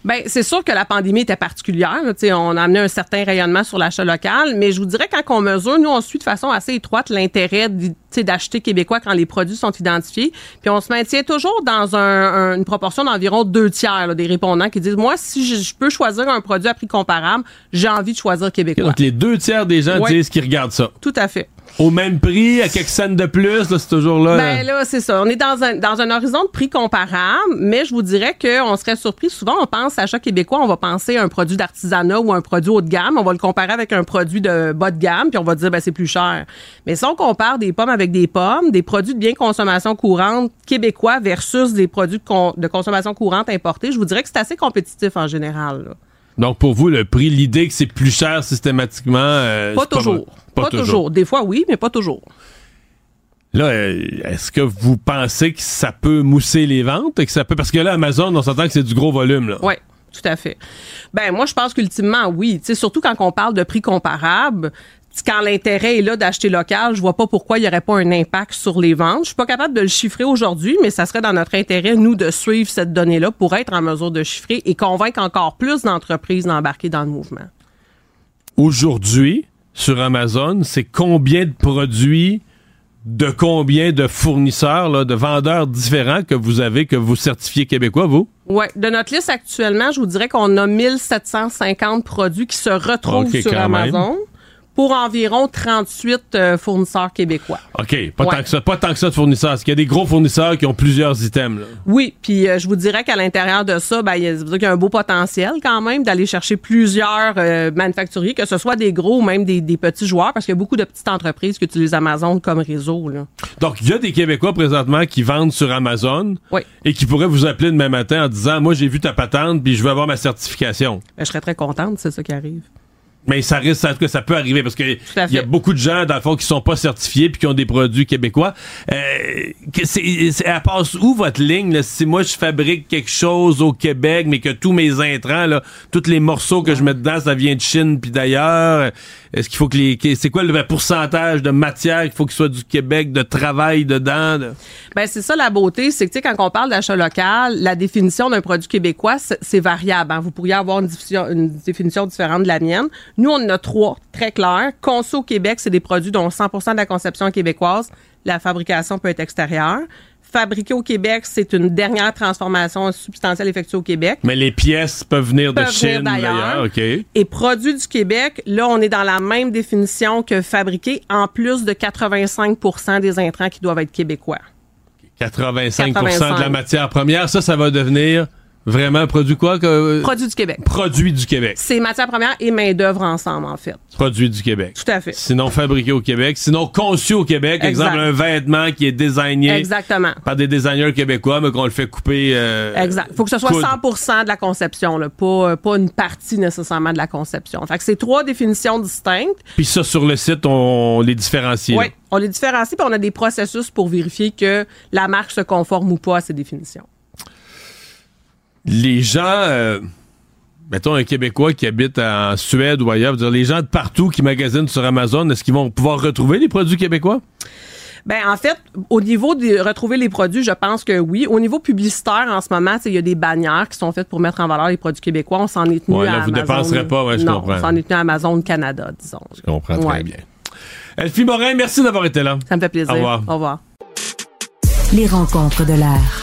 Ben, c'est sûr que la pandémie était particulière. là. Tu sais, on a amené un certain rayonnement sur l'achat local, mais je vous dirais quand on mesure, nous, on suit de façon assez étroite l'intérêt d'acheter québécois quand les produits sont identifiés. Puis on se maintient toujours dans un- un- une proportion d'environ deux tiers là, des répondants qui disent, moi, si je, je peux choisir un produit à prix comparable, j'ai envie de choisir québécois. Donc, les deux tiers des gens Ouais. disent qu'ils regardent ça. Tout à fait. Au même prix, à quelques cents de plus, c'est toujours là. Ben là, c'est ça. On est dans un, dans un horizon de prix comparable, mais je vous dirais qu'on serait surpris. Souvent, on pense achat québécois, on va penser à un produit d'artisanat ou un produit haut de gamme. On va le comparer avec un produit de bas de gamme, puis on va dire, ben c'est plus cher. Mais si on compare des pommes avec des pommes, des produits de bien consommation courante québécois versus des produits de, con- de consommation courante importés, je vous dirais que c'est assez compétitif en général. là. Donc, pour vous, le prix, l'idée que c'est plus cher systématiquement. euh, Pas toujours. Pas, Pas, toujours. Des fois, oui, mais pas toujours. Là, euh, est-ce que vous pensez que ça peut mousser les ventes? Que ça peut... Parce que là, Amazon, on s'entend que c'est du gros volume. Là. Oui, tout à fait. Ben moi, je pense qu'ultimement, oui. Tu sais, surtout quand on parle de prix comparables, quand l'intérêt est là d'acheter local, je vois pas pourquoi il y aurait pas un impact sur les ventes. Je suis pas capable de le chiffrer aujourd'hui, mais ça serait dans notre intérêt, nous, de suivre cette donnée-là pour être en mesure de chiffrer et convaincre encore plus d'entreprises d'embarquer dans le mouvement. Aujourd'hui, sur Amazon, c'est combien de produits de combien de fournisseurs, là, de vendeurs différents que vous avez, que vous certifiez québécois, vous? Ouais, de notre liste actuellement, je vous dirais qu'on a 1750 produits qui se retrouvent sur même. Pour environ 38 euh, fournisseurs québécois. OK, pas, Ouais. tant que ça, pas tant que ça de fournisseurs. Parce qu'il y a des gros fournisseurs qui ont plusieurs items. là. Oui, puis euh, je vous dirais qu'à l'intérieur de ça, ben, il y y a un beau potentiel quand même d'aller chercher plusieurs euh, manufacturiers, que ce soit des gros ou même des, des petits joueurs, parce qu'il y a beaucoup de petites entreprises qui utilisent Amazon comme réseau. Là. Donc, il y a des Québécois présentement qui vendent sur Amazon Oui. et qui pourraient vous appeler demain matin en disant Moi, j'ai vu ta patente puis je veux avoir ma certification. Ben, je serais très contente, c'est ça qui arrive. Mais ça risque, en tout cas, ça peut arriver parce que à il y a beaucoup de gens, dans le fond, qui sont pas certifiés puis qui ont des produits québécois. Euh, que c'est, c'est- elle passe où votre ligne? Là? Si moi, je fabrique quelque chose au Québec, mais que tous mes intrants, là, tous les morceaux que je mets dedans, ça vient de Chine puis d'ailleurs, est-ce qu'il faut que les... C'est quoi le pourcentage de matière qu'il faut qu'il soit du Québec, de travail dedans? de- Ben c'est ça la beauté, c'est que quand on parle d'achat local, la définition d'un produit québécois, c'est variable. hein. Vous pourriez avoir une, définition- différente de la mienne. Nous, on en a trois, très clairs. Conso Québec, c'est des produits dont 100% de la conception québécoise. La fabrication peut être extérieure. Fabriqué au Québec, c'est une dernière transformation substantielle effectuée au Québec. Mais les pièces peuvent venir de Peuvent Chine, d'ailleurs. OK. Et produits du Québec, là, on est dans la même définition que fabriqué, en plus de 85% des intrants qui doivent être québécois. 85%, de la 85. matière première, ça, ça va devenir vraiment produit quoi? Que... Produits du Québec. Produit du Québec. C'est matière première et main-d'œuvre ensemble, en fait. Produit du Québec. Tout à fait. Sinon fabriqué au Québec, sinon conçu au Québec. Exact. Exemple, un vêtement qui est designé Exactement. par des designers québécois, mais qu'on le fait couper. euh, Exact. faut que ce soit coudre. 100% de la conception, là, pas, euh, pas une partie nécessairement de la conception. Fait que c'est trois définitions distinctes. Puis ça, sur le site, on les différencie. Oui, on les différencie, puis on a des processus pour vérifier que la marque se conforme ou pas à ces définitions. Les gens, euh, mettons un Québécois qui habite en Suède ou ailleurs, dire, les gens de partout qui magasinent sur Amazon, est-ce qu'ils vont pouvoir retrouver les produits québécois? Ben en fait, au niveau de retrouver les produits, je pense que oui. Au niveau publicitaire, en ce moment, il y a des bannières qui sont faites pour mettre en valeur les produits québécois. On s'en est tenu Ouais, à là, vous Amazon. dépenserez pas, ouais, je non, comprends. on s'en est tenu à Amazon Canada, disons. Je comprends très Ouais. bien. Elfie Morin, merci d'avoir été là. Ça me fait plaisir. Au revoir. Au revoir. Les rencontres de l'art.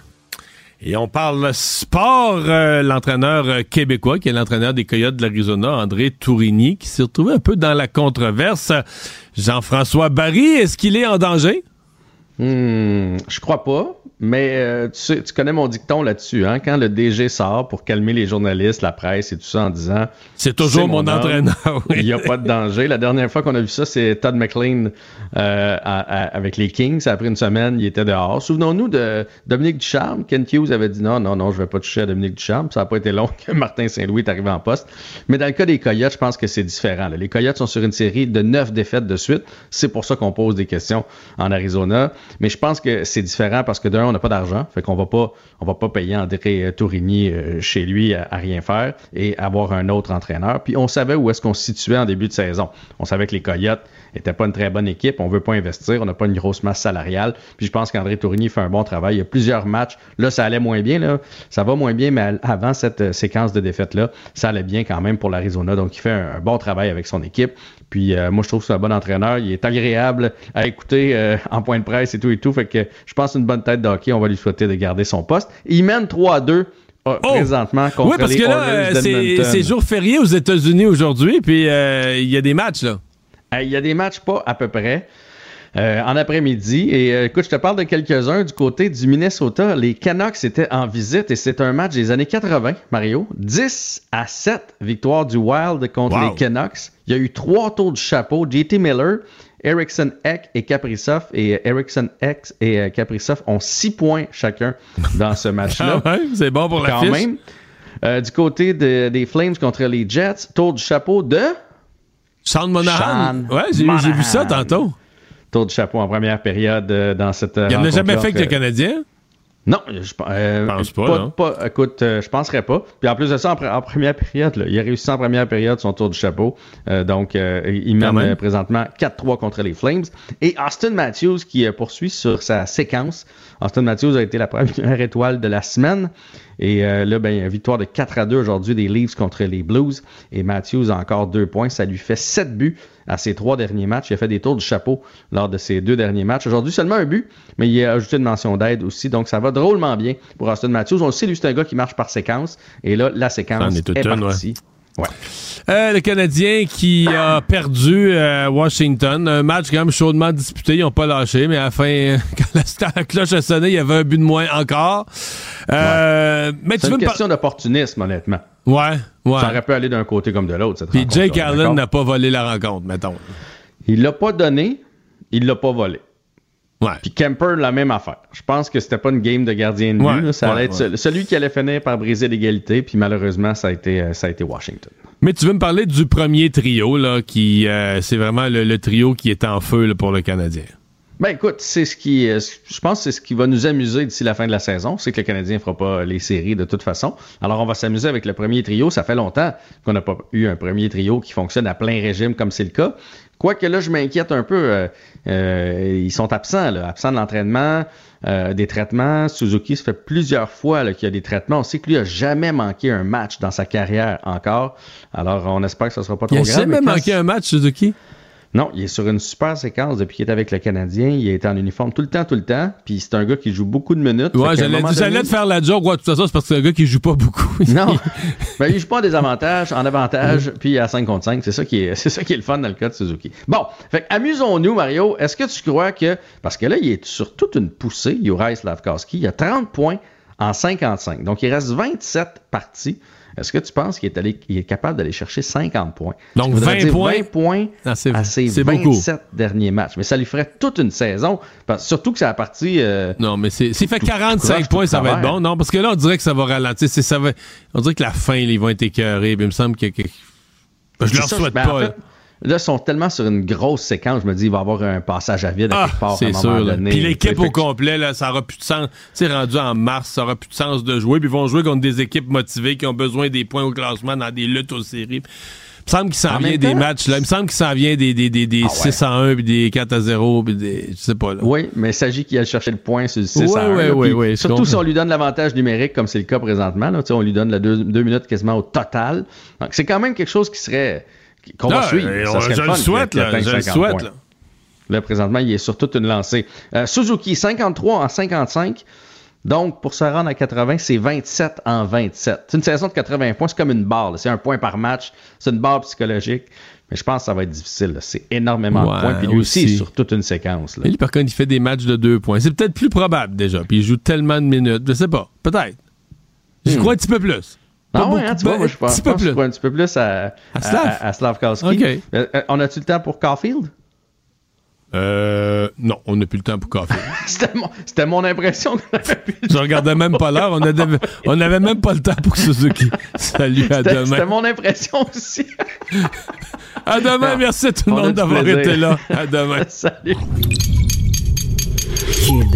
Et on parle sport, euh, l'entraîneur euh, québécois, qui est l'entraîneur des Coyotes de l'Arizona, André Tourigny, qui s'est retrouvé un peu dans la controverse. Jean-François Barry, est-ce qu'il est en danger? Hmm, je crois pas, mais euh, tu, sais, tu connais mon dicton là-dessus. Hein? Quand le DG sort pour calmer les journalistes, la presse et tout ça en disant C'est toujours mon homme, entraîneur, oui. Il n'y a pas de danger. La dernière fois qu'on a vu ça, c'est Todd McLean euh, à- à- avec les Kings. Après une semaine, il était dehors. Souvenons-nous de Dominique Ducharme. Ken Hughes avait dit non, non, non, je vais pas toucher à Dominique Ducharme. Ça n'a pas été long que Martin Saint-Louis est arrivé en poste. Mais dans le cas des Coyotes, je pense que c'est différent. là. Les Coyotes sont sur une série de neuf défaites de suite. C'est pour ça qu'on pose des questions en Arizona. Mais je pense que c'est différent parce que d'un, on n'a pas d'argent. Fait qu'on va pas, va pas payer André Tourigny euh, chez lui à rien faire et avoir un autre entraîneur. Puis on savait où est-ce qu'on se situait en début de saison. On savait que les Coyotes n'étaient pas une très bonne équipe. On veut pas investir. On n'a pas une grosse masse salariale. Puis je pense qu'André Tourigny fait un bon travail. Il y a plusieurs matchs. Là, ça allait moins bien. Là. Ça va moins bien, mais avant cette euh, séquence de défaites-là, ça allait bien quand même pour l'Arizona. Donc, il fait un, un bon travail avec son équipe. Puis euh, moi, je trouve que c'est un bon entraîneur. Il est agréable à écouter euh, en point de presse et tout et tout. Fait que je pense une bonne tête de hockey. On va lui souhaiter de garder son poste. Il mène 3 à 2 euh, présentement contre Oui, parce les que là, euh, c'est jour férié aux États-Unis aujourd'hui, puis euh, il y a des matchs, là. Il y a des matchs pas à peu près. euh, en après-midi. Et euh, écoute, je te parle de quelques-uns du côté du Minnesota. Les Canucks étaient en visite et c'est un match des années 80, Mario. 10 à 7 victoire du Wild contre Wow. les Canucks. Il y a eu trois tours du chapeau. JT Miller, Ericsson Eck et Kaprizov. Et euh, Ericsson Eck et euh, Kaprizov ont 6 points chacun dans ce match-là. Ah c'est bon pour la Quand fiche. même. Euh, du côté de- des Flames contre les Jets, tour du chapeau de... Sean Monahan. Ouais, j'ai vu ça tantôt. Tour du chapeau en première période euh, dans cette. euh, Il en a jamais fait que le Canadien? Non, je euh, pense pas, non. pas- écoute, euh, je penserais pas. Puis en plus de ça, en, pre- en première période, là, il a réussi en première période son tour du chapeau. Euh, donc, il mène présentement 4-3 contre les Flames. Et Austin Matthews qui poursuit sur sa séquence. Austin Matthews a été la première étoile de la semaine. Et euh, là, ben, victoire de 4 à 2 aujourd'hui des Leafs contre les Blues. Et Matthews a encore deux points. Ça lui fait 7 buts à ses trois derniers matchs. Il a fait des tours du chapeau lors de ses deux derniers matchs. Aujourd'hui, seulement un but, mais il a ajouté une mention d'aide aussi. Donc, ça va drôlement bien pour Austin Matthews. On le sait, lui, c'est un gars qui marche par séquence. Et là, la séquence est, est partie. Ouais. Euh, le Canadien qui a perdu euh, Washington. Un match quand même chaudement disputé. Ils n'ont pas lâché, mais à la fin, quand la, cloche a sonné, il y avait un but de moins encore. Euh, mais C'est une question d'opportunisme, honnêtement. Ouais, ouais. Ça aurait pu aller d'un côté comme de l'autre. Puis Jake Allen n'a pas volé la rencontre, mettons. Il l'a pas donné, il l'a pas volé. Ouais. Puis Kemper, la même affaire. Je pense que c'était pas une game de gardien de but. Ouais, ça allait être celui qui allait finir par briser l'égalité. Puis malheureusement, ça a été, ça a été Washington. Mais tu veux me parler du premier trio, là, qui euh, c'est vraiment le, le, trio qui est en feu là, pour le Canadien. Ben écoute, c'est ce qui, je pense, que c'est ce qui va nous amuser d'ici la fin de la saison. C'est que le Canadien fera pas les séries de toute façon. Alors on va s'amuser avec le premier trio. Ça fait longtemps qu'on n'a pas eu un premier trio qui fonctionne à plein régime comme c'est le cas. Quoique là, je m'inquiète un peu. Euh, euh, ils sont absents, là, absents de l'entraînement, euh, des traitements. Suzuki, ça fait plusieurs fois qu'il y a des traitements. On sait que lui a jamais manqué un match dans sa carrière encore. Alors, on espère que ça sera pas trop grave. Il a jamais manqué un match, Suzuki? Non, il est sur une super séquence depuis qu'il est avec le Canadien. Il est en uniforme tout le temps, tout le temps. Puis c'est un gars qui joue beaucoup de minutes. Ouais, j'allais donné... te faire la joke. Ouais, de toute façon, c'est parce que c'est un gars qui joue pas beaucoup. non. ben, il joue pas en désavantage, en avantage, puis à 5 contre 5. C'est ça, qui est, c'est ça qui est le fun dans le cas de Suzuki. Bon, fait amusons-nous, Mario. Est-ce que tu crois que. Parce que là, il est sur toute une poussée, Juraj Slavkowski. Il a 30 points en 55. Donc, il reste 27 parties. Est-ce que tu penses qu'il est, allé, il est capable d'aller chercher 50 points? Donc 20 points. 20 points ah, c'est, à ses c'est 27 beaucoup. derniers matchs. Mais ça lui ferait toute une saison. Parce, surtout que c'est la partie. Euh, non, mais s'il fait tout, 45 tout points, ça va être bon. Non, parce que là, on dirait que ça va ralentir. C'est, ça va, on dirait que la fin, là, ils vont être écœurés. Mais il me semble que. que... Je leur souhaite ben, pas. en là. fait, Là, ils sont tellement sur une grosse séquence, je me dis, il va y avoir un passage à vide à Ah, quelque part à c'est un sûr. donné. Puis l'équipe au complet, là, ça aura plus de sens. Tu sais, rendu en mars, ça aura plus de sens de jouer. Puis ils vont jouer contre des équipes motivées qui ont besoin des points au classement dans des luttes aux séries. Il me semble qu'il s'en En vient des matchs, là. Il me semble qu'il s'en vient des, des, des, des Ah ouais. 6 à 1, puis des 4 à 0, puis des. Je sais pas, là. Oui, mais il s'agit qu'il aille chercher le point sur le 6 Ouais, à 1. ouais, là. ouais, Puis ouais, je surtout si on lui donne l'avantage numérique, comme c'est le cas présentement. Là, on lui donne la deux, deux minutes quasiment au total. Donc, c'est quand même quelque chose qui serait qu'on va suivre. et Ça on- serait je le souhaite, là, je le 50 souhaite, points. là. Là, présentement, il est sur toute une lancée. Euh, Suzuki, 53 en 55. Donc, pour se rendre à 80, c'est 27 en 27. C'est une saison de 80 points, c'est comme une barre. C'est un point par match. C'est une barre psychologique. Mais je pense que ça va être difficile. C'est énormément Ouais, de points. Puis lui aussi, aussi. sur toute une séquence. là. Et lui, par contre, il fait des matchs de 2 points. C'est peut-être plus probable déjà. Puis il joue tellement de minutes. Je sais pas. Peut-être. J'y Hmm. crois un petit peu plus. Pas Ah ouais, hein, tu vois, ben, moi, je un pense, petit je peu pense un petit peu plus à, À Slav? à, à Slavkowski. Ok. Euh, euh, on a-tu le temps pour Caulfield? Euh, non, on n'a plus le temps pour café. C'était mon, c'était mon impression qu'on avait plus le Je regardais même pas l'heure. On avait, on avait même pas le temps pour Suzuki. Salut, à C'était c'était demain. mon impression aussi. À demain, merci à tout le monde d'avoir plaisir. été là. À demain. Salut. Cube.